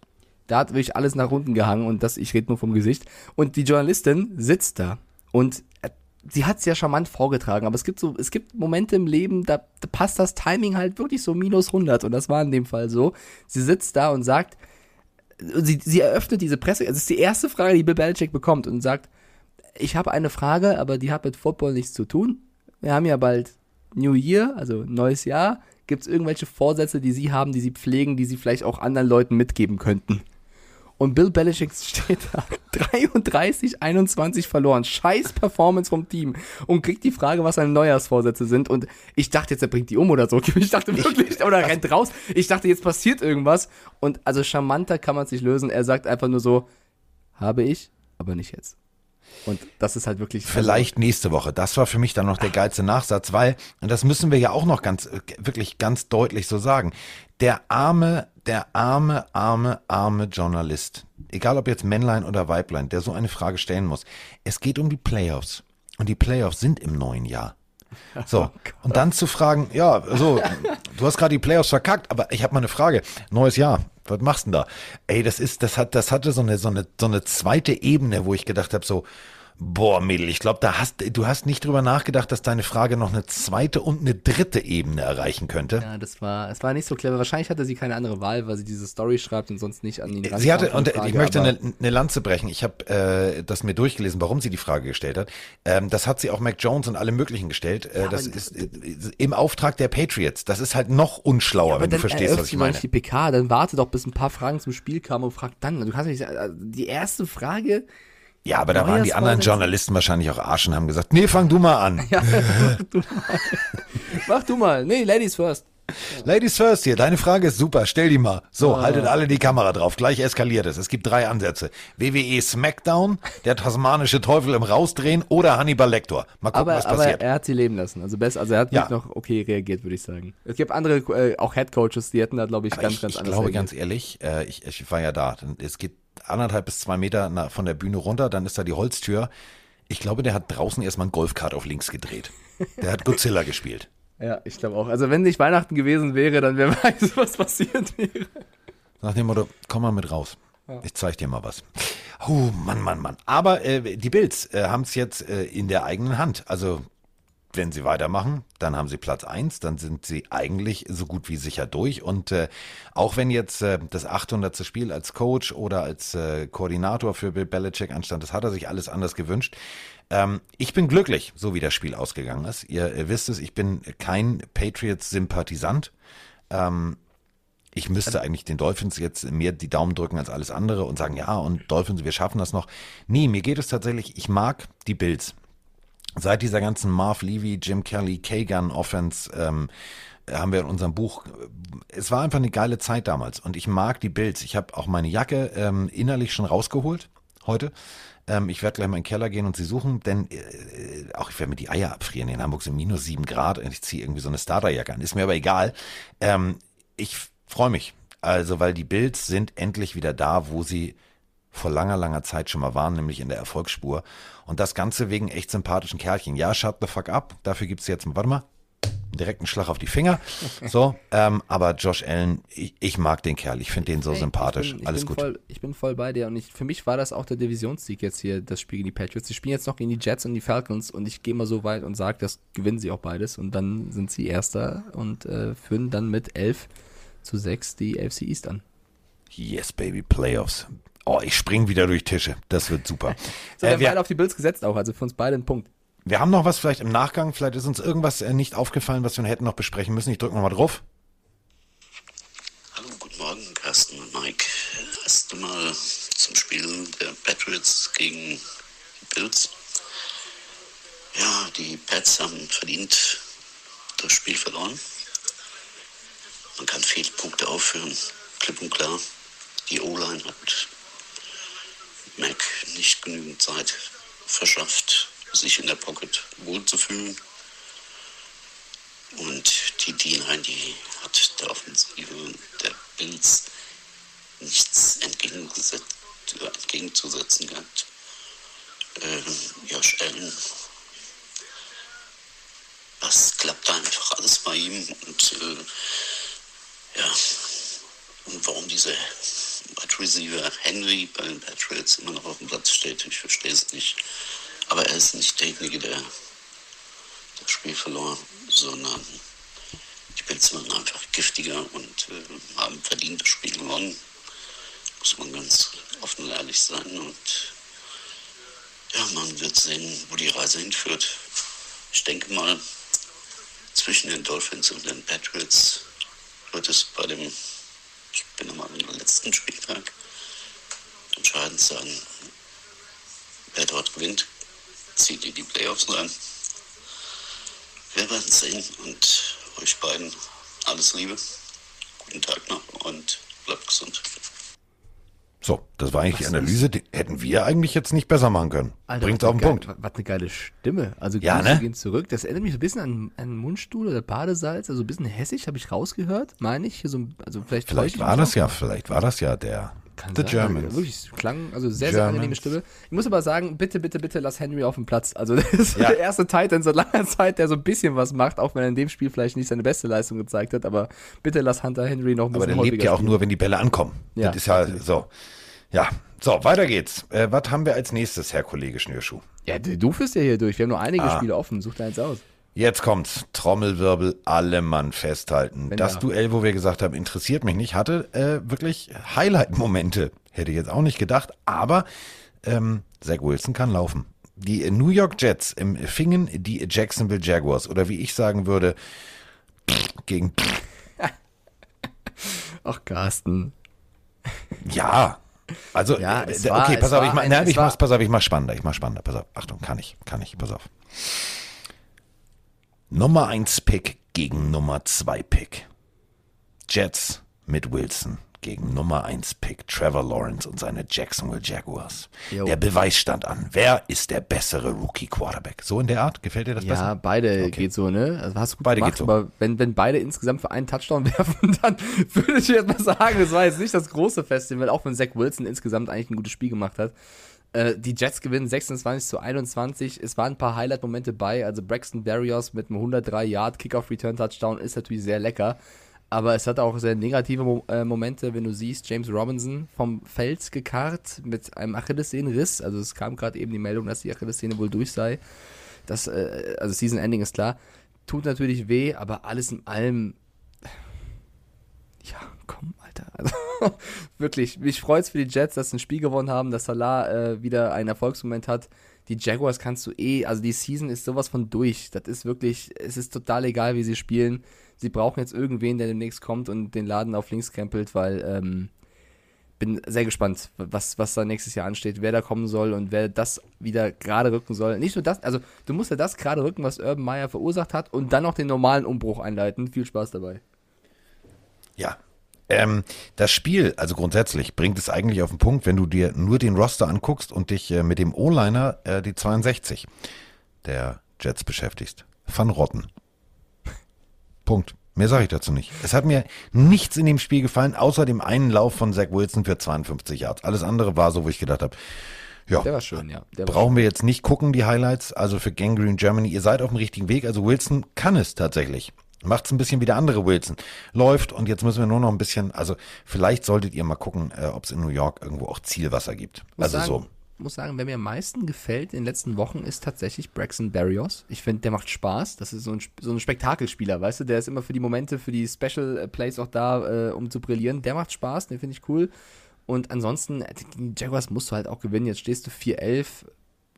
Speaker 3: Da hat wirklich alles nach unten gehangen und das, ich rede nur vom Gesicht. Und die Journalistin sitzt da und sie hat es ja charmant vorgetragen, aber es gibt so, es gibt Momente im Leben, da, da passt das Timing halt wirklich so minus 100 und das war in dem Fall so. Sie sitzt da und sagt, sie, sie eröffnet diese Presse, also es ist die erste Frage, die Bill Belichick bekommt und sagt, ich habe eine Frage, aber die hat mit Football nichts zu tun. Wir haben ja bald New Year, also neues Jahr. Gibt es irgendwelche Vorsätze, die Sie haben, die Sie pflegen, die Sie vielleicht auch anderen Leuten mitgeben könnten? Und Bill Belichick steht da *laughs* 33, 21 verloren. Scheiß Performance vom Team. Und kriegt die Frage, was seine Neujahrsvorsätze sind. Und ich dachte jetzt, er bringt die um oder so. *laughs* Ich dachte wirklich, *laughs* oder er rennt raus. Ich dachte, jetzt passiert irgendwas. Und also charmanter kann man es nicht lösen. Er sagt einfach nur so, habe ich, aber nicht jetzt. Und das ist halt wirklich.
Speaker 2: Vielleicht nächste Woche. Das war für mich dann noch der geilste Nachsatz, weil, und das müssen wir ja auch noch ganz, äh, wirklich ganz deutlich so sagen, der arme, der arme, arme, arme Journalist, egal ob jetzt Männlein oder Weiblein, der so eine Frage stellen muss. Es geht um die Playoffs. Und die Playoffs sind im neuen Jahr. So, *laughs* und dann zu fragen, ja, so, du hast gerade die Playoffs verkackt, aber ich habe mal eine Frage. Neues Jahr, was machst du denn da? Ey, das ist, das hat, das hatte so eine, so eine, so eine zweite Ebene, wo ich gedacht habe, so, boah, Mädel, ich glaube, da hast, du hast nicht drüber nachgedacht, dass deine Frage noch eine zweite und eine dritte Ebene erreichen könnte.
Speaker 3: Ja, das war, es war nicht so clever. Wahrscheinlich hatte sie keine andere Wahl, weil sie diese Story schreibt und sonst nicht an ihn
Speaker 2: Sie hatte, und
Speaker 3: der
Speaker 2: ich
Speaker 3: Frage,
Speaker 2: möchte eine, eine Lanze brechen. Ich habe äh, das mir durchgelesen, warum sie die Frage gestellt hat. Ähm, das hat sie auch Mac Jones und alle möglichen gestellt. Äh, das
Speaker 3: aber-
Speaker 2: ist äh, im Auftrag der Patriots. Das ist halt noch unschlauer,
Speaker 3: Aber
Speaker 2: wenn du verstehst, was ich meine.
Speaker 3: die PK, dann warte doch, bis ein paar Fragen zum Spiel kamen und frag dann. Du kannst nicht, äh, die erste Frage,
Speaker 2: Ja, aber da waren die anderen
Speaker 3: Neujahrsvorsätze?
Speaker 2: Journalisten wahrscheinlich auch Arsch und haben gesagt, nee, fang du mal an. *laughs*
Speaker 3: ja, mach du mal. mach du mal. Nee, Ladies first.
Speaker 2: Ladies first hier, deine Frage ist super, stell die mal. So, haltet alle die Kamera drauf, gleich eskaliert es. Es gibt drei Ansätze. WWE Smackdown, der tasmanische Teufel im Rausdrehen oder Hannibal Lecter. Mal gucken,
Speaker 3: Aber,
Speaker 2: was
Speaker 3: aber
Speaker 2: passiert.
Speaker 3: er hat sie leben lassen. Also besser, also er hat
Speaker 2: Ja.
Speaker 3: nicht noch okay reagiert, würde ich sagen. Es gibt andere, äh, auch Head Coaches, die hätten da, glaube ich,
Speaker 2: Aber
Speaker 3: ganz,
Speaker 2: ich,
Speaker 3: ganz
Speaker 2: ich
Speaker 3: anders
Speaker 2: glaube
Speaker 3: reagiert.
Speaker 2: ganz ehrlich, äh, ich, ich war ja da. Es geht anderthalb bis zwei Meter nach, von der Bühne runter, dann ist da die Holztür. Ich glaube, der hat draußen erstmal einen Golfkart auf links gedreht. Der hat Godzilla gespielt. *laughs*
Speaker 3: Ja, ich glaube auch. Also wenn nicht Weihnachten gewesen wäre, dann wer *laughs* weiß, was passiert wäre.
Speaker 2: Nach dem Motto, komm mal mit raus. Ich zeig dir mal was. Oh, Mann, Mann, Mann. Aber äh, die Bills äh, haben es jetzt äh, in der eigenen Hand. Also wenn sie weitermachen, dann haben sie Platz 1, dann sind sie eigentlich so gut wie sicher durch. Und äh, auch wenn jetzt äh, das 800. Spiel als Coach oder als äh, Koordinator für Bill Belichick anstand, das hat er sich alles anders gewünscht. Ähm, ich bin glücklich, so wie das Spiel ausgegangen ist. Ihr, ihr wisst es, ich bin kein Patriots-Sympathisant. Ähm, ich müsste eigentlich den Dolphins jetzt mehr die Daumen drücken als alles andere und sagen, ja, und Dolphins, wir schaffen das noch. Nee, mir geht es tatsächlich, ich mag die Bills. Seit dieser ganzen Marv Levy, Jim Kelly, Kagan Offense, ähm, haben wir in unserem Buch, es war einfach eine geile Zeit damals und ich mag die Bills. Ich habe auch meine Jacke ähm, innerlich schon rausgeholt heute. Ähm, ich werde gleich mal in den Keller gehen und sie suchen, denn äh, auch ich werde mir die Eier abfrieren. In Hamburg sind minus sieben Grad und ich ziehe irgendwie so eine Starterjacke an. Ist mir aber egal. Ähm, ich freue mich. Also, weil die Bills sind endlich wieder da, wo sie vor langer, langer Zeit schon mal waren, nämlich in der Erfolgsspur. Und das Ganze wegen echt sympathischen Kerlchen. Ja, shut the fuck up. Dafür gibt's jetzt, warte mal, direkt einen Schlag auf die Finger. *laughs* So, ähm, aber Josh Allen, ich, ich mag den Kerl. Ich finde den so
Speaker 3: Ey,
Speaker 2: sympathisch.
Speaker 3: Ich bin, ich
Speaker 2: Alles gut.
Speaker 3: Voll, ich bin voll bei dir und ich, für mich war das auch der Divisionssieg jetzt hier, das Spiel gegen die Patriots. Sie spielen jetzt noch gegen die Jets und die Falcons und ich gehe mal so weit und sage, das gewinnen sie auch beides und dann sind sie Erster und äh, führen dann mit 11 zu 6 die AFC East an.
Speaker 2: Yes, baby, Playoffs. Oh, ich spring wieder durch Tische. Das wird super. *laughs*
Speaker 3: So, wir
Speaker 2: äh,
Speaker 3: haben
Speaker 2: wir,
Speaker 3: beide auf die Bills gesetzt auch, also für uns beide ein Punkt.
Speaker 2: wir haben noch was vielleicht im Nachgang. Vielleicht ist uns irgendwas äh, nicht aufgefallen, was wir hätten noch besprechen müssen. Ich drücke nochmal drauf.
Speaker 8: Hallo, guten Morgen, Carsten und Mike. Erst einmal zum Spiel der Patriots gegen die Bills. Ja, die Pats haben verdient das Spiel verloren. Man kann Fehlpunkte aufführen, klipp und klar. Die O-Line hat Mac nicht genügend Zeit verschafft, sich in der Pocket wohlzufühlen. Und die D-Line, die hat der Offensive der Bills nichts entgegenzusetzen gehabt. Ähm, Josh Allen, das klappt einfach alles bei ihm. Und äh, ja, und warum dieser Wide Receiver Henry bei den Patriots immer noch auf dem Platz steht, ich verstehe es nicht. Aber er ist nicht derjenige, der das Spiel verloren, sondern die Bills waren einfach giftiger und äh, haben verdient das Spiel gewonnen. Muss man ganz offen und ehrlich sein. Und ja, man wird sehen, wo die Reise hinführt. Ich denke mal, zwischen den Dolphins und den Patriots wird es bei dem, ich bin am letzten Spieltag, entscheidend sein, wer dort gewinnt, zieht in die Playoffs rein. Wir werden sehen und euch beiden alles Liebe. Guten Tag noch und bleibt gesund.
Speaker 2: So, das war eigentlich die Analyse. Die hätten wir eigentlich jetzt nicht besser machen können. Bringt's
Speaker 3: was
Speaker 2: auf den
Speaker 3: eine
Speaker 2: Punkt.
Speaker 3: geile- Was eine geile Stimme. Also
Speaker 2: Ja,
Speaker 3: Grüße
Speaker 2: ne?
Speaker 3: gehen zurück. Das erinnert mich so ein bisschen an, an Mundstuhl oder Badesalz, also ein bisschen hässig, habe ich rausgehört, meine ich. So, also vielleicht
Speaker 2: Vielleicht
Speaker 3: ich
Speaker 2: war das ja, vielleicht war das ja der
Speaker 3: Kann
Speaker 2: The
Speaker 3: sein.
Speaker 2: Germans.
Speaker 3: Wirklich, klang, also sehr, sehr
Speaker 2: Germans.
Speaker 3: angenehme Stimme. Ich muss aber sagen, bitte, bitte, bitte lass Henry auf dem Platz. Also *laughs* das ist
Speaker 2: Ja.
Speaker 3: der erste Titan seit langer Zeit, der so ein bisschen was macht, auch wenn er in dem Spiel vielleicht nicht seine beste Leistung gezeigt hat, aber bitte lass Hunter Henry noch ein
Speaker 2: Aber
Speaker 3: bisschen
Speaker 2: der lebt ja auch
Speaker 3: spielen.
Speaker 2: nur, wenn die Bälle ankommen.
Speaker 3: Ja,
Speaker 2: das ist ja so. Ja, so, weiter geht's. Äh, was haben wir als nächstes, Herr Kollege Schnürschuh?
Speaker 3: Ja, du du führst ja hier durch. Wir haben nur einige
Speaker 2: Ah.
Speaker 3: Spiele offen. Such da eins aus.
Speaker 2: Jetzt kommt's. Trommelwirbel, alle Mann festhalten.
Speaker 3: Wenn
Speaker 2: das
Speaker 3: da-
Speaker 2: Duell, wo wir gesagt haben, interessiert mich nicht, hatte äh, wirklich Highlight-Momente. Hätte ich jetzt auch nicht gedacht. Aber ähm, Zach Wilson kann laufen. Die New York Jets empfingen die Jacksonville Jaguars. Oder wie ich sagen würde, gegen *laughs*
Speaker 3: Ach, Carsten.
Speaker 2: Ja. Also,
Speaker 3: Ja,
Speaker 2: äh,
Speaker 3: war-
Speaker 2: okay, pass auf, ich mach,
Speaker 3: ein-
Speaker 2: nein, ich mach's, pass auf, ich mach spannender, ich mach spannender, pass auf. Achtung, kann ich, kann ich, pass auf. Nummer 1 Pick gegen Nummer 2 Pick. Jets mit Wilson gegen Nummer 1 Pick Trevor Lawrence und seine Jacksonville Jaguars.
Speaker 3: Jo.
Speaker 2: Der Beweis stand an. Wer ist der bessere Rookie Quarterback? So in der Art? Gefällt dir das
Speaker 3: Ja,
Speaker 2: besser?
Speaker 3: beide
Speaker 2: Okay.
Speaker 3: geht so, ne? Also hast du gut
Speaker 2: Beide
Speaker 3: gemacht,
Speaker 2: geht so.
Speaker 3: aber wenn, wenn beide insgesamt für einen Touchdown *laughs* werfen, dann würde ich jetzt mal sagen, das war jetzt nicht das große Festival, auch wenn Zach Wilson insgesamt eigentlich ein gutes Spiel gemacht hat. Äh, die Jets gewinnen 26 zu 21. Es waren ein paar Highlight-Momente bei. Also Braxton Berrios mit einem 103 Yard Kickoff-Return-Touchdown ist natürlich sehr lecker. Aber es hat auch sehr negative Mo äh, Momente, wenn du siehst, James Robinson vom Feld gekarrt mit einem Achillessehnenriss. Also es kam gerade eben die Meldung, dass die Achillessehne wohl durch sei. Das, äh, also Season Ending ist klar. Tut natürlich weh, aber alles in allem. Ja, komm. Also, *laughs* wirklich, mich freut's für die Jets, dass sie ein Spiel gewonnen haben, dass Salah äh, wieder einen Erfolgsmoment hat. Die Jaguars kannst du eh, also die Season ist sowas von durch. Das ist wirklich, es ist total egal, wie sie spielen. Sie brauchen jetzt irgendwen, der demnächst kommt und den Laden auf links krempelt, weil ähm, bin sehr gespannt, was, was da nächstes Jahr ansteht, wer da kommen soll und wer das wieder gerade rücken soll. Nicht nur das, also du musst ja das gerade rücken, was Urban Meyer verursacht hat und dann noch den normalen Umbruch einleiten. Viel Spaß dabei.
Speaker 2: Ja. Ähm, das Spiel, also grundsätzlich, bringt es eigentlich auf den Punkt, wenn du dir nur den Roster anguckst und dich äh, mit dem O-Liner, äh, die 62 der Jets beschäftigst. Van Rotten. Punkt. Mehr sage ich dazu nicht. Es hat mir nichts in dem Spiel gefallen, außer dem einen Lauf von Zach Wilson für 52 Yards. Alles andere war so, wo ich gedacht habe, ja,
Speaker 3: Der war schön, ja. Der war
Speaker 2: brauchen wir jetzt nicht gucken, die Highlights. Also für Gangrene Germany, ihr seid auf dem richtigen Weg. Also Wilson kann es tatsächlich. Macht's ein bisschen wie der andere Wilson. Läuft und jetzt müssen wir nur noch ein bisschen, also vielleicht solltet ihr mal gucken, äh, ob es in New York irgendwo auch Zielwasser gibt.
Speaker 3: muss
Speaker 2: Also
Speaker 3: sagen,
Speaker 2: so.
Speaker 3: muss sagen, wer mir am meisten gefällt in den letzten Wochen ist tatsächlich Braxton Barrios. Ich finde, der macht Spaß. Das ist so ein, so ein Spektakelspieler, weißt du? Der ist immer für die Momente, für die Special äh, Plays auch da, äh, um zu brillieren. Der macht Spaß, den finde ich cool. Und ansonsten, äh, die Jaguars musst du halt auch gewinnen. Jetzt stehst du 4-11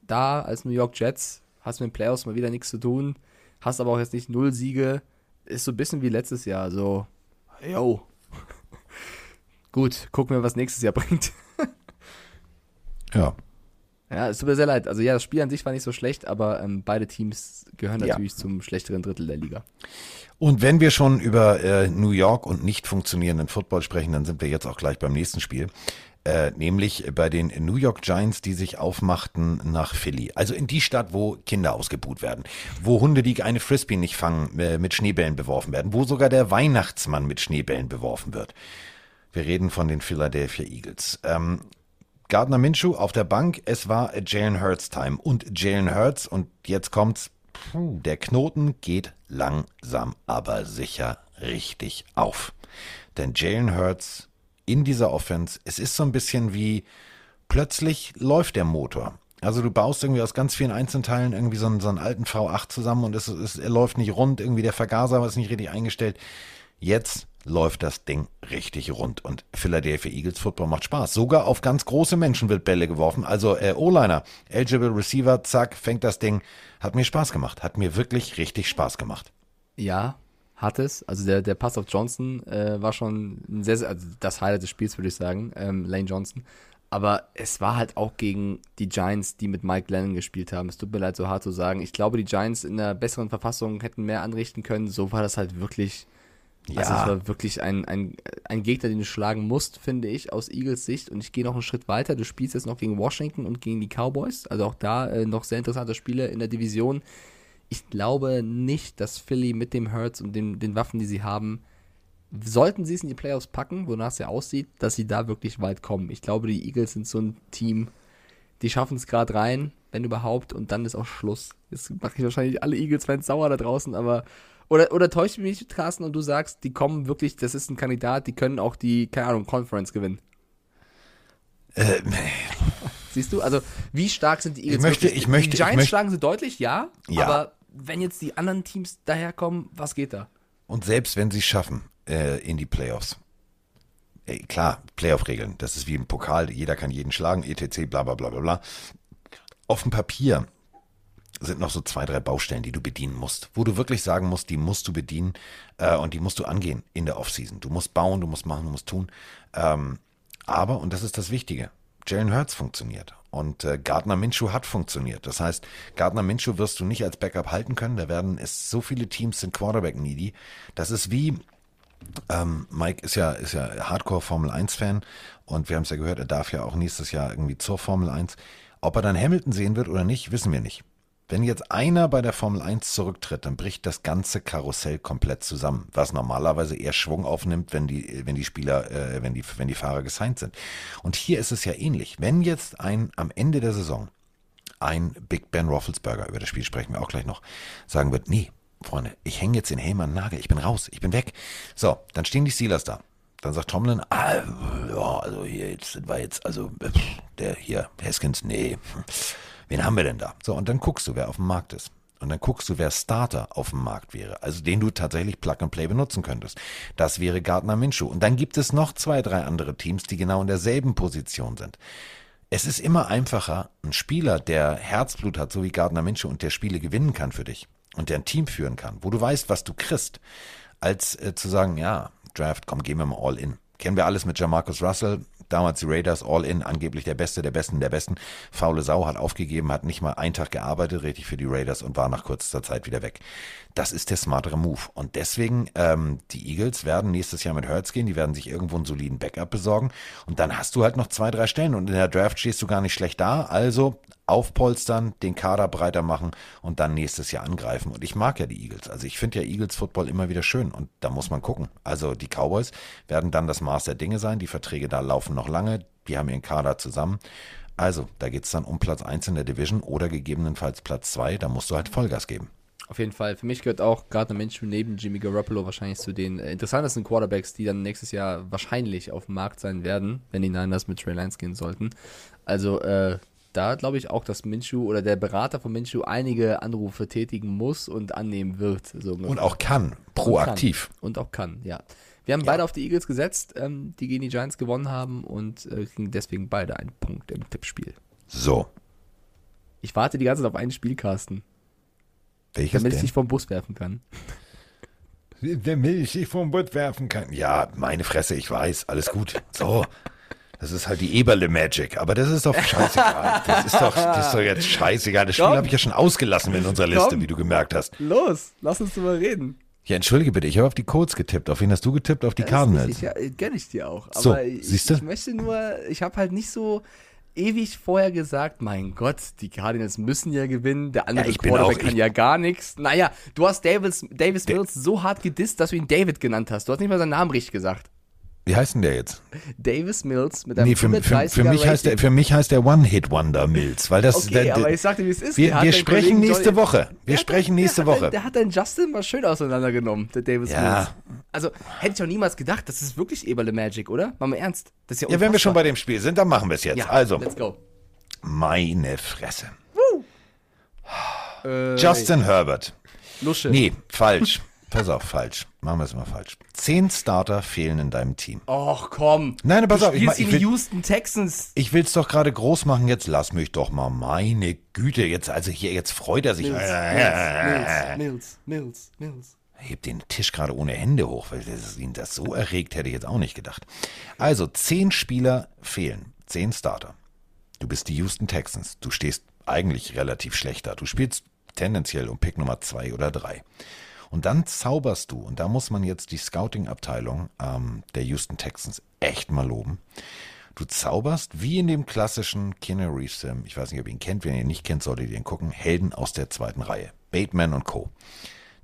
Speaker 3: da als New York Jets, hast mit den Playoffs mal wieder nichts zu tun, hast aber auch jetzt nicht null Siege. Ist so ein bisschen wie letztes Jahr, so, yo. *laughs* Gut, gucken wir, was nächstes Jahr *laughs* bringt.
Speaker 2: Ja.
Speaker 3: Ja, es tut mir sehr leid. Also ja, das Spiel an sich war nicht so schlecht, aber ähm, beide Teams gehören
Speaker 2: Ja.
Speaker 3: natürlich zum schlechteren Drittel der Liga.
Speaker 2: Und wenn wir schon über äh, New York und nicht funktionierenden Football sprechen, dann sind wir jetzt auch gleich beim nächsten Spiel. Äh, nämlich bei den New York Giants, die sich aufmachten nach Philly. Also in die Stadt, wo Kinder ausgebuht werden, wo Hunde, die eine Frisbee nicht fangen, äh, mit Schneebällen beworfen werden, wo sogar der Weihnachtsmann mit Schneebällen beworfen wird. Wir reden von den Philadelphia Eagles. Ähm, Gardner Minshew auf der Bank, es war Jalen Hurts Time und Jalen Hurts und jetzt kommt's, puh, der Knoten geht langsam, aber sicher richtig auf. Denn Jalen Hurts in dieser Offense, es ist so ein bisschen wie plötzlich läuft der Motor. Also du baust irgendwie aus ganz vielen Einzelteilen irgendwie so einen, so einen alten V8 zusammen und es, es er läuft nicht rund, irgendwie der Vergaser ist nicht richtig eingestellt. Jetzt läuft das Ding richtig rund und Philadelphia Eagles Football macht Spaß. Sogar auf ganz große Menschen wird Bälle geworfen. Also äh, O-Liner, eligible Receiver, zack, fängt das Ding. Hat mir Spaß gemacht. Hat mir wirklich richtig Spaß gemacht.
Speaker 3: Ja, hat es. Also der, der Pass auf Johnson äh, war schon ein sehr, sehr, also das Highlight des Spiels, würde ich sagen, ähm, Lane Johnson. Aber es war halt auch gegen die Giants, die mit Mike Lennon gespielt haben. Es tut mir leid, so hart zu sagen. Ich glaube, die Giants in einer besseren Verfassung hätten mehr anrichten können. So war das halt wirklich. Also es war wirklich ein, ein, ein Gegner, den du schlagen musst, finde ich, aus Eagles Sicht. Und ich gehe noch einen Schritt weiter. Du spielst jetzt noch gegen Washington und gegen die Cowboys. Also auch da äh, noch sehr interessante Spiele in der Division. Ich glaube nicht, dass Philly mit dem Hurts und den, den Waffen, die sie haben, sollten sie es in die Playoffs packen, wonach es ja aussieht, dass sie da wirklich weit kommen. Ich glaube, die Eagles sind so ein Team, die schaffen es gerade rein, wenn überhaupt, und dann ist auch Schluss. Jetzt mache ich wahrscheinlich alle Eagles-Fans sauer da draußen, aber. Oder, oder täuscht mich, Carsten, und du sagst, die kommen wirklich, das ist ein Kandidat, die können auch die, keine Ahnung, Conference gewinnen.
Speaker 2: Äh,
Speaker 3: Siehst du? Also, wie stark sind die Eagles?
Speaker 2: Ich möchte- ich möchte-
Speaker 3: die
Speaker 2: ich
Speaker 3: Giants
Speaker 2: möchte-
Speaker 3: schlagen sie deutlich, ja,
Speaker 2: Ja.
Speaker 3: Aber wenn jetzt die anderen Teams daherkommen, was geht da?
Speaker 2: Und selbst wenn sie es schaffen äh, in die Playoffs, ey, klar, Playoff-Regeln, das ist wie im Pokal, jeder kann jeden schlagen, etc., bla bla bla bla bla. Auf dem Papier sind noch so zwei, drei Baustellen, die du bedienen musst, wo du wirklich sagen musst, die musst du bedienen äh, und die musst du angehen in der Offseason. Du musst bauen, du musst machen, du musst tun. Ähm, aber, und das ist das Wichtige, Jalen Hurts funktioniert und äh, Gardner Minshew hat funktioniert. Das heißt, Gardner Minshew wirst du nicht als Backup halten können. Da werden es so viele Teams sind Quarterback needy. Das ist wie ähm, Mike ist ja ist ja Hardcore Formel 1 Fan und wir haben es ja gehört, er darf ja auch nächstes Jahr irgendwie zur Formel 1. Ob er dann Hamilton sehen wird oder nicht, wissen wir nicht. Wenn jetzt einer bei der Formel 1 zurücktritt, dann bricht das ganze Karussell komplett zusammen, was normalerweise eher Schwung aufnimmt, wenn die, wenn die Spieler, äh, wenn die, wenn die Fahrer gesigned sind. Und hier ist es ja ähnlich. Wenn jetzt ein am Ende der Saison ein Big Ben Roethlisberger, über das Spiel sprechen wir auch gleich noch, sagen wird, nee, Freunde, ich hänge jetzt den Helm an den Nagel, ich bin raus, ich bin weg. So, dann stehen die Steelers da. Dann sagt Tomlin, ah, ja, also hier, jetzt sind wir jetzt, also der hier, Haskins, nee, wen haben wir denn da? So, und dann guckst du, wer auf dem Markt ist. und dann guckst du, wer Starter auf dem Markt wäre, also den du tatsächlich Plug and Play benutzen könntest. Das wäre Gardner Minshew. Und dann gibt es noch zwei, drei andere Teams, die genau in derselben Position sind. Es ist immer einfacher, ein Spieler, der Herzblut hat, so wie Gardner Minshew und der Spiele gewinnen kann für dich und der ein Team führen kann, wo du weißt, was du kriegst, als äh, zu sagen, ja, Draft, komm, gehen wir mal all in. Kennen wir alles mit Jamarcus Russell, damals die Raiders all in, angeblich der Beste, der Besten, der Besten. Faule Sau hat aufgegeben, hat nicht mal einen Tag gearbeitet, richtig für die Raiders und war nach kurzer Zeit wieder weg. Das ist der smartere Move. Und deswegen, ähm, die Eagles werden nächstes Jahr mit Hurts gehen, die werden sich irgendwo einen soliden Backup besorgen. Und dann hast du halt noch zwei, drei Stellen und in der Draft stehst du gar nicht schlecht da. Also aufpolstern, den Kader breiter machen und dann nächstes Jahr angreifen. Und ich mag ja die Eagles. Also ich finde ja Eagles Football immer wieder schön und da muss man gucken. Also die Cowboys werden dann das Maß der Dinge sein. Die Verträge da laufen noch lange. Die haben ihren Kader zusammen. Also da geht es dann um Platz 1 in der Division oder gegebenenfalls Platz 2. Da musst du halt Vollgas geben.
Speaker 3: Auf jeden Fall. Für mich gehört auch Gardner Minshew neben Jimmy Garoppolo wahrscheinlich zu den äh, interessantesten Quarterbacks, die dann nächstes Jahr wahrscheinlich auf dem Markt sein werden, wenn die Niners mit Trey Lance gehen sollten. Also äh, da glaube ich auch, dass Minshew oder der Berater von Minshew einige Anrufe tätigen muss und annehmen wird. So.
Speaker 2: Und auch kann, proaktiv.
Speaker 3: Und, und auch kann, ja. Wir haben beide auf die Eagles gesetzt, ähm, die gegen die Giants gewonnen haben und äh, kriegen deswegen beide einen Punkt im Tippspiel.
Speaker 2: So,
Speaker 3: Ich warte die ganze Zeit auf einen Spielkasten,
Speaker 2: welches
Speaker 3: damit ich
Speaker 2: denn?
Speaker 3: dich vom Bus werfen kann.
Speaker 2: Damit ich dich vom Bett werfen kann. Ja, meine Fresse, ich weiß, alles gut. So. Das ist halt die Eberle Magic, aber das ist doch scheißegal. Das ist doch, das ist doch jetzt scheißegal. Das Spiel habe ich ja schon ausgelassen in unserer Liste,
Speaker 3: Komm.
Speaker 2: wie du gemerkt hast.
Speaker 3: Los, lass uns drüber reden.
Speaker 2: Ja, entschuldige bitte, ich habe auf die Colts getippt. Auf wen hast du getippt? Auf die Cardinals.
Speaker 3: Ich, ja, gönn ich dir auch. Aber
Speaker 2: So,
Speaker 3: ich,
Speaker 2: siehste?
Speaker 3: ich möchte nur, ich habe halt nicht so ewig vorher gesagt, mein Gott, die Cardinals müssen ja gewinnen, der andere
Speaker 2: Ja,
Speaker 3: Quarterback
Speaker 2: auch-
Speaker 3: kann ja gar nichts. Naja, du hast Davis, Davis Mills so hart gedisst, dass du ihn David genannt hast. Du hast nicht mal seinen Namen richtig gesagt.
Speaker 2: Wie heißt denn der jetzt?
Speaker 3: Davis Mills mit einem
Speaker 2: Nee, für, für,
Speaker 3: 130er
Speaker 2: für, mich heißt der, für mich heißt der One-Hit-Wonder Mills, weil das.
Speaker 3: Okay,
Speaker 2: der, der,
Speaker 3: aber ich sagte, wie es ist.
Speaker 2: wir
Speaker 3: hat
Speaker 2: wir sprechen nächste Woche. Wir
Speaker 3: Der hat
Speaker 2: sprechen nächste
Speaker 3: der hat
Speaker 2: Woche.
Speaker 3: deinen- Der hat deinen Justin mal schön auseinandergenommen, der Davis
Speaker 2: Ja.
Speaker 3: Mills. Also, hätte ich auch niemals gedacht, das ist wirklich Eberle Magic, oder? Mal mal ernst. Das ist ja,
Speaker 2: Ja, wenn wir schon bei dem Spiel sind, dann machen wir es jetzt.
Speaker 3: Ja,
Speaker 2: also,
Speaker 3: let's go.
Speaker 2: meine Fresse.
Speaker 3: Äh,
Speaker 2: Justin Herbert.
Speaker 3: Lusche.
Speaker 2: Nee, falsch. *laughs* Pass auf, falsch. Machen wir es mal falsch. Zehn Starter fehlen in deinem Team.
Speaker 3: Och, komm.
Speaker 2: Nein, pass
Speaker 3: du
Speaker 2: auf, ich mach- ich will-
Speaker 3: Houston Texans.
Speaker 2: Ich will's doch gerade groß machen, jetzt lass mich doch mal. Meine Güte, jetzt, also hier, jetzt freut er sich.
Speaker 3: Mills, Mills, *laughs* Mills, Mills.
Speaker 2: Hebt den Tisch gerade ohne Hände hoch, weil das ihn das so erregt, hätte ich jetzt auch nicht gedacht. Also, zehn Spieler fehlen. Zehn Starter. Du bist die Houston Texans. Du stehst eigentlich relativ schlecht da. Du spielst tendenziell um Pick Nummer zwei oder drei. Und dann zauberst du, und da muss man jetzt die Scouting-Abteilung ähm, der Houston Texans echt mal loben. Du zauberst wie in dem klassischen Reeves, Film, ich weiß nicht, ob ihr ihn kennt, wenn ihr ihn nicht kennt, solltet ihr ihn gucken, Helden aus der zweiten Reihe, Bateman und Co.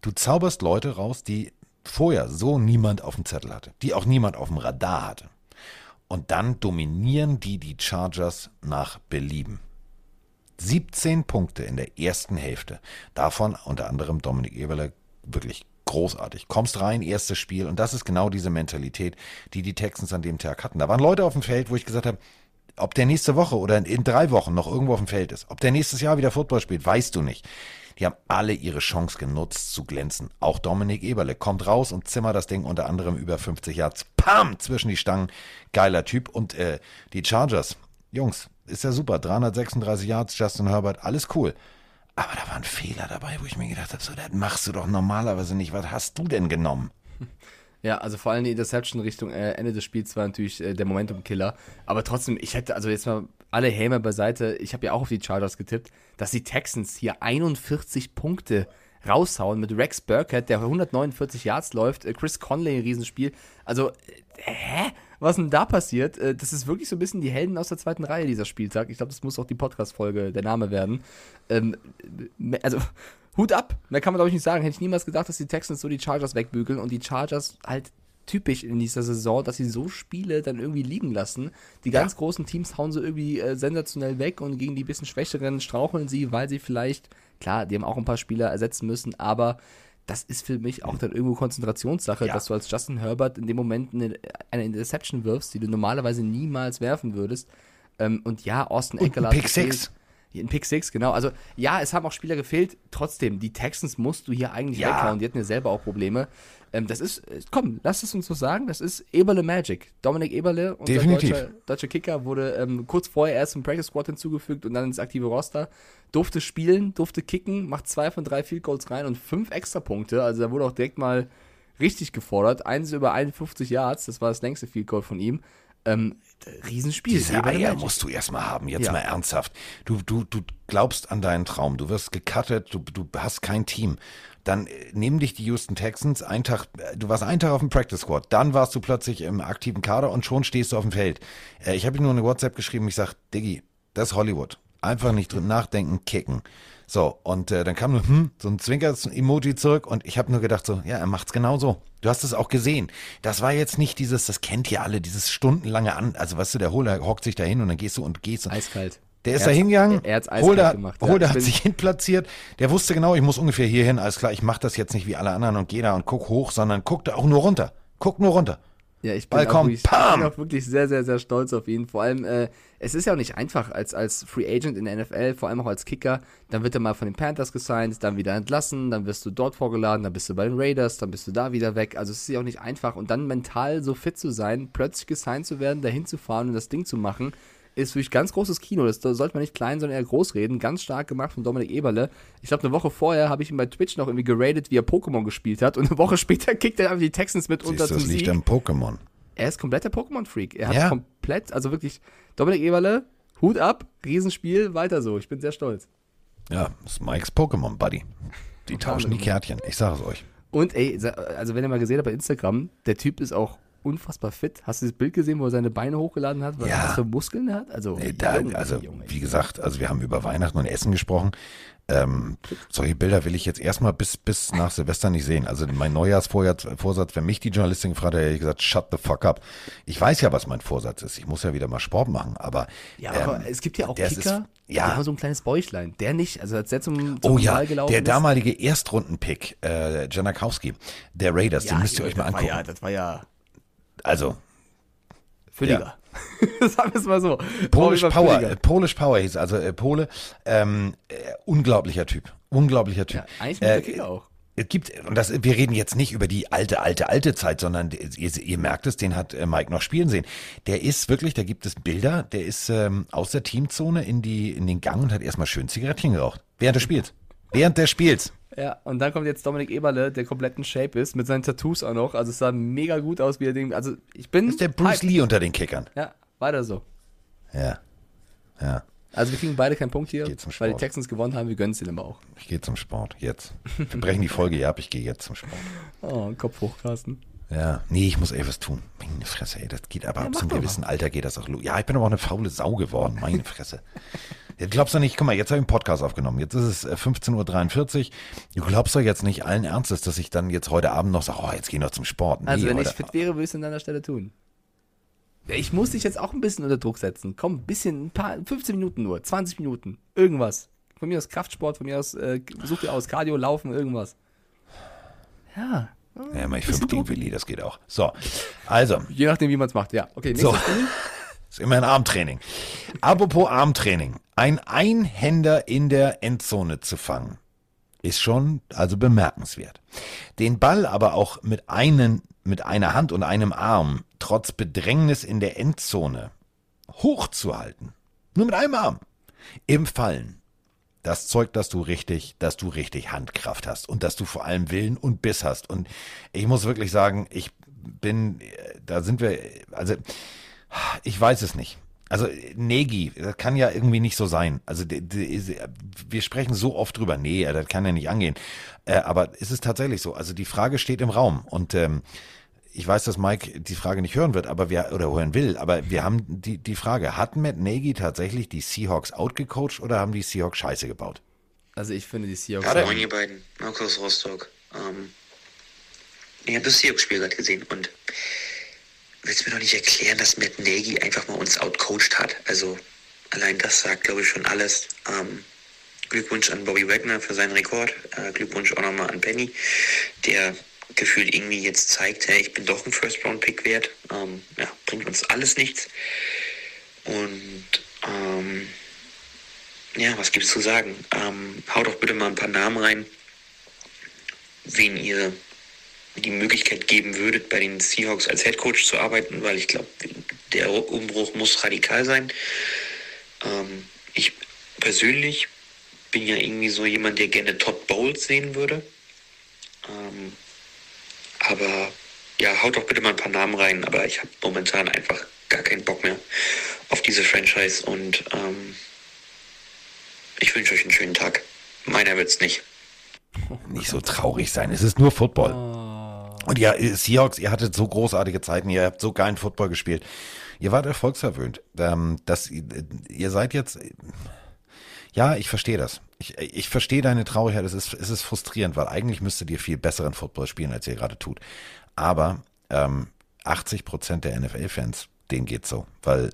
Speaker 2: Du zauberst Leute raus, die vorher so niemand auf dem Zettel hatte, die auch niemand auf dem Radar hatte. Und dann dominieren die die Chargers nach Belieben. 17 Punkte in der ersten Hälfte. Davon unter anderem Dominik Eberle wirklich großartig. Kommst rein, erstes Spiel und das ist genau diese Mentalität, die die Texans an dem Tag hatten. Da waren Leute auf dem Feld, wo ich gesagt habe, ob der nächste Woche oder in, drei Wochen noch irgendwo auf dem Feld ist, ob der nächstes Jahr wieder Football spielt, weißt du nicht. Die haben alle ihre Chance genutzt zu glänzen. Auch Dominik Eberle kommt raus und zimmert das Ding unter anderem über 50 Yards. Pam! Zwischen die Stangen. Geiler Typ. Und äh, die Chargers, Jungs, ist ja super. 336 Yards, Justin Herbert, alles cool. Aber da waren Fehler dabei, wo ich mir gedacht habe, so, das machst du doch normalerweise nicht. Was hast du denn genommen?
Speaker 3: Ja, also vor allem die Interception Richtung äh, Ende des Spiels war natürlich äh, der Momentum-Killer. Aber trotzdem, ich hätte, also jetzt mal alle Häme beiseite, ich habe ja auch auf die Chargers getippt, dass die Texans hier 41 Punkte raushauen mit Rex Burkhead, der 149 Yards läuft, äh, Chris Conley, ein Riesenspiel. Also, äh, hä? Was denn da passiert? Äh, das ist wirklich so ein bisschen die Helden aus der zweiten Reihe dieser Spieltag. Ich glaube, das muss auch die Podcast-Folge der Name werden. Ähm, äh, also, Hut ab. Mehr kann man, glaube ich, nicht sagen. Hätte ich niemals gedacht, dass die Texans so die Chargers wegbügeln und die Chargers halt typisch in dieser Saison, dass sie so Spiele dann irgendwie liegen lassen. Die ganz großen Teams hauen sie irgendwie äh, sensationell weg und gegen die bisschen schwächeren straucheln sie, weil sie vielleicht, klar, die haben auch ein paar Spieler ersetzen müssen, aber das ist für mich auch dann irgendwo Konzentrationssache,
Speaker 2: Ja.
Speaker 3: dass du als Justin Herbert in dem Moment eine, eine Interception wirfst, die du normalerweise niemals werfen würdest. Ähm, und ja, Austin Eckler
Speaker 2: Pick Six.
Speaker 3: Ein Pick 6, genau. Also, ja, es haben auch Spieler gefehlt. Trotzdem, die Texans musst du hier eigentlich
Speaker 2: Ja.
Speaker 3: weghauen. Die hatten ja selber auch Probleme. Ähm, das ist, äh, komm, lass es uns so sagen, das ist Eberle Magic. Dominik Eberle, unser
Speaker 2: Definitiv.
Speaker 3: deutscher, deutscher Kicker, wurde ähm, kurz vorher erst im Practice Squad hinzugefügt und dann ins aktive Roster. Durfte spielen, durfte kicken, macht zwei von drei Field Goals rein und fünf extra Punkte. Also, da wurde auch direkt mal richtig gefordert. Eins über 51 Yards, das war das längste Field Goal von ihm. Ähm, Riesenspiel.
Speaker 2: Diese Eier
Speaker 3: Magic.
Speaker 2: musst du erstmal haben, jetzt
Speaker 3: Ja.
Speaker 2: mal ernsthaft. Du, du, du glaubst an deinen Traum, du wirst gecuttet, du, du hast kein Team. Dann äh, nehmen dich die Houston Texans, ein Tag, äh, du warst einen Tag auf dem Practice Squad, dann warst du plötzlich im aktiven Kader und schon stehst du auf dem Feld. Äh, ich habe ihm nur eine WhatsApp geschrieben, ich sag, Diggi, das ist Hollywood. Einfach nicht drin nachdenken, kicken. So, und äh, dann kam nur hm, so ein Zwinkers-Emoji zurück und ich habe nur gedacht so, ja, er macht's genau so. Du hast es auch gesehen. Das war jetzt nicht dieses, das kennt ihr alle, dieses stundenlange an, also weißt du, der Holer hockt sich da hin und dann gehst du und gehst. Und
Speaker 3: Eiskalt.
Speaker 2: der ist da hingegangen,
Speaker 3: er hat's eiskalt
Speaker 2: Holder,
Speaker 3: gemacht, ja.
Speaker 2: Holder hat sich hinplatziert, der wusste genau, ich muss ungefähr hier hin, alles klar, ich mache das jetzt nicht wie alle anderen und gehe da und guck hoch, sondern guckte auch nur runter. Guck nur runter.
Speaker 3: Ja, ich bin,
Speaker 2: Ball
Speaker 3: auch ich bin auch wirklich sehr, sehr, sehr stolz auf ihn. Vor allem, äh, es ist ja auch nicht einfach als, als Free Agent in der NFL, vor allem auch als Kicker. Dann wird er mal von den Panthers gesigned, dann wieder entlassen, dann wirst du dort vorgeladen, dann bist du bei den Raiders, dann bist du da wieder weg. Also es ist ja auch nicht einfach. Und dann mental so fit zu sein, plötzlich gesigned zu werden, dahin zu fahren und das Ding zu machen, ist wirklich ganz großes Kino. Das, da sollte man nicht klein, sondern eher groß reden. Ganz stark gemacht von Dominik Eberle. Ich glaube, eine Woche vorher habe ich ihn bei Twitch noch irgendwie geradet, wie er Pokémon gespielt hat. Und eine Woche *laughs* später kickt er einfach die Texans mit unter
Speaker 2: Siehst,
Speaker 3: zum
Speaker 2: das liegt
Speaker 3: Sieg.
Speaker 2: am Pokémon.
Speaker 3: Er ist kompletter Pokémon-Freak. Er hat
Speaker 2: Ja.
Speaker 3: komplett, also wirklich, Dominik Eberle, Hut ab, Riesenspiel, weiter so. Ich bin sehr stolz.
Speaker 2: Ja, das ist Mikes Pokémon Buddy. Die tauschen die. Kärtchen, ich sage es euch.
Speaker 3: Und ey, also wenn ihr mal gesehen habt bei Instagram, der Typ ist auch unfassbar fit. Hast du das Bild gesehen, wo er seine Beine hochgeladen hat? Was,
Speaker 2: Ja.
Speaker 3: was für Muskeln er hat? Also,
Speaker 2: Nee, da,
Speaker 3: Junge,
Speaker 2: also,
Speaker 3: Junge.
Speaker 2: wie gesagt, also wir haben über Weihnachten und Essen gesprochen. Ähm, solche Bilder will ich jetzt erstmal bis, bis nach Silvester nicht sehen. Also mein Neujahrsvorsatz, wenn mich die Journalistin gefragt hat, hätte ich gesagt, shut the fuck up. Ich weiß ja, was mein Vorsatz ist. Ich muss ja wieder mal Sport machen, aber.
Speaker 3: Ja,
Speaker 2: ähm,
Speaker 3: aber es gibt ja auch
Speaker 2: das ist-
Speaker 3: Kicker, die
Speaker 2: ja.
Speaker 3: haben so ein kleines Bäuchlein. Der nicht, also als der zum, zum
Speaker 2: Oh ja,
Speaker 3: gelaufen
Speaker 2: der
Speaker 3: ist.
Speaker 2: damalige Erstrundenpick, äh, Janakowski, der Raiders, den müsst ihr euch mal angucken.
Speaker 3: War ja, das war ja
Speaker 2: Also,
Speaker 3: Fülliger. *laughs* Sagen wir es mal so.
Speaker 2: Polish Power,
Speaker 3: Fülliger.
Speaker 2: äh, Polish Power hieß, also äh, Pole, ähm, äh, unglaublicher Typ, unglaublicher Typ.
Speaker 3: Ja, eigentlich mit
Speaker 2: Äh,
Speaker 3: der Kicker auch.
Speaker 2: Es gibt, und das, wir reden jetzt nicht über die alte, alte, alte Zeit, sondern ihr, ihr merkt es, den hat äh, Mike noch spielen sehen. Der ist wirklich, da gibt es Bilder, der ist ähm, aus der Teamzone in, die, in den Gang und hat erstmal schön Zigarettchen geraucht. Während des Spiels. Während des Spiels.
Speaker 3: Ja, und dann kommt jetzt Dominik Eberle, der komplett in Shape ist, mit seinen Tattoos auch noch. Also es sah mega gut aus, wie er den. Also ich bin.
Speaker 2: Das ist der Bruce
Speaker 3: hyped.
Speaker 2: Lee unter den Kickern.
Speaker 3: Ja, weiter so.
Speaker 2: Ja. Ja.
Speaker 3: Also wir kriegen beide keinen Punkt hier, weil die. Texans gewonnen haben, wir gönnen es ihnen aber auch.
Speaker 2: Ich gehe zum Sport. Jetzt. *laughs* Wir brechen die Folge hier ab, ich gehe jetzt zum Sport.
Speaker 3: Oh, Kopf hoch, Carsten.
Speaker 2: Ja, nee, ich muss ey was tun. Meine Fresse, ey, das geht aber
Speaker 3: Ja,
Speaker 2: ab zum
Speaker 3: doch
Speaker 2: gewissen Alter geht das auch los. Ja, ich bin aber auch eine faule Sau geworden, meine Fresse. Jetzt glaubst du nicht, guck mal, jetzt habe ich einen Podcast aufgenommen. Jetzt ist es äh, 15.43 Uhr. Du glaubst doch jetzt nicht allen Ernstes, dass ich dann jetzt heute Abend noch sage, oh, jetzt geh noch zum Sport. Nee,
Speaker 3: Also wenn
Speaker 2: heute,
Speaker 3: ich fit wäre, würde ich es an deiner Stelle tun. Ich muss dich jetzt auch ein bisschen unter Druck setzen. Komm, ein bisschen, ein paar, 15 Minuten nur, 20 Minuten, irgendwas. Von mir aus Kraftsport, von mir aus, äh, such dir aus, Cardio, Laufen, irgendwas. Ja,
Speaker 2: Ja, mach ich fünf gegen Willi, das geht auch. So, also,
Speaker 3: je nachdem, wie man es macht, ja. Okay, nächstes
Speaker 2: So.
Speaker 3: Spiel.
Speaker 2: Ist immer ein Armtraining. Apropos Armtraining. Ein Einhänder in der Endzone zu fangen, ist schon also bemerkenswert. Den Ball aber auch mit, einen, mit einer Hand und einem Arm trotz Bedrängnis in der Endzone hochzuhalten, nur mit einem Arm, im Fallen. Das zeugt, dass du richtig, dass du richtig Handkraft hast und dass du vor allem Willen und Biss hast. Und ich muss wirklich sagen, ich bin, äh, da sind wir, also ich weiß es nicht. Also Negi, das kann ja irgendwie nicht so sein. Also die, die, wir sprechen so oft drüber, nee, das kann ja nicht angehen. Äh, aber es ist tatsächlich so. Also die Frage steht im Raum und ähm, ich weiß, dass Mike die Frage nicht hören wird, aber wir oder hören will, aber wir haben die die Frage: Hat Matt Nagy tatsächlich die Seahawks outgecoacht oder haben die Seahawks Scheiße gebaut?
Speaker 3: Also ich finde die Seahawks.
Speaker 7: Moin ihr beiden, Markus Rostock. Ähm, ich habe das Seahawks-Spiel gerade gesehen und willst mir doch nicht erklären, dass Matt Nagy einfach mal uns outcoached hat. Also allein das sagt, glaube ich, schon alles. Ähm, Glückwunsch an Bobby Wagner für seinen Rekord. Äh, Glückwunsch auch nochmal an Benny, der gefühlt irgendwie jetzt zeigt, hey, ich bin doch ein First-Round-Pick wert. Ähm, ja, bringt uns alles nichts. Und ähm, ja, was gibt's zu sagen? Ähm, haut doch bitte mal ein paar Namen rein, wen ihr die Möglichkeit geben würdet, bei den Seahawks als Head Coach zu arbeiten, weil ich glaube, der Umbruch muss radikal sein. Ähm, ich persönlich bin ja irgendwie so jemand, der gerne Todd Bowles sehen würde. Ähm, aber ja, haut doch bitte mal ein paar Namen rein, aber ich habe momentan einfach gar keinen Bock mehr auf diese Franchise und ähm, ich wünsche euch einen schönen Tag. Meiner wird's nicht.
Speaker 2: Nicht so traurig sein. Es ist nur Football. Und ja, Seahawks, ihr hattet so großartige Zeiten, ihr habt so geilen Football gespielt. Ihr wart erfolgsverwöhnt. Ähm, dass, ihr seid jetzt. Ja, ich verstehe das. Ich, ich verstehe deine Traurigkeit. Es ist, es ist frustrierend, weil eigentlich müsstet ihr viel besseren Football spielen, als ihr gerade tut. Aber ähm, 80 Prozent der NFL-Fans, denen geht's so. Weil äh,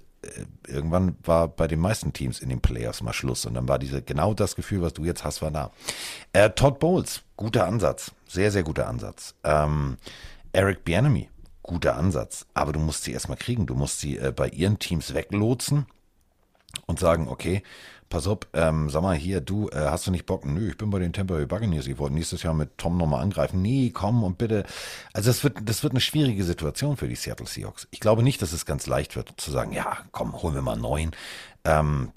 Speaker 2: irgendwann war bei den meisten Teams in den Playoffs mal Schluss und dann war diese genau das Gefühl, was du jetzt hast, war da. Äh, Todd Bowles, guter Ansatz, sehr sehr guter Ansatz. Ähm, Eric Bienemy, guter Ansatz, aber du musst sie erstmal kriegen, du musst sie äh, bei ihren Teams weglotsen und sagen, okay, pass auf, ähm, sag mal hier, du, äh, hast du nicht Bock? Nö, ich bin bei den Tampa Bay Buccaneers. Ich wollte nächstes Jahr mit Tom nochmal angreifen. Nee, komm und bitte. Also das wird, das wird eine schwierige Situation für die Seattle Seahawks. Ich glaube nicht, dass es ganz leicht wird, zu sagen, ja, komm, holen wir mal neun. Ähm,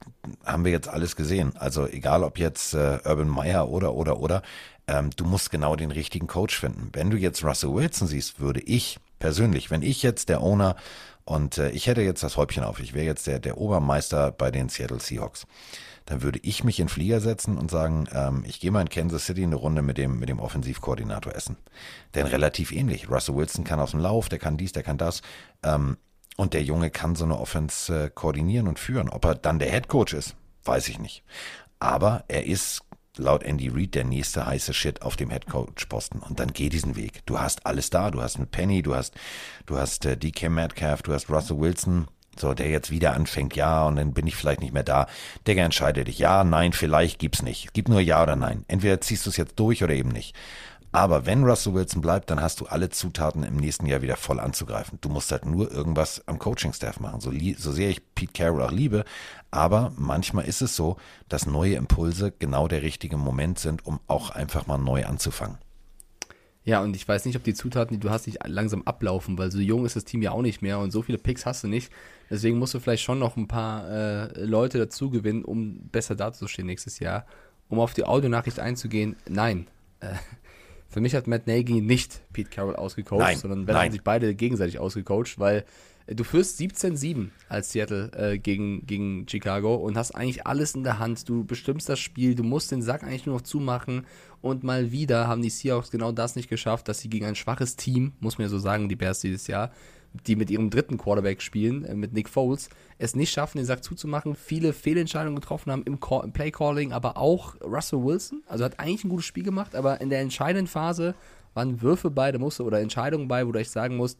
Speaker 2: haben wir jetzt alles gesehen. Also egal, ob jetzt äh, Urban Meyer oder, oder, oder, ähm, du musst genau den richtigen Coach finden. Wenn du jetzt Russell Wilson siehst, würde ich persönlich, wenn ich jetzt der Owner und äh, ich hätte jetzt das Häubchen auf, ich wäre jetzt der, der Obermeister bei den Seattle Seahawks. Dann würde ich mich in Flieger setzen und sagen, ähm, ich gehe mal in Kansas City eine Runde mit dem, mit dem Offensivkoordinator essen. Denn relativ ähnlich. Russell Wilson kann aus dem Lauf, der kann dies, der kann das. Ähm, und der Junge kann so eine Offense äh, koordinieren und führen. Ob er dann der Head Coach ist, weiß ich nicht. Aber er ist laut Andy Reid der nächste heiße Shit auf dem Headcoach-Posten. Und dann geh diesen Weg. Du hast alles da. Du hast einen Penny, du hast, du hast äh, DK Metcalf, du hast Russell Wilson. So, der jetzt wieder anfängt, ja, und dann bin ich vielleicht nicht mehr da. Digga, entscheide dich. Ja, nein, vielleicht gibt's nicht. Gib nur ja oder nein. Entweder ziehst du es jetzt durch oder eben nicht. Aber wenn Russell Wilson bleibt, dann hast du alle Zutaten im nächsten Jahr wieder voll anzugreifen. Du musst halt nur irgendwas am Coaching-Staff machen. So, so sehr ich Pete Carroll auch liebe, aber manchmal ist es so, dass neue Impulse genau der richtige Moment sind, um auch einfach mal neu anzufangen.
Speaker 3: Ja, und ich weiß nicht, ob die Zutaten, die du hast, nicht langsam ablaufen, weil so jung ist das Team ja auch nicht mehr und so viele Picks hast du nicht. Deswegen musst du vielleicht schon noch ein paar äh, Leute dazu gewinnen, um besser dazustehen nächstes Jahr. Um auf die Audionachricht einzugehen, nein. Äh, für mich hat Matt Nagy nicht Pete Carroll ausgecoacht,
Speaker 2: Nein,
Speaker 3: sondern wenn
Speaker 2: nein.
Speaker 3: haben sich beide gegenseitig ausgecoacht, weil du führst 17-7 als Seattle äh, gegen, gegen Chicago und hast eigentlich alles in der Hand. Du bestimmst das Spiel, du musst den Sack eigentlich nur noch zumachen und mal wieder haben die Seahawks genau das nicht geschafft, dass sie gegen ein schwaches Team, muss man ja so sagen, die Bears dieses Jahr, die mit ihrem dritten Quarterback spielen, äh, mit Nick Foles, es nicht schaffen, den Sack zuzumachen, viele Fehlentscheidungen getroffen haben im, Call, im Play-Calling, aber auch Russell Wilson, also hat eigentlich ein gutes Spiel gemacht, aber in der entscheidenden Phase waren Würfe bei, musste oder Entscheidungen bei, wo du echt sagen musst,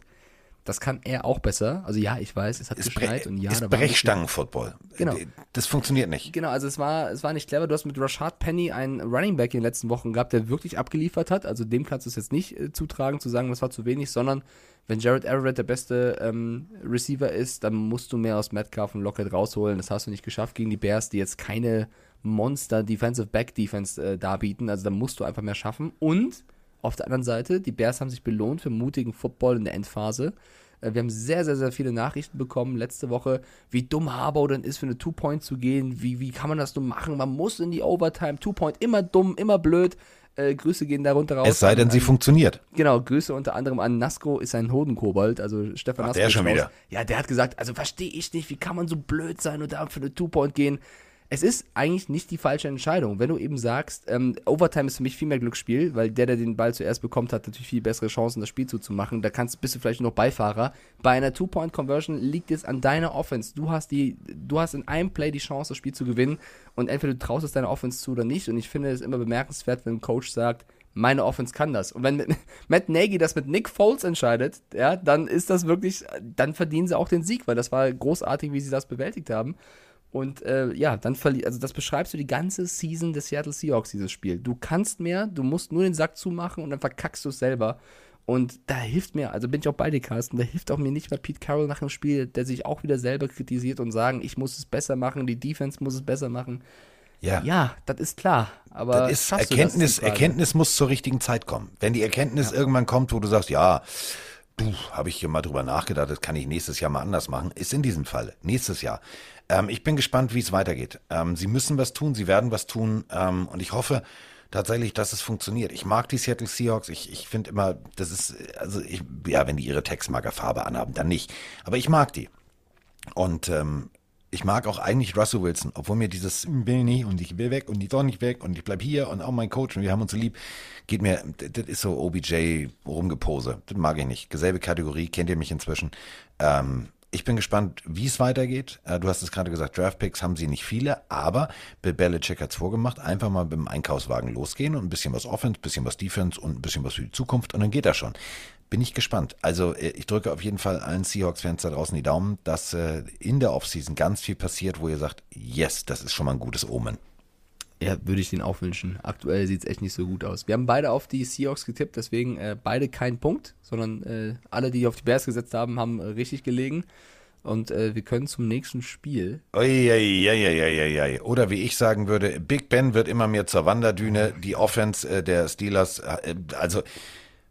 Speaker 3: das kann er auch besser. Also ja, ich weiß, es hat
Speaker 2: Ist,
Speaker 3: geschneit und ja,
Speaker 2: ist
Speaker 3: da war
Speaker 2: Brechstangen-Football.
Speaker 3: Genau.
Speaker 2: Das funktioniert nicht.
Speaker 3: Genau, also es war, es war nicht clever. Du hast mit Rashad Penny einen Running Back in den letzten Wochen gehabt, der wirklich abgeliefert hat. Also dem kannst du es jetzt nicht äh, zutragen, zu sagen, das war zu wenig, sondern wenn Jared Everett der beste ähm, Receiver ist, dann musst du mehr aus Metcalf und Lockett rausholen. Das hast du nicht geschafft gegen die Bears, die jetzt keine Monster Defensive Back Defense äh, darbieten. Also da musst du einfach mehr schaffen. Und auf der anderen Seite, die Bears haben sich belohnt für mutigen Football in der Endphase. Äh, Wir haben sehr, sehr, sehr viele Nachrichten bekommen letzte Woche, wie dumm Harbaugh denn ist, für eine Two-Point zu gehen. Wie, wie kann man das nur machen? Man muss in die Overtime. Two-Point, immer dumm, immer blöd. Äh, Grüße gehen darunter raus.
Speaker 2: Es sei denn,
Speaker 3: an,
Speaker 2: sie funktioniert.
Speaker 3: Genau, Grüße unter anderem an Nasco, ist ein Hodenkobold, also Stefan
Speaker 2: Ach,
Speaker 3: Nasco.
Speaker 2: der
Speaker 3: ist
Speaker 2: schon
Speaker 3: raus.
Speaker 2: wieder.
Speaker 3: Ja, der hat gesagt, also verstehe ich nicht, wie kann man so blöd sein und da für eine Two-Point gehen. Es ist eigentlich nicht die falsche Entscheidung. Wenn du eben sagst, ähm, Overtime ist für mich viel mehr Glücksspiel, weil der, der den Ball zuerst bekommt, hat natürlich viel bessere Chancen, das Spiel zuzumachen. Da kannst, bist du vielleicht noch Beifahrer. Bei einer Two-Point-Conversion liegt es an deiner Offense. Du hast, die, du hast in einem Play die Chance, das Spiel zu gewinnen und entweder du traust es deiner Offense zu oder nicht. Und ich finde es immer bemerkenswert, wenn ein Coach sagt, meine Offense kann das. Und wenn *laughs* Matt Nagy das mit Nick Foles entscheidet, ja, dann ist das wirklich, dann verdienen sie auch den Sieg, weil das war großartig, wie sie das bewältigt haben. Und äh, ja, dann verli also das beschreibst du die ganze Season des Seattle Seahawks, dieses Spiel. Du kannst mehr, du musst nur den Sack zumachen und dann verkackst du es selber. Und da hilft mir, also bin ich auch bei dir, Carsten, da hilft auch mir nicht mal Pete Carroll nach dem Spiel, der sich auch wieder selber kritisiert und sagen, ich muss es besser machen, die Defense muss es besser machen.
Speaker 2: Ja.
Speaker 3: Ja, das ist klar. Aber
Speaker 2: Das ist
Speaker 3: du
Speaker 2: Erkenntnis,
Speaker 3: Frage.
Speaker 2: Erkenntnis muss zur richtigen Zeit kommen. Wenn die Erkenntnis irgendwann kommt, wo du sagst, ja, du, habe ich hier mal drüber nachgedacht, das kann ich nächstes Jahr mal anders machen, ist in diesem Fall nächstes Jahr. Ähm, ich bin gespannt, wie es weitergeht. Ähm, sie müssen was tun, sie werden was tun ähm, und ich hoffe tatsächlich, dass es funktioniert. Ich mag die Seattle Seahawks. Ich, ich finde immer, das ist, also ich, ja, wenn die ihre Textmarkerfarbe anhaben, dann nicht. Aber ich mag die. Und ähm, ich mag auch eigentlich Russell Wilson, obwohl mir dieses "Hm, will nicht und ich will weg und ich doch nicht weg und ich bleib hier und auch mein Coach und wir haben uns so lieb, geht mir, das ist so OBJ rumgepose. Das mag ich nicht. Selbe Kategorie, kennt ihr mich inzwischen. Ähm, ich bin gespannt, wie es weitergeht. Äh, Du hast es gerade gesagt, Draftpicks haben sie nicht viele, aber Bill Belichick hat's vorgemacht. Einfach mal mit dem Einkaufswagen losgehen und ein bisschen was Offense, ein bisschen was Defense und ein bisschen was für die Zukunft und dann geht das schon. Bin ich gespannt. Also äh, ich drücke auf jeden Fall allen Seahawks-Fans da draußen die Daumen, dass äh, in der Offseason ganz viel passiert, wo ihr sagt, yes, das ist schon mal ein gutes Omen.
Speaker 3: Ja, würde ich den auch wünschen. Aktuell sieht es echt nicht so gut aus. Wir haben beide auf die Seahawks getippt, deswegen äh, beide keinen Punkt, sondern äh, alle, die auf die Bears gesetzt haben, haben äh, richtig gelegen. Und äh, wir können zum nächsten Spiel.
Speaker 2: Uiuiuiuiui. Oder wie ich sagen würde, Big Ben wird immer mehr zur Wanderdüne. Die Offense äh, der Steelers, äh, also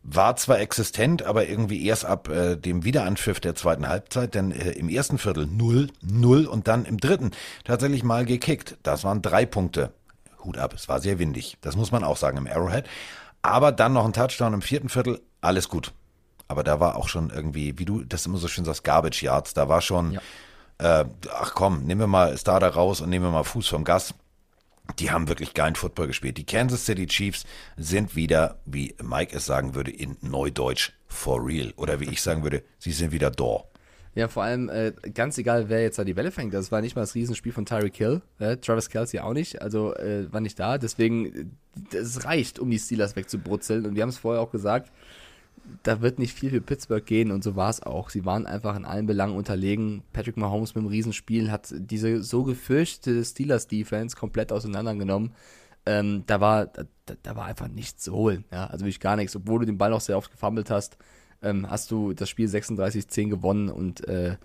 Speaker 2: war zwar existent, aber irgendwie erst ab äh, dem Wiederanpfiff der zweiten Halbzeit, denn äh, im ersten Viertel 0, 0 und dann im dritten tatsächlich mal gekickt. Das waren drei Punkte. Hut ab, es war sehr windig. Das muss man auch sagen im Arrowhead. Aber dann noch ein Touchdown im vierten Viertel, alles gut. Aber da war auch schon irgendwie, wie du das immer so schön sagst, Garbage Yards. Da war schon, äh, ach komm, nehmen wir mal Starter raus und nehmen wir mal Fuß vom Gas. Die haben wirklich geilen Football gespielt. Die Kansas City Chiefs sind wieder, wie Mike es sagen würde, in Neudeutsch for real. Oder wie ich sagen würde, sie sind wieder da.
Speaker 3: Ja, vor allem äh, ganz egal, wer jetzt da die Bälle fängt. Das war nicht mal das Riesenspiel von Tyreek Hill. Äh, Travis Kelsey auch nicht. Also äh, war nicht da. Deswegen, äh, es reicht, um die Steelers wegzubrutzeln. Und wir haben es vorher auch gesagt, da wird nicht viel für Pittsburgh gehen. Und so war es auch. Sie waren einfach in allen Belangen unterlegen. Patrick Mahomes mit dem Riesenspiel hat diese so gefürchtete Steelers-Defense komplett auseinandergenommen. Ähm, da war, da, da war einfach nichts zu holen. Ja? Also wirklich gar nichts. Obwohl du den Ball auch sehr oft gefummelt hast, ähm, hast du das Spiel 36-10 gewonnen und äh,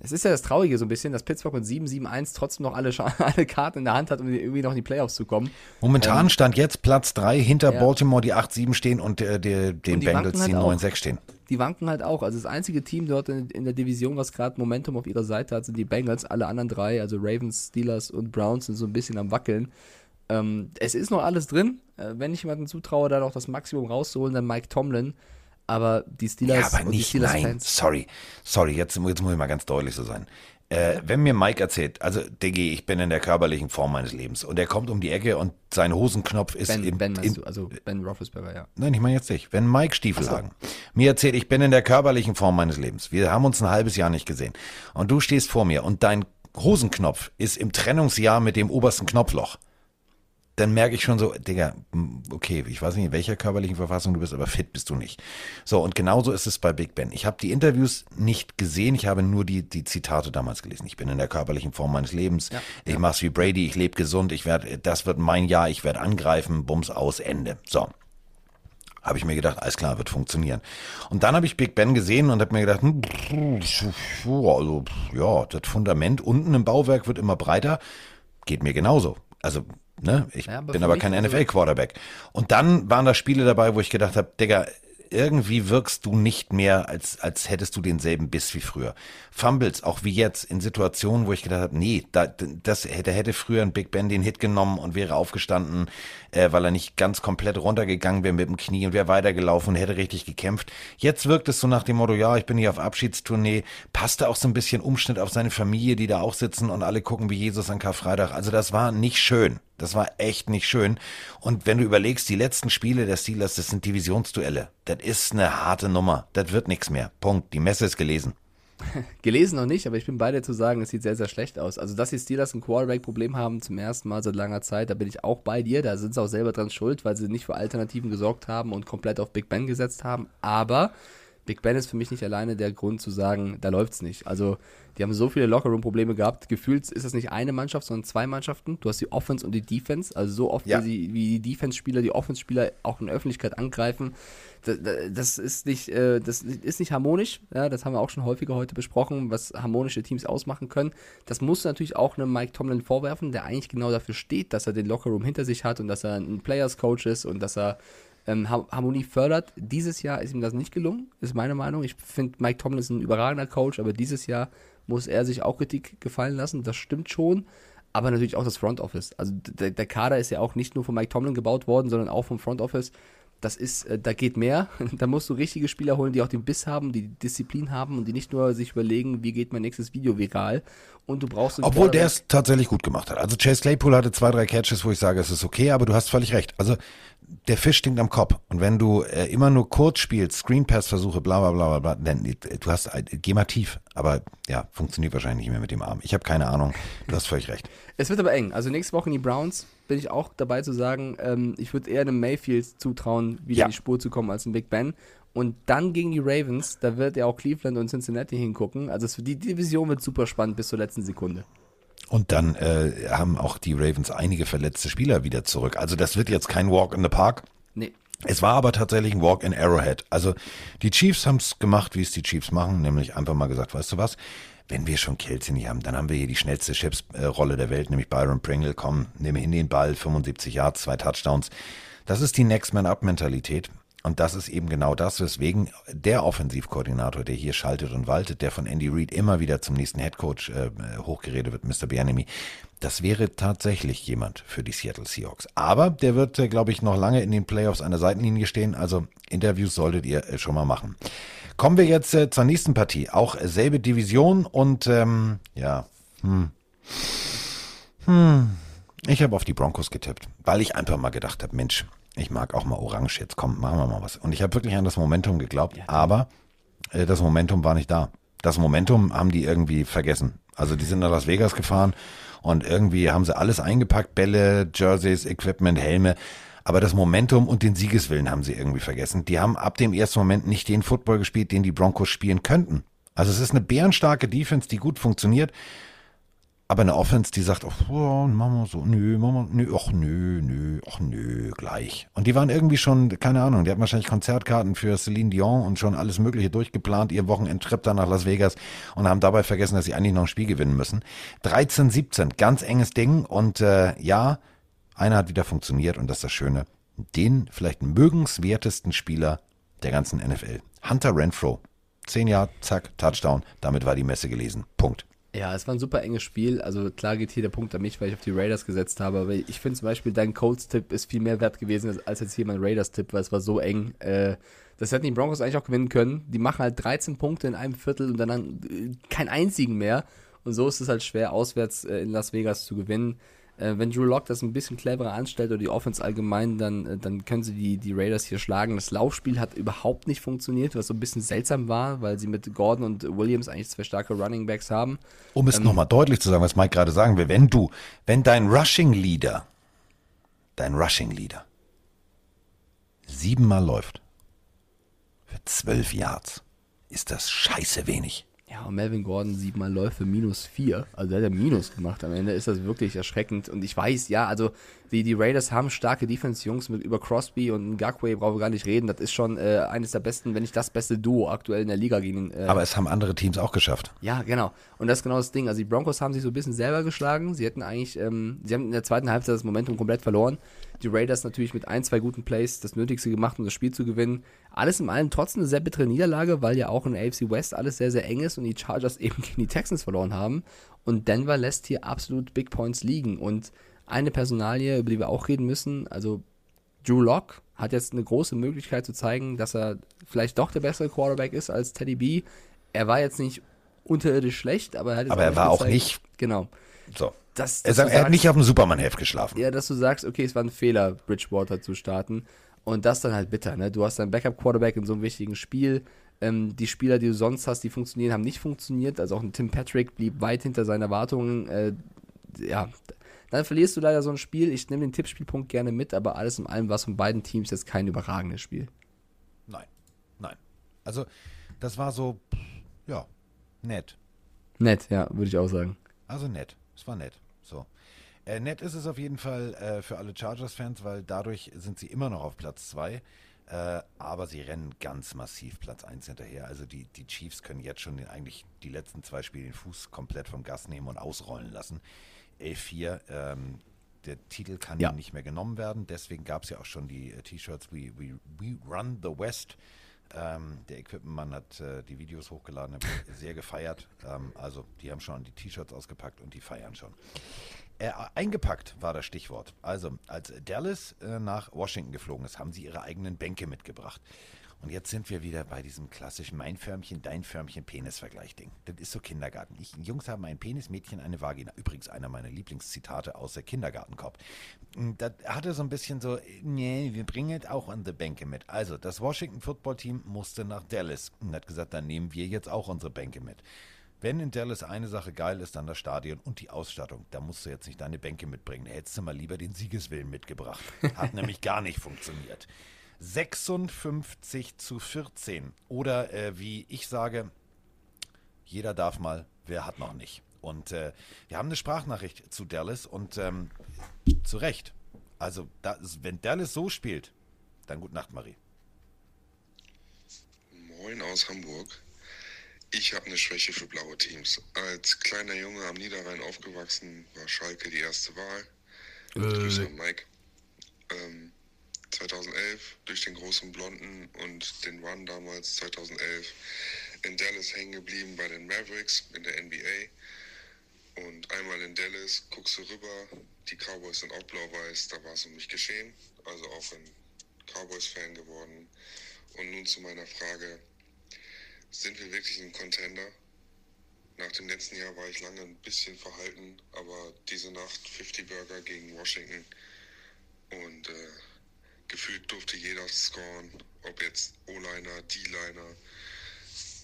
Speaker 3: es ist ja das Traurige so ein bisschen, dass Pittsburgh mit 7-7-1 trotzdem noch alle, *laughs* alle Karten in der Hand hat, um irgendwie noch in die Playoffs zu kommen.
Speaker 2: Momentan stand jetzt Platz 3 hinter
Speaker 3: Ja.
Speaker 2: Baltimore, die 8-7 stehen und äh, der, den
Speaker 3: Und die
Speaker 2: Bengals, die
Speaker 3: halt auch.
Speaker 2: 9-6 stehen.
Speaker 3: Die wanken halt auch. Also das einzige Team dort in, in der Division, was gerade Momentum auf ihrer Seite hat, sind die Bengals. Alle anderen drei, also Ravens, Steelers und Browns, sind so ein bisschen am Wackeln. Ähm, es ist noch alles drin. Äh, wenn ich jemanden zutraue, da noch das Maximum rauszuholen, dann Mike Tomlin. Aber die Steelers
Speaker 2: Ja, aber nicht, nein,
Speaker 3: Steelers-Fans.
Speaker 2: sorry, sorry, jetzt, jetzt muss ich mal ganz deutlich so sein. Äh, wenn mir Mike erzählt, also Diggi, ich bin in der körperlichen Form meines Lebens und er kommt um die Ecke und sein Hosenknopf ist
Speaker 3: Ben,
Speaker 2: im,
Speaker 3: ben
Speaker 2: in,
Speaker 3: du, also Ben Roethlisberger, ja.
Speaker 2: Nein, ich meine jetzt nicht. Wenn Mike Stiefelhagen mir erzählt, ich bin in der körperlichen Form meines Lebens, wir haben uns ein halbes Jahr nicht gesehen und du stehst vor mir und dein Hosenknopf ist im Trennungsjahr mit dem obersten Knopfloch, dann merke ich schon so, Digga, okay, ich weiß nicht, in welcher körperlichen Verfassung du bist, aber fit bist du nicht. So, und genauso ist es bei Big Ben. Ich habe die Interviews nicht gesehen, ich habe nur die, die Zitate damals gelesen. Ich bin in der körperlichen Form meines Lebens, ich mach's wie Brady, ich lebe gesund, ich werde, das wird mein Jahr, ich werde angreifen, Bums aus, Ende. So habe ich mir gedacht, alles klar, wird funktionieren. Und dann habe ich Big Ben gesehen und habe mir gedacht, hm, also ja, das Fundament unten im Bauwerk wird immer breiter, geht mir genauso. Also, ne, ich
Speaker 3: Ja, aber
Speaker 2: bin aber kein NFL-Quarterback. Und dann waren da Spiele dabei, wo ich gedacht habe, Digga, irgendwie wirkst du nicht mehr, als, als hättest du denselben Biss wie früher. Fumbles, auch wie jetzt, in Situationen, wo ich gedacht habe, nee, da, das hätte, hätte früher ein Big Ben den Hit genommen und wäre aufgestanden, äh, weil er nicht ganz komplett runtergegangen wäre mit dem Knie und wäre weitergelaufen und hätte richtig gekämpft. Jetzt wirkt es so nach dem Motto, ja, ich bin hier auf Abschiedstournee, passte auch so ein bisschen Umschnitt auf seine Familie, die da auch sitzen und alle gucken wie Jesus an Karfreitag. Also das war nicht schön. Das war echt nicht schön. Und wenn du überlegst, die letzten Spiele der Steelers, das sind Divisionsduelle. Das ist eine harte Nummer. Das wird nichts mehr. Punkt. Die Messe ist gelesen. *laughs*
Speaker 3: Gelesen noch nicht, aber ich bin bei dir zu sagen, es sieht sehr, sehr schlecht aus. Also, dass die Steelers ein Quarterback-Problem haben zum ersten Mal seit langer Zeit, da bin ich auch bei dir. Da sind sie auch selber dran schuld, weil sie nicht für Alternativen gesorgt haben und komplett auf Big Ben gesetzt haben. Aber Big Ben ist für mich nicht alleine der Grund zu sagen, da läuft's nicht. Also, die haben so viele Lockerroom-Probleme gehabt. Gefühlt ist das nicht eine Mannschaft, sondern zwei Mannschaften. Du hast die Offense und die Defense. Also, so oft
Speaker 2: Ja.
Speaker 3: wie, die, wie die Defense-Spieler die Offense-Spieler auch in der Öffentlichkeit angreifen, das, ist, nicht, äh, das ist nicht harmonisch. Ja, das haben wir auch schon häufiger heute besprochen, was harmonische Teams ausmachen können. Das musst du natürlich auch einem Mike Tomlin vorwerfen, der eigentlich genau dafür steht, dass er den Lockerroom hinter sich hat und dass er ein Players-Coach ist und dass er ähm, Har- Harmonie fördert. Dieses Jahr ist ihm das nicht gelungen, ist meine Meinung. Ich finde Mike Tomlin ist ein überragender Coach, aber dieses Jahr muss er sich auch Kritik gefallen lassen. Das stimmt schon. Aber natürlich auch das Front Office. Also der, der Kader ist ja auch nicht nur von Mike Tomlin gebaut worden, sondern auch vom Front Office. Das ist, äh, da geht mehr. *laughs* Da musst du richtige Spieler holen, die auch den Biss haben, die Disziplin haben und die nicht nur sich überlegen, wie geht mein nächstes Video viral. Und du brauchst einen
Speaker 2: Obwohl der es tatsächlich gut gemacht hat. Also Chase Claypool hatte zwei, drei Catches, wo ich sage, es ist okay, aber du hast völlig recht. Also der Fisch stinkt am Kopf. Und wenn du äh, immer nur kurz spielst, Screen Pass Versuche, bla bla bla bla, bla dann äh, du hast, äh, geh mal tief. Aber ja, funktioniert wahrscheinlich nicht mehr mit dem Arm. Ich habe keine Ahnung. Du hast völlig recht.
Speaker 3: Es wird aber eng. Also nächste Woche in die Browns bin ich auch dabei zu sagen, ähm, ich würde eher einem Mayfield zutrauen, wieder
Speaker 2: Ja.
Speaker 3: in die Spur zu kommen als ein Big Ben. Und dann gegen die Ravens, da wird ja auch Cleveland und Cincinnati hingucken. Also die Division wird super spannend bis zur letzten Sekunde.
Speaker 2: Und dann äh, haben auch die Ravens einige verletzte Spieler wieder zurück. Also das wird jetzt kein Walk in the Park.
Speaker 3: Nee.
Speaker 2: Es war aber tatsächlich ein Walk in Arrowhead. Also die Chiefs haben es gemacht, wie es die Chiefs machen, nämlich einfach mal gesagt, weißt du was, wenn wir schon Kelsey nicht haben, dann haben wir hier die schnellste Chips-Rolle der Welt, nämlich Byron Pringle. Komm, nimm hin den Ball, 75 Yards, zwei Touchdowns. Das ist die Next Man Up-Mentalität. Und das ist eben genau das, weswegen der Offensivkoordinator, der hier schaltet und waltet, der von Andy Reid immer wieder zum nächsten Headcoach äh, hochgeredet wird, Mr. Bianemi, das wäre tatsächlich jemand für die Seattle Seahawks. Aber der wird, äh, glaube ich, noch lange in den Playoffs an der Seitenlinie stehen. Also Interviews solltet ihr äh, schon mal machen. Kommen wir jetzt äh, zur nächsten Partie. Auch selbe Division und ähm, ja, hm. Hm. Ich habe auf die Broncos getippt, weil ich einfach mal gedacht habe, Mensch, ich mag auch mal Orange jetzt, komm, machen wir mal was. Und ich habe wirklich an das Momentum geglaubt, aber äh, das Momentum war nicht da. Das Momentum haben die irgendwie vergessen. Also die sind nach Las Vegas gefahren und irgendwie haben sie alles eingepackt, Bälle, Jerseys, Equipment, Helme. Aber das Momentum und den Siegeswillen haben sie irgendwie vergessen. Die haben ab dem ersten Moment nicht den Football gespielt, den die Broncos spielen könnten. Also es ist eine bärenstarke Defense, die gut funktioniert. Aber eine Offense, die sagt, oh, machen wir so, nö, machen wir, nö, ach, nö, nö, ach, nö, gleich. Und die waren irgendwie schon, keine Ahnung, die hatten wahrscheinlich Konzertkarten für Celine Dion und schon alles Mögliche durchgeplant, ihr Wochenendtrip dann nach Las Vegas und haben dabei vergessen, dass sie eigentlich noch ein Spiel gewinnen müssen. 13, 17, ganz enges Ding und äh, ja, einer hat wieder funktioniert und das ist das Schöne. Den vielleicht mögenswertesten Spieler der ganzen NFL. Hunter Renfro. Zehn Jahre, zack, Touchdown. Damit war die Messe gelesen. Punkt.
Speaker 3: Ja, es war ein super enges Spiel. Also klar geht hier der Punkt an mich, weil ich auf die Raiders gesetzt habe. Aber ich finde zum Beispiel, dein Colts-Tipp ist viel mehr wert gewesen als- jetzt hier mein Raiders-Tipp, weil es war so eng. Äh, das hätten die Broncos eigentlich auch gewinnen können. Die machen halt 13 Punkte in einem Viertel und dann äh, keinen einzigen mehr. Und so ist es halt schwer, auswärts äh, in Las Vegas zu gewinnen. Äh, wenn Drew Lock das ein bisschen cleverer anstellt oder die Offense allgemein, dann, äh, dann können sie die, die Raiders hier schlagen. Das Laufspiel hat überhaupt nicht funktioniert, was so ein bisschen seltsam war, weil sie mit Gordon und Williams eigentlich zwei starke Running Backs haben.
Speaker 2: Um es nochmal deutlich zu sagen, was Mike gerade sagen will, wenn du, wenn dein Rushing Leader, dein Rushing Leader siebenmal läuft für zwölf Yards, ist das scheiße wenig.
Speaker 3: Ja, und Melvin Gordon siebenmal Läufe minus vier. Also der hat ja Minus gemacht. Am Ende ist das wirklich erschreckend. Und ich weiß, ja, also die, die Raiders haben starke Defense-Jungs mit über Crosby und Ngakwe brauchen wir gar nicht reden. Das ist schon äh, eines der besten, wenn nicht das beste Duo aktuell in der Liga gegen äh,
Speaker 2: Aber es haben andere Teams auch geschafft.
Speaker 3: ja, genau. Und das ist genau das Ding. Also die Broncos haben sich so ein bisschen selber geschlagen. Sie hätten eigentlich, ähm, sie haben in der zweiten Halbzeit das Momentum komplett verloren. Die Raiders natürlich mit ein, zwei guten Plays das Nötigste gemacht, um das Spiel zu gewinnen. Alles in allem trotzdem eine sehr bittere Niederlage, weil ja auch in der AFC West alles sehr, sehr eng ist und die Chargers *laughs* eben gegen die Texans verloren haben. Und Denver lässt hier absolut Big Points liegen. Und eine Personalie, über die wir auch reden müssen, also Drew Lock hat jetzt eine große Möglichkeit zu zeigen, dass er vielleicht doch der bessere Quarterback ist als Teddy B. Er war jetzt nicht unterirdisch schlecht, aber er hat jetzt
Speaker 2: Aber er war auch
Speaker 3: gezeigt-
Speaker 2: nicht-
Speaker 3: Genau.
Speaker 2: So.
Speaker 3: Das,
Speaker 2: Er,
Speaker 3: dass
Speaker 2: er hat
Speaker 3: sagst-
Speaker 2: nicht auf dem Superman-Heft geschlafen.
Speaker 3: ja, dass du sagst, okay, es war ein Fehler, Bridgewater zu starten. Und das dann halt bitter, ne? Du hast einen Backup-Quarterback in so einem wichtigen Spiel. Ähm, die Spieler, die du sonst hast, die funktionieren, haben nicht funktioniert. Also auch ein Tim Patrick blieb weit hinter seinen Erwartungen. Äh, ja, dann verlierst du leider so ein Spiel. Ich nehme den Tippspielpunkt gerne mit, aber alles in allem war es von beiden Teams jetzt kein überragendes Spiel.
Speaker 2: Nein, nein. Also, das war so, ja, nett.
Speaker 3: Nett, ja, würde ich auch sagen.
Speaker 2: Also nett. Es war nett. So. Äh, nett ist es auf jeden Fall äh, für alle Chargers-Fans, weil dadurch sind sie immer noch auf Platz 2. Äh, aber sie rennen ganz massiv Platz 1 hinterher. Also die, die Chiefs können jetzt schon den, eigentlich die letzten zwei Spiele den Fuß komplett vom Gas nehmen und ausrollen lassen. 11-4, ähm, der Titel kann
Speaker 3: Ja.
Speaker 2: nicht mehr genommen werden. Deswegen gab es ja auch schon die äh, T-Shirts We, We, We Run the West. Ähm, der Equipmentmann hat äh, die Videos hochgeladen, sehr gefeiert. Ähm, also die haben schon die T-Shirts ausgepackt und die feiern schon. Äh, eingepackt war das Stichwort. Also, als Dallas äh, nach Washington geflogen ist, haben sie ihre eigenen Bänke mitgebracht. Und jetzt sind wir wieder bei diesem klassischen Mein Förmchen, Dein Förmchen, Penis-Vergleich-Ding. Das ist so Kindergarten. Ich, Jungs haben einen Penis, Mädchen eine Vagina. Übrigens einer meiner Lieblingszitate aus der Kindergartenkorb. Das hatte so ein bisschen so, nee, wir bringen jetzt auch unsere Bänke mit. Also, das Washington Football Team musste nach Dallas und hat gesagt, dann nehmen wir jetzt auch unsere Bänke mit. Wenn in Dallas eine Sache geil ist, dann das Stadion und die Ausstattung. Da musst du jetzt nicht deine Bänke mitbringen. Da hättest du mal lieber den Siegeswillen mitgebracht. Hat *laughs* nämlich gar nicht funktioniert. 56 zu 14. Oder äh, wie ich sage, jeder darf mal, wer hat noch nicht. Und äh, wir haben eine Sprachnachricht zu Dallas und ähm, zu Recht. Also, das, wenn Dallas so spielt, dann gute Nacht, Marie.
Speaker 9: Moin aus Hamburg. Ich habe eine Schwäche für blaue Teams. Als kleiner Junge am Niederrhein aufgewachsen, war Schalke die erste Wahl. Grüße an Mike. Ähm, 2011 durch den großen Blonden und den Run damals 2011 in Dallas hängen geblieben bei den Mavericks in der NBA. Und einmal in Dallas guckst du rüber, die Cowboys sind auch blau-weiß, da war es um mich geschehen. Also auch ein Cowboys-Fan geworden. Und nun zu meiner Frage, sind wir wirklich ein Contender? Nach dem letzten Jahr war ich lange ein bisschen verhalten, aber diese Nacht 50 Burger gegen Washington und äh, gefühlt durfte jeder scoren, ob jetzt O-Liner, D-Liner,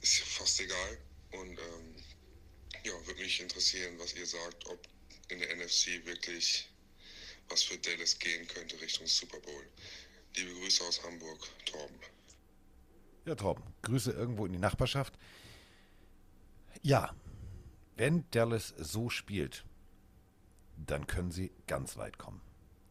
Speaker 9: ist ja fast egal. Und ähm, ja, würde mich interessieren, was ihr sagt, ob in der NFC wirklich was für Dallas gehen könnte Richtung Super Bowl. Liebe Grüße aus Hamburg, Torben.
Speaker 2: Ja, Torben, Grüße irgendwo in die Nachbarschaft. Ja, wenn Dallas so spielt, dann können sie ganz weit kommen.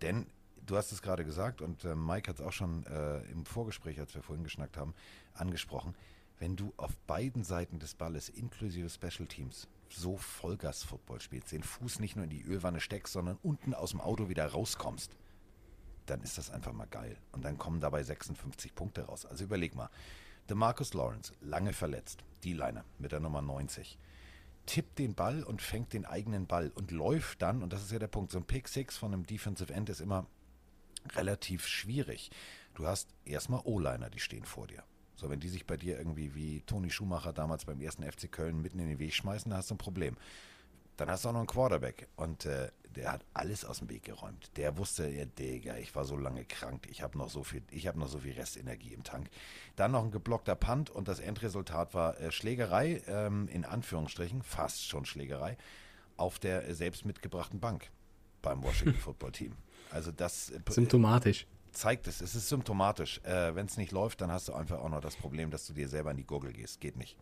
Speaker 2: Denn du hast es gerade gesagt und äh, Mike hat es auch schon äh, im Vorgespräch, als wir vorhin geschnackt haben, angesprochen. Wenn du auf beiden Seiten des Balles, inklusive Special Teams, so Vollgas-Football spielst, den Fuß nicht nur in die Ölwanne steckst, sondern unten aus dem Auto wieder rauskommst, dann ist das einfach mal geil. Und dann kommen dabei 56 Punkte raus. Also überleg mal. DeMarcus Lawrence, lange verletzt, D-Liner mit der Nummer 90, tippt den Ball und fängt den eigenen Ball und läuft dann, und das ist ja der Punkt, so ein Pick Six von einem Defensive End ist immer relativ schwierig. Du hast erstmal O-Liner, die stehen vor dir. So, wenn die sich bei dir irgendwie wie Toni Schumacher damals beim ersten FC Köln mitten in den Weg schmeißen, dann hast du ein Problem. Dann hast du auch noch einen Quarterback und äh, der hat alles aus dem Weg geräumt. Der wusste, ja, Digga, ich war so lange krank, ich habe noch so viel, ich habe noch so viel Restenergie im Tank. Dann noch ein geblockter Punt und das Endresultat war äh, Schlägerei, ähm, in Anführungsstrichen, fast schon Schlägerei, auf der äh, selbst mitgebrachten Bank beim Washington *laughs* Football Team. Also das äh,
Speaker 3: Symptomatisch.
Speaker 2: zeigt es, es ist symptomatisch. Äh, Wenn es nicht läuft, dann hast du einfach auch noch das Problem, dass du dir selber in die Gurgel gehst. Geht nicht.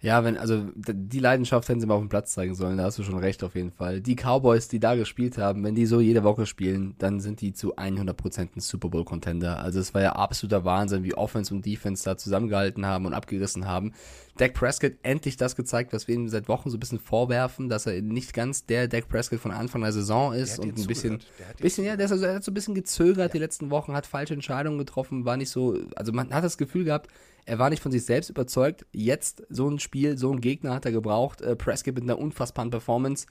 Speaker 3: Ja, wenn, also die Leidenschaft hätten sie mal auf dem Platz zeigen sollen, da hast du schon recht auf jeden Fall. Die Cowboys, die da gespielt haben, wenn die so jede Woche spielen, dann sind die zu 100% ein Super Bowl Contender. Also es war ja absoluter Wahnsinn, wie Offense und Defense da zusammengehalten haben und abgerissen haben. Dak Prescott endlich das gezeigt, was wir ihm seit Wochen so ein bisschen vorwerfen, dass er nicht ganz der Dak Prescott von Anfang der Saison ist
Speaker 2: dir
Speaker 3: und ein bisschen.
Speaker 2: Der
Speaker 3: bisschen ja, der, ist also, er hat so ein bisschen gezögert die letzten Wochen, hat falsche Entscheidungen getroffen, war nicht so, also man hat das Gefühl gehabt, er war nicht von sich selbst überzeugt. Jetzt so ein Spiel, so ein Gegner hat er gebraucht. Äh, Prescott mit einer unfassbaren Performance.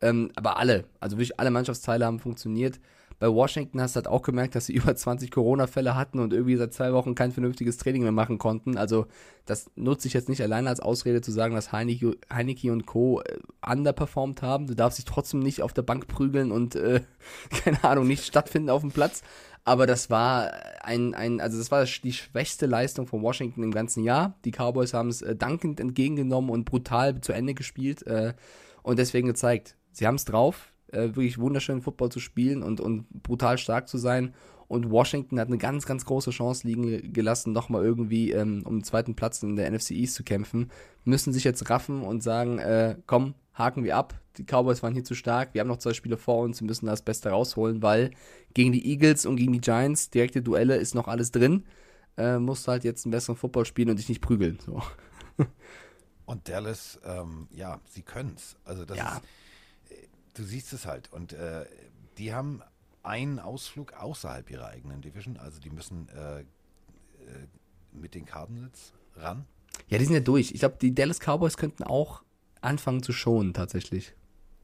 Speaker 3: Ähm, aber alle, also wirklich alle Mannschaftsteile haben funktioniert. Bei Washington hast du halt auch gemerkt, dass sie *laughs* über 20 Corona-Fälle hatten und irgendwie seit zwei Wochen kein vernünftiges Training mehr machen konnten. Also das nutze ich jetzt nicht alleine als Ausrede zu sagen, dass Heineke, Heineke und Co. äh, underperformed haben. Du darfst dich trotzdem nicht auf der Bank prügeln und, äh, *laughs* keine Ahnung, nicht stattfinden auf dem Platz. Aber das war ein, ein, also das war die schwächste Leistung von Washington im ganzen Jahr. Die Cowboys haben es äh, dankend entgegengenommen und brutal zu Ende gespielt äh, und deswegen gezeigt, sie haben es drauf, äh, wirklich wunderschönen Football zu spielen und, und brutal stark zu sein. und Washington hat eine ganz, ganz große Chance liegen gelassen, nochmal irgendwie ähm, um den zweiten Platz in der NFC East zu kämpfen, müssen sich jetzt raffen und sagen, äh, komm, haken wir ab, die Cowboys waren hier zu stark, wir haben noch zwei Spiele vor uns, wir müssen das Beste rausholen, weil gegen die Eagles und gegen die Giants, direkte Duelle, ist noch alles drin, äh, musst halt jetzt einen besseren Football spielen und dich nicht prügeln, so. *laughs*
Speaker 2: Und Dallas, ähm, ja, sie können's. Also das
Speaker 3: Ja.
Speaker 2: ist, äh, du siehst es halt. Und äh, die haben einen Ausflug außerhalb ihrer eigenen Division. Also die müssen äh, äh, mit den Cardinals ran.
Speaker 3: Ja, die sind ja durch. Ich glaube, die Dallas Cowboys könnten auch anfangen zu schonen, tatsächlich.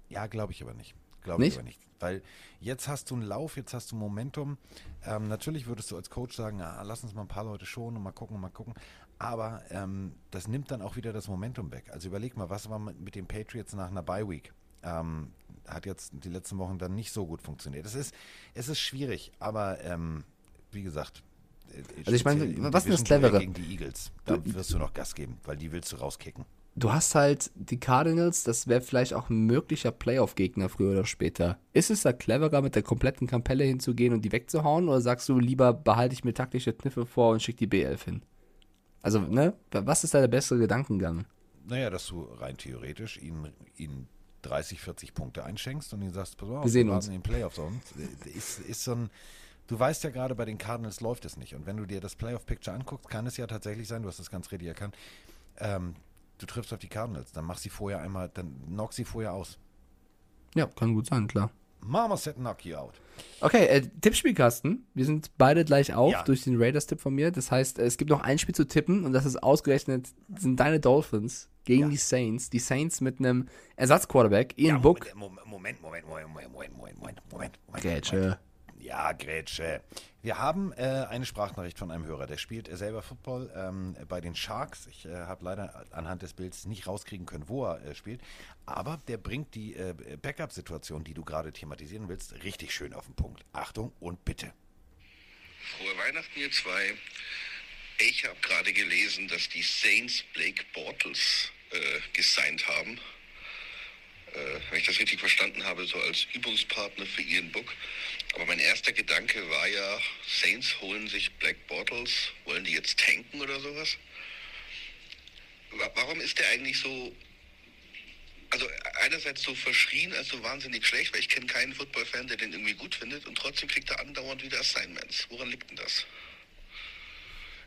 Speaker 2: Ja, glaube ich aber nicht. Glaube ich aber nicht. Weil jetzt hast du einen Lauf, jetzt hast du Momentum. Ähm, natürlich würdest du als Coach sagen, ah, lass uns mal ein paar Leute schonen und mal gucken, mal gucken. Aber ähm, das nimmt dann auch wieder das Momentum weg. Also überleg mal, was war mit den Patriots nach einer Bye Week? Ähm, hat jetzt die letzten Wochen dann nicht so gut funktioniert. Es ist, es ist schwierig, aber ähm, wie gesagt. äh,
Speaker 3: Also ich meine, was ist das Clevere?
Speaker 2: Gegen die Eagles. Da wirst du noch Gas geben, weil die willst du rauskicken.
Speaker 3: Du hast halt die Cardinals, das wäre vielleicht auch ein möglicher Playoff-Gegner früher oder später. Ist es da cleverer, mit der kompletten Kampelle hinzugehen und die wegzuhauen? Oder sagst du, lieber behalte ich mir taktische Kniffe vor und schick die B11 hin? Also, ne? Was ist da der bessere Gedankengang?
Speaker 2: Naja, dass du rein theoretisch ihnen, ihnen 30, 40 Punkte einschenkst und ihnen sagst, pass auf,
Speaker 3: Wir sehen uns.
Speaker 2: in den Playoffs und ist, ist so ein, du weißt ja gerade, bei den Cardinals läuft es nicht. Und wenn du dir das Playoff-Picture anguckst, kann es ja tatsächlich sein, du hast das ganz richtig erkannt, ähm, du triffst auf die Cardinals, dann mach sie vorher einmal, dann knock sie vorher aus.
Speaker 3: Ja, kann gut sein, klar.
Speaker 2: Mama said knock you out.
Speaker 3: Okay, äh, Tippspielkasten. Wir sind beide gleich auf
Speaker 2: ja.
Speaker 3: durch den Raiders-Tipp von mir. Das heißt, es gibt noch ein Spiel zu tippen und das ist ausgerechnet, sind deine Dolphins gegen
Speaker 2: ja.
Speaker 3: die Saints. Die Saints mit einem Ersatzquarterback, Ian
Speaker 2: ja,
Speaker 3: Book.
Speaker 2: Moment, Moment, Moment, Moment, Moment, Moment, Moment, Moment. Moment,
Speaker 3: Moment.
Speaker 2: Ja, Grätsche. Wir haben äh, eine Sprachnachricht von einem Hörer, der spielt äh, selber Football ähm, bei den Sharks. Ich äh, habe leider anhand des Bilds nicht rauskriegen können, wo er äh, spielt. Aber der bringt die äh, Backup-Situation, die du gerade thematisieren willst, richtig schön auf den Punkt. Achtung und bitte.
Speaker 9: Frohe Weihnachten, ihr zwei. Ich habe gerade gelesen, dass die Saints Blake Bortles äh, gesigned haben. Äh, wenn ich das richtig verstanden habe, so als Übungspartner für Ian Book. Aber mein erster Gedanke war ja, Saints holen sich Black Bortles, wollen die jetzt tanken oder sowas? Wa- Warum ist der eigentlich so, also einerseits so verschrien als so wahnsinnig schlecht, weil ich kenne keinen Football-Fan, der den irgendwie gut findet und trotzdem kriegt er andauernd wieder Assignments. Woran liegt denn das?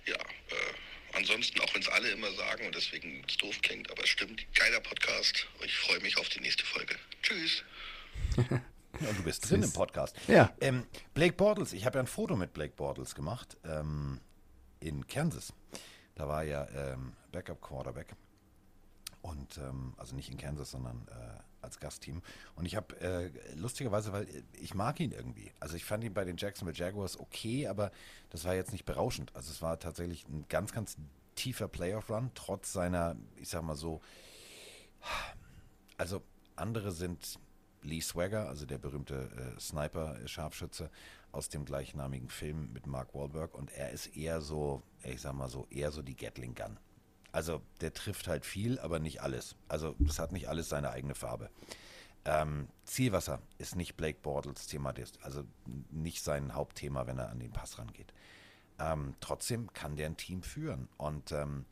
Speaker 9: Ja, äh, ansonsten, auch wenn es alle immer sagen und deswegen es doof klingt, aber es stimmt, geiler Podcast. Ich freue mich auf die nächste Folge. Tschüss. *laughs*
Speaker 2: Ja, und du bist drin im Podcast.
Speaker 3: Ja.
Speaker 2: Ähm, Blake Bortles, ich habe ja ein Foto mit Blake Bortles gemacht ähm, in Kansas. Da war er ähm, Backup Quarterback. Und ähm, also nicht in Kansas, sondern äh, als Gastteam. Und ich habe äh, lustigerweise, weil äh, ich mag ihn irgendwie. Also ich fand ihn bei den Jacksonville Jaguars okay, aber das war jetzt nicht berauschend. Also es war tatsächlich ein ganz, ganz tiefer Playoff-Run, trotz seiner, ich sag mal so, also andere sind Lee Swagger, also der berühmte äh, Sniper-Scharfschütze aus dem gleichnamigen Film mit Mark Wahlberg und er ist eher so, ich sag mal so, eher so die Gatling Gun. Also der trifft halt viel, aber nicht alles. Also das hat nicht alles seine eigene Farbe. Ähm, Zielwasser ist nicht Blake Bortles Thema, also nicht sein Hauptthema, wenn er an den Pass rangeht. Ähm, trotzdem kann der ein Team führen. Und ähm,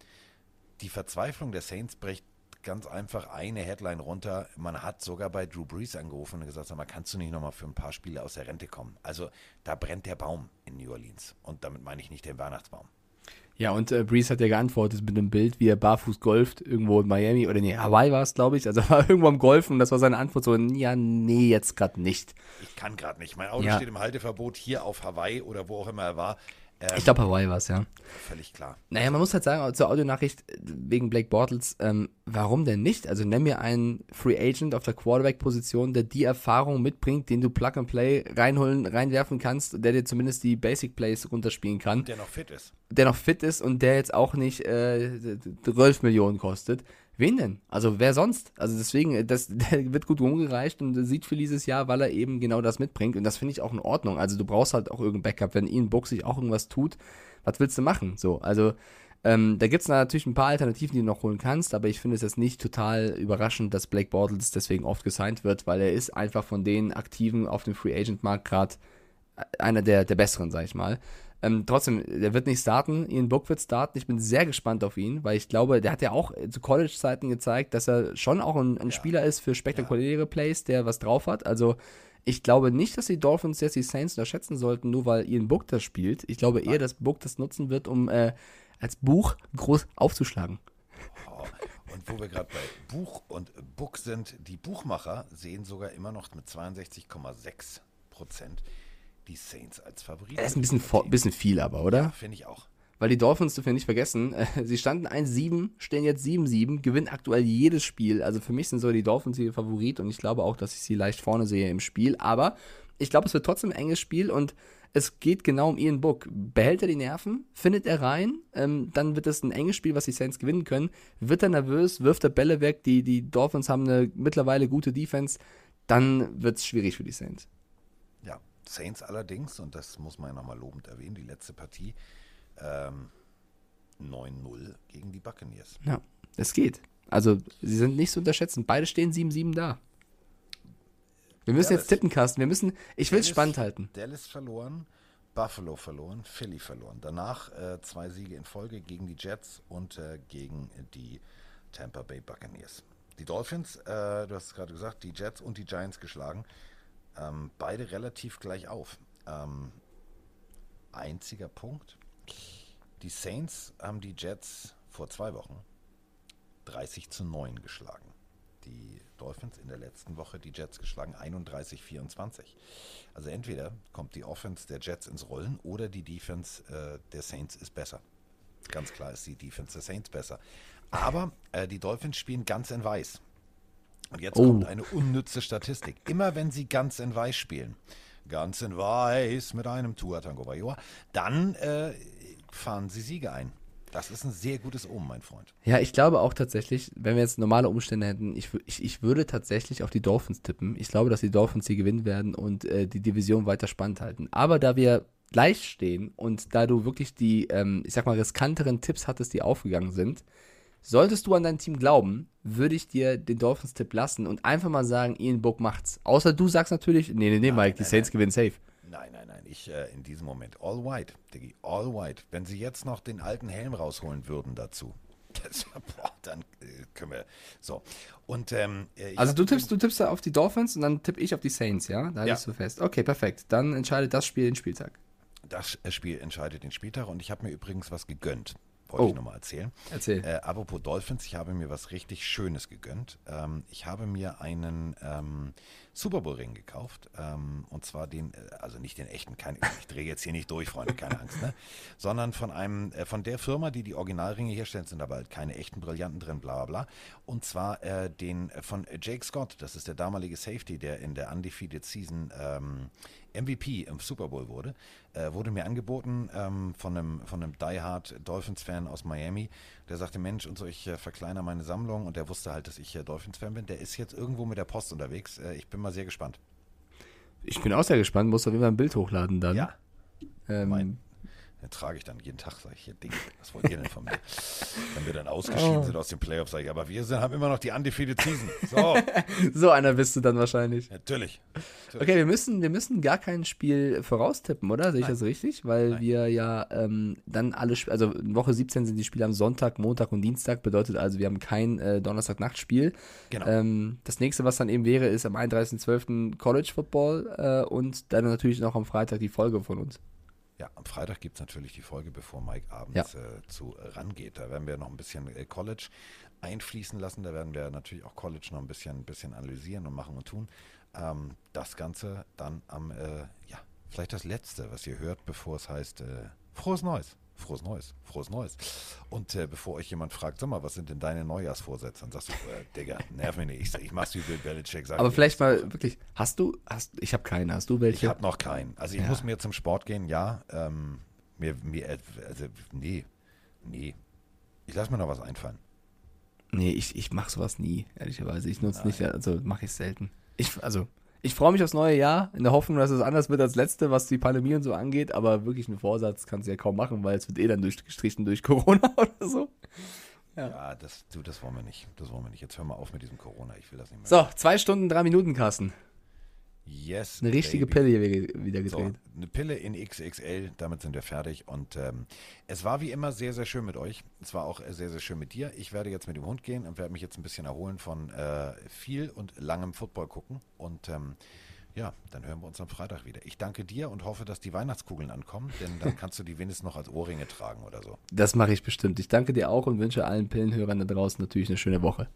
Speaker 2: die Verzweiflung der Saints bricht ganz einfach eine Headline runter. Man hat sogar bei Drew Brees angerufen und gesagt, sag mal, kannst du nicht nochmal für ein paar Spiele aus der Rente kommen? Also da brennt der Baum in New Orleans. Und damit meine ich nicht den Weihnachtsbaum.
Speaker 3: Ja, und äh, Breeze hat ja geantwortet mit einem Bild, wie er barfuß golft, irgendwo in Miami, oder nee, Hawaii war es, glaube ich. Also *laughs* er war irgendwo am Golfen und das war seine Antwort so, ja, nee, jetzt gerade nicht.
Speaker 2: Ich kann gerade nicht. Mein Auto
Speaker 3: Ja.
Speaker 2: steht im Halteverbot hier auf Hawaii oder wo auch immer er war. Ähm,
Speaker 3: Ich glaube, Hawaii war es, ja.
Speaker 2: völlig klar.
Speaker 3: Naja, man muss halt sagen, zur Audionachricht äh, wegen Blake Bortles, ähm, warum denn nicht? Also nenn mir einen Free Agent auf der Quarterback-Position, der die Erfahrung mitbringt, den du Plug and Play reinholen, reinwerfen kannst, der dir zumindest die Basic Plays runterspielen kann,
Speaker 2: Der noch fit ist.
Speaker 3: der noch fit ist und der jetzt auch nicht äh, 12 Millionen kostet. Wen denn? Also wer sonst? Also deswegen, äh, das, *laughs* der wird gut rumgereicht und sieht für dieses Jahr, weil er eben genau das mitbringt. Und das finde ich auch in Ordnung. Also du brauchst halt auch irgendein Backup. Wenn Ian Book sich auch irgendwas tut, was willst du machen? So, also ähm, da gibt es natürlich ein paar Alternativen, die du noch holen kannst, aber ich finde es jetzt nicht total überraschend, dass Blake Bortles deswegen oft gesigned wird, weil er ist einfach von den Aktiven auf dem Free Agent Markt gerade einer der, der besseren, sag ich mal. Ähm, trotzdem, der wird nicht starten. Ian Book wird starten. Ich bin sehr gespannt auf ihn, weil ich glaube, der hat ja auch zu College-Zeiten gezeigt, dass er schon auch ein, ein Spieler ist für spektakuläre Plays, der was drauf hat. Also ich glaube nicht, dass die Dolphins jetzt die Saints unterschätzen sollten, nur weil Ian Book das spielt. Ich glaube eher, dass Book das nutzen wird, um äh, als Buch groß aufzuschlagen.
Speaker 2: Oh, und wo wir gerade bei Buch und Book sind, die Buchmacher sehen sogar immer noch mit 62,6 Prozent die Saints als Favoriten.
Speaker 3: Das ist ein bisschen, bisschen viel aber, oder?
Speaker 2: Finde ich auch.
Speaker 3: Weil die Dolphins dürfen wir nicht vergessen, äh, sie standen 1-7, stehen jetzt 7-7, gewinnen aktuell jedes Spiel. Also für mich sind so die Dolphins ihr Favorit und ich glaube auch, dass ich sie leicht vorne sehe im Spiel. Aber ich glaube, es wird trotzdem ein enges Spiel und es geht genau um Ian Book. Behält er die Nerven? Findet er rein? Ähm, dann wird es ein enges Spiel, was die Saints gewinnen können. Wird er nervös? Wirft er Bälle weg? Die, die Dolphins haben eine mittlerweile gute Defense. Dann wird es schwierig für die Saints.
Speaker 2: Saints allerdings, und das muss man ja nochmal lobend erwähnen, die letzte Partie ähm, 9-0 gegen die Buccaneers.
Speaker 3: Ja, es geht. Also, sie sind nicht zu unterschätzen. Beide stehen 7-7 da. Wir müssen
Speaker 2: Dallas.
Speaker 3: jetzt tippen, Carsten. Wir müssen, ich will es spannend halten.
Speaker 2: Dallas verloren, Buffalo verloren, Philly verloren. Danach äh, zwei Siege in Folge gegen die Jets und äh, gegen die Tampa Bay Buccaneers. Die Dolphins, äh, du hast es gerade gesagt, die Jets und die Giants geschlagen. Ähm, beide relativ gleich auf. Ähm, einziger Punkt. Die Saints haben die Jets vor zwei Wochen 30 zu 9 geschlagen. Die Dolphins in der letzten Woche die Jets geschlagen 31-24. Also entweder kommt die Offense der Jets ins Rollen oder die Defense äh, der Saints ist besser. Ganz klar ist die Defense der Saints besser. Aber äh, die Dolphins spielen ganz in weiß. Und jetzt
Speaker 3: Oh.
Speaker 2: kommt eine unnütze Statistik. Immer wenn sie ganz in weiß spielen, ganz in weiß mit einem Tua Tango Bailoa, dann äh, fahren sie Siege ein. Das ist ein sehr gutes Omen, mein Freund.
Speaker 3: Ja, ich glaube auch tatsächlich, wenn wir jetzt normale Umstände hätten, ich, ich, ich würde tatsächlich auf die Dolphins tippen. Ich glaube, dass die Dolphins hier gewinnen werden und äh, die Division weiter spannend halten. Aber da wir gleich stehen und da du wirklich die, ähm, ich sag mal, riskanteren Tipps hattest, die aufgegangen sind, solltest du an dein Team glauben, würde ich dir den Dolphins-Tipp lassen und einfach mal sagen, Ian Book macht's. Außer du sagst natürlich, nee, nee, nee, Mike, die
Speaker 2: nein,
Speaker 3: Saints
Speaker 2: nein.
Speaker 3: gewinnen safe.
Speaker 2: Nein, nein, nein. Ich äh, in diesem Moment. All white, Diggi. All white. Wenn sie jetzt noch den alten Helm rausholen würden dazu. *laughs* Das, boah, dann äh, können wir. So. Und ähm, äh,
Speaker 3: Also du tippst, du tippst da auf die Dolphins und dann tippe ich auf die Saints, ja? Da
Speaker 2: Ja.
Speaker 3: du fest. Okay, perfekt. Dann entscheidet das Spiel den Spieltag.
Speaker 2: Das Spiel entscheidet den Spieltag und ich habe mir übrigens was gegönnt. Wollte
Speaker 3: Oh.
Speaker 2: ich nochmal erzählen.
Speaker 3: Erzähl.
Speaker 2: Äh, apropos Dolphins, ich habe mir was richtig Schönes gegönnt. Ähm, ich habe mir einen ähm, Super Bowl Ring gekauft. Ähm, und zwar den, äh, also nicht den echten, kein, ich drehe jetzt hier nicht durch, Freunde, keine Angst, ne? *laughs* Sondern von einem, äh, von der Firma, die die Originalringe herstellt, sind aber halt keine echten Brillanten drin, bla bla bla. Und zwar äh, den äh, von Jake Scott, das ist der damalige Safety, der in der Undefeated Season ähm, MVP im Super Bowl wurde, äh, wurde mir angeboten ähm, von einem, von einem Die Hard Dolphins-Fan aus Miami. Der sagte, Mensch, und so, ich äh, verkleinere meine Sammlung und der wusste halt, dass ich äh, Dolphins-Fan bin. Der ist jetzt irgendwo mit der Post unterwegs. Äh, ich bin mal sehr gespannt.
Speaker 3: Ich bin auch sehr gespannt, muss auf jeden Fall ein Bild hochladen dann.
Speaker 2: Ja.
Speaker 3: Ähm,
Speaker 2: Mein- Den trage ich dann jeden Tag, sage ich hier, Ding, was wollt ihr denn von mir? Wenn wir dann ausgeschieden sind aus den Playoffs, sage ich, aber wir sind, haben immer noch die Undefeated Season. So, *laughs*
Speaker 3: so einer bist du dann wahrscheinlich.
Speaker 2: natürlich.
Speaker 3: Okay, wir müssen, wir müssen gar kein Spiel voraustippen, oder? Sehe ich das richtig? Weil
Speaker 2: Nein.
Speaker 3: wir ja ähm, dann alle, Sp- also in Woche 17 sind die Spiele am Sonntag, Montag und Dienstag, bedeutet also, wir haben kein äh, Donnerstag-Nachtspiel.
Speaker 2: Genau.
Speaker 3: Ähm, das nächste, was dann eben wäre, ist am 31.12. College Football äh, und dann natürlich noch am Freitag die Folge von uns.
Speaker 2: Ja, am Freitag gibt es natürlich die Folge, bevor Mike abends
Speaker 3: Ja.
Speaker 2: äh, zu äh, rangeht. Da werden wir noch ein bisschen äh, College einfließen lassen. Da werden wir natürlich auch College noch ein bisschen, bisschen analysieren und machen und tun. Ähm, das Ganze dann am, äh, ja, vielleicht das Letzte, was ihr hört, bevor es heißt, äh, frohes Neues. Frohes Neues, frohes Neues. Und äh, bevor euch jemand fragt, sag mal, was sind denn deine Neujahrsvorsätze? Dann sagst du, äh, Digga, nerv mich nicht. Ich, ich mach's wie Bill Belichick.
Speaker 3: Aber
Speaker 2: ich,
Speaker 3: vielleicht
Speaker 2: ich-
Speaker 3: mal wirklich, hast du, hast, ich habe keine, hast du welche?
Speaker 2: ich habe noch keinen. Also ich
Speaker 3: Ja.
Speaker 2: muss mir zum Sport gehen, ja. Ähm, mir, mir, also, nee, nee. Ich lasse mir noch was einfallen.
Speaker 3: Nee, ich, ich mache sowas nie, ehrlicherweise. Ich nutze nicht, also mache ich selten. Ich, also, ich freue mich aufs neue Jahr, in der Hoffnung, dass es anders wird als letzte, was die Pandemie und so angeht, aber wirklich einen Vorsatz kannst du ja kaum machen, weil es wird eh dann durchgestrichen durch *laughs* Corona oder so.
Speaker 2: Ja, das, du, das wollen wir nicht. Das wollen wir nicht. Jetzt hör mal auf mit diesem Corona. Ich will das nicht mehr.
Speaker 3: So, zwei Stunden, drei Minuten, Carsten.
Speaker 2: Yes.
Speaker 3: Eine richtige
Speaker 2: baby.
Speaker 3: Pille hier wieder
Speaker 2: So,
Speaker 3: gedreht.
Speaker 2: eine Pille in XXL, damit sind wir fertig. Und ähm, es war wie immer sehr, sehr schön mit euch. Es war auch sehr, sehr schön mit dir. Ich werde jetzt mit dem Hund gehen und werde mich jetzt ein bisschen erholen von äh, viel und langem Football gucken. Und ähm, ja, dann hören wir uns am Freitag wieder. Ich danke dir und hoffe, dass die Weihnachtskugeln ankommen, denn dann *laughs* kannst du die wenigstens noch als Ohrringe tragen oder so.
Speaker 3: Das mache ich bestimmt. Ich danke dir auch und wünsche allen Pillenhörern da draußen natürlich eine schöne Woche.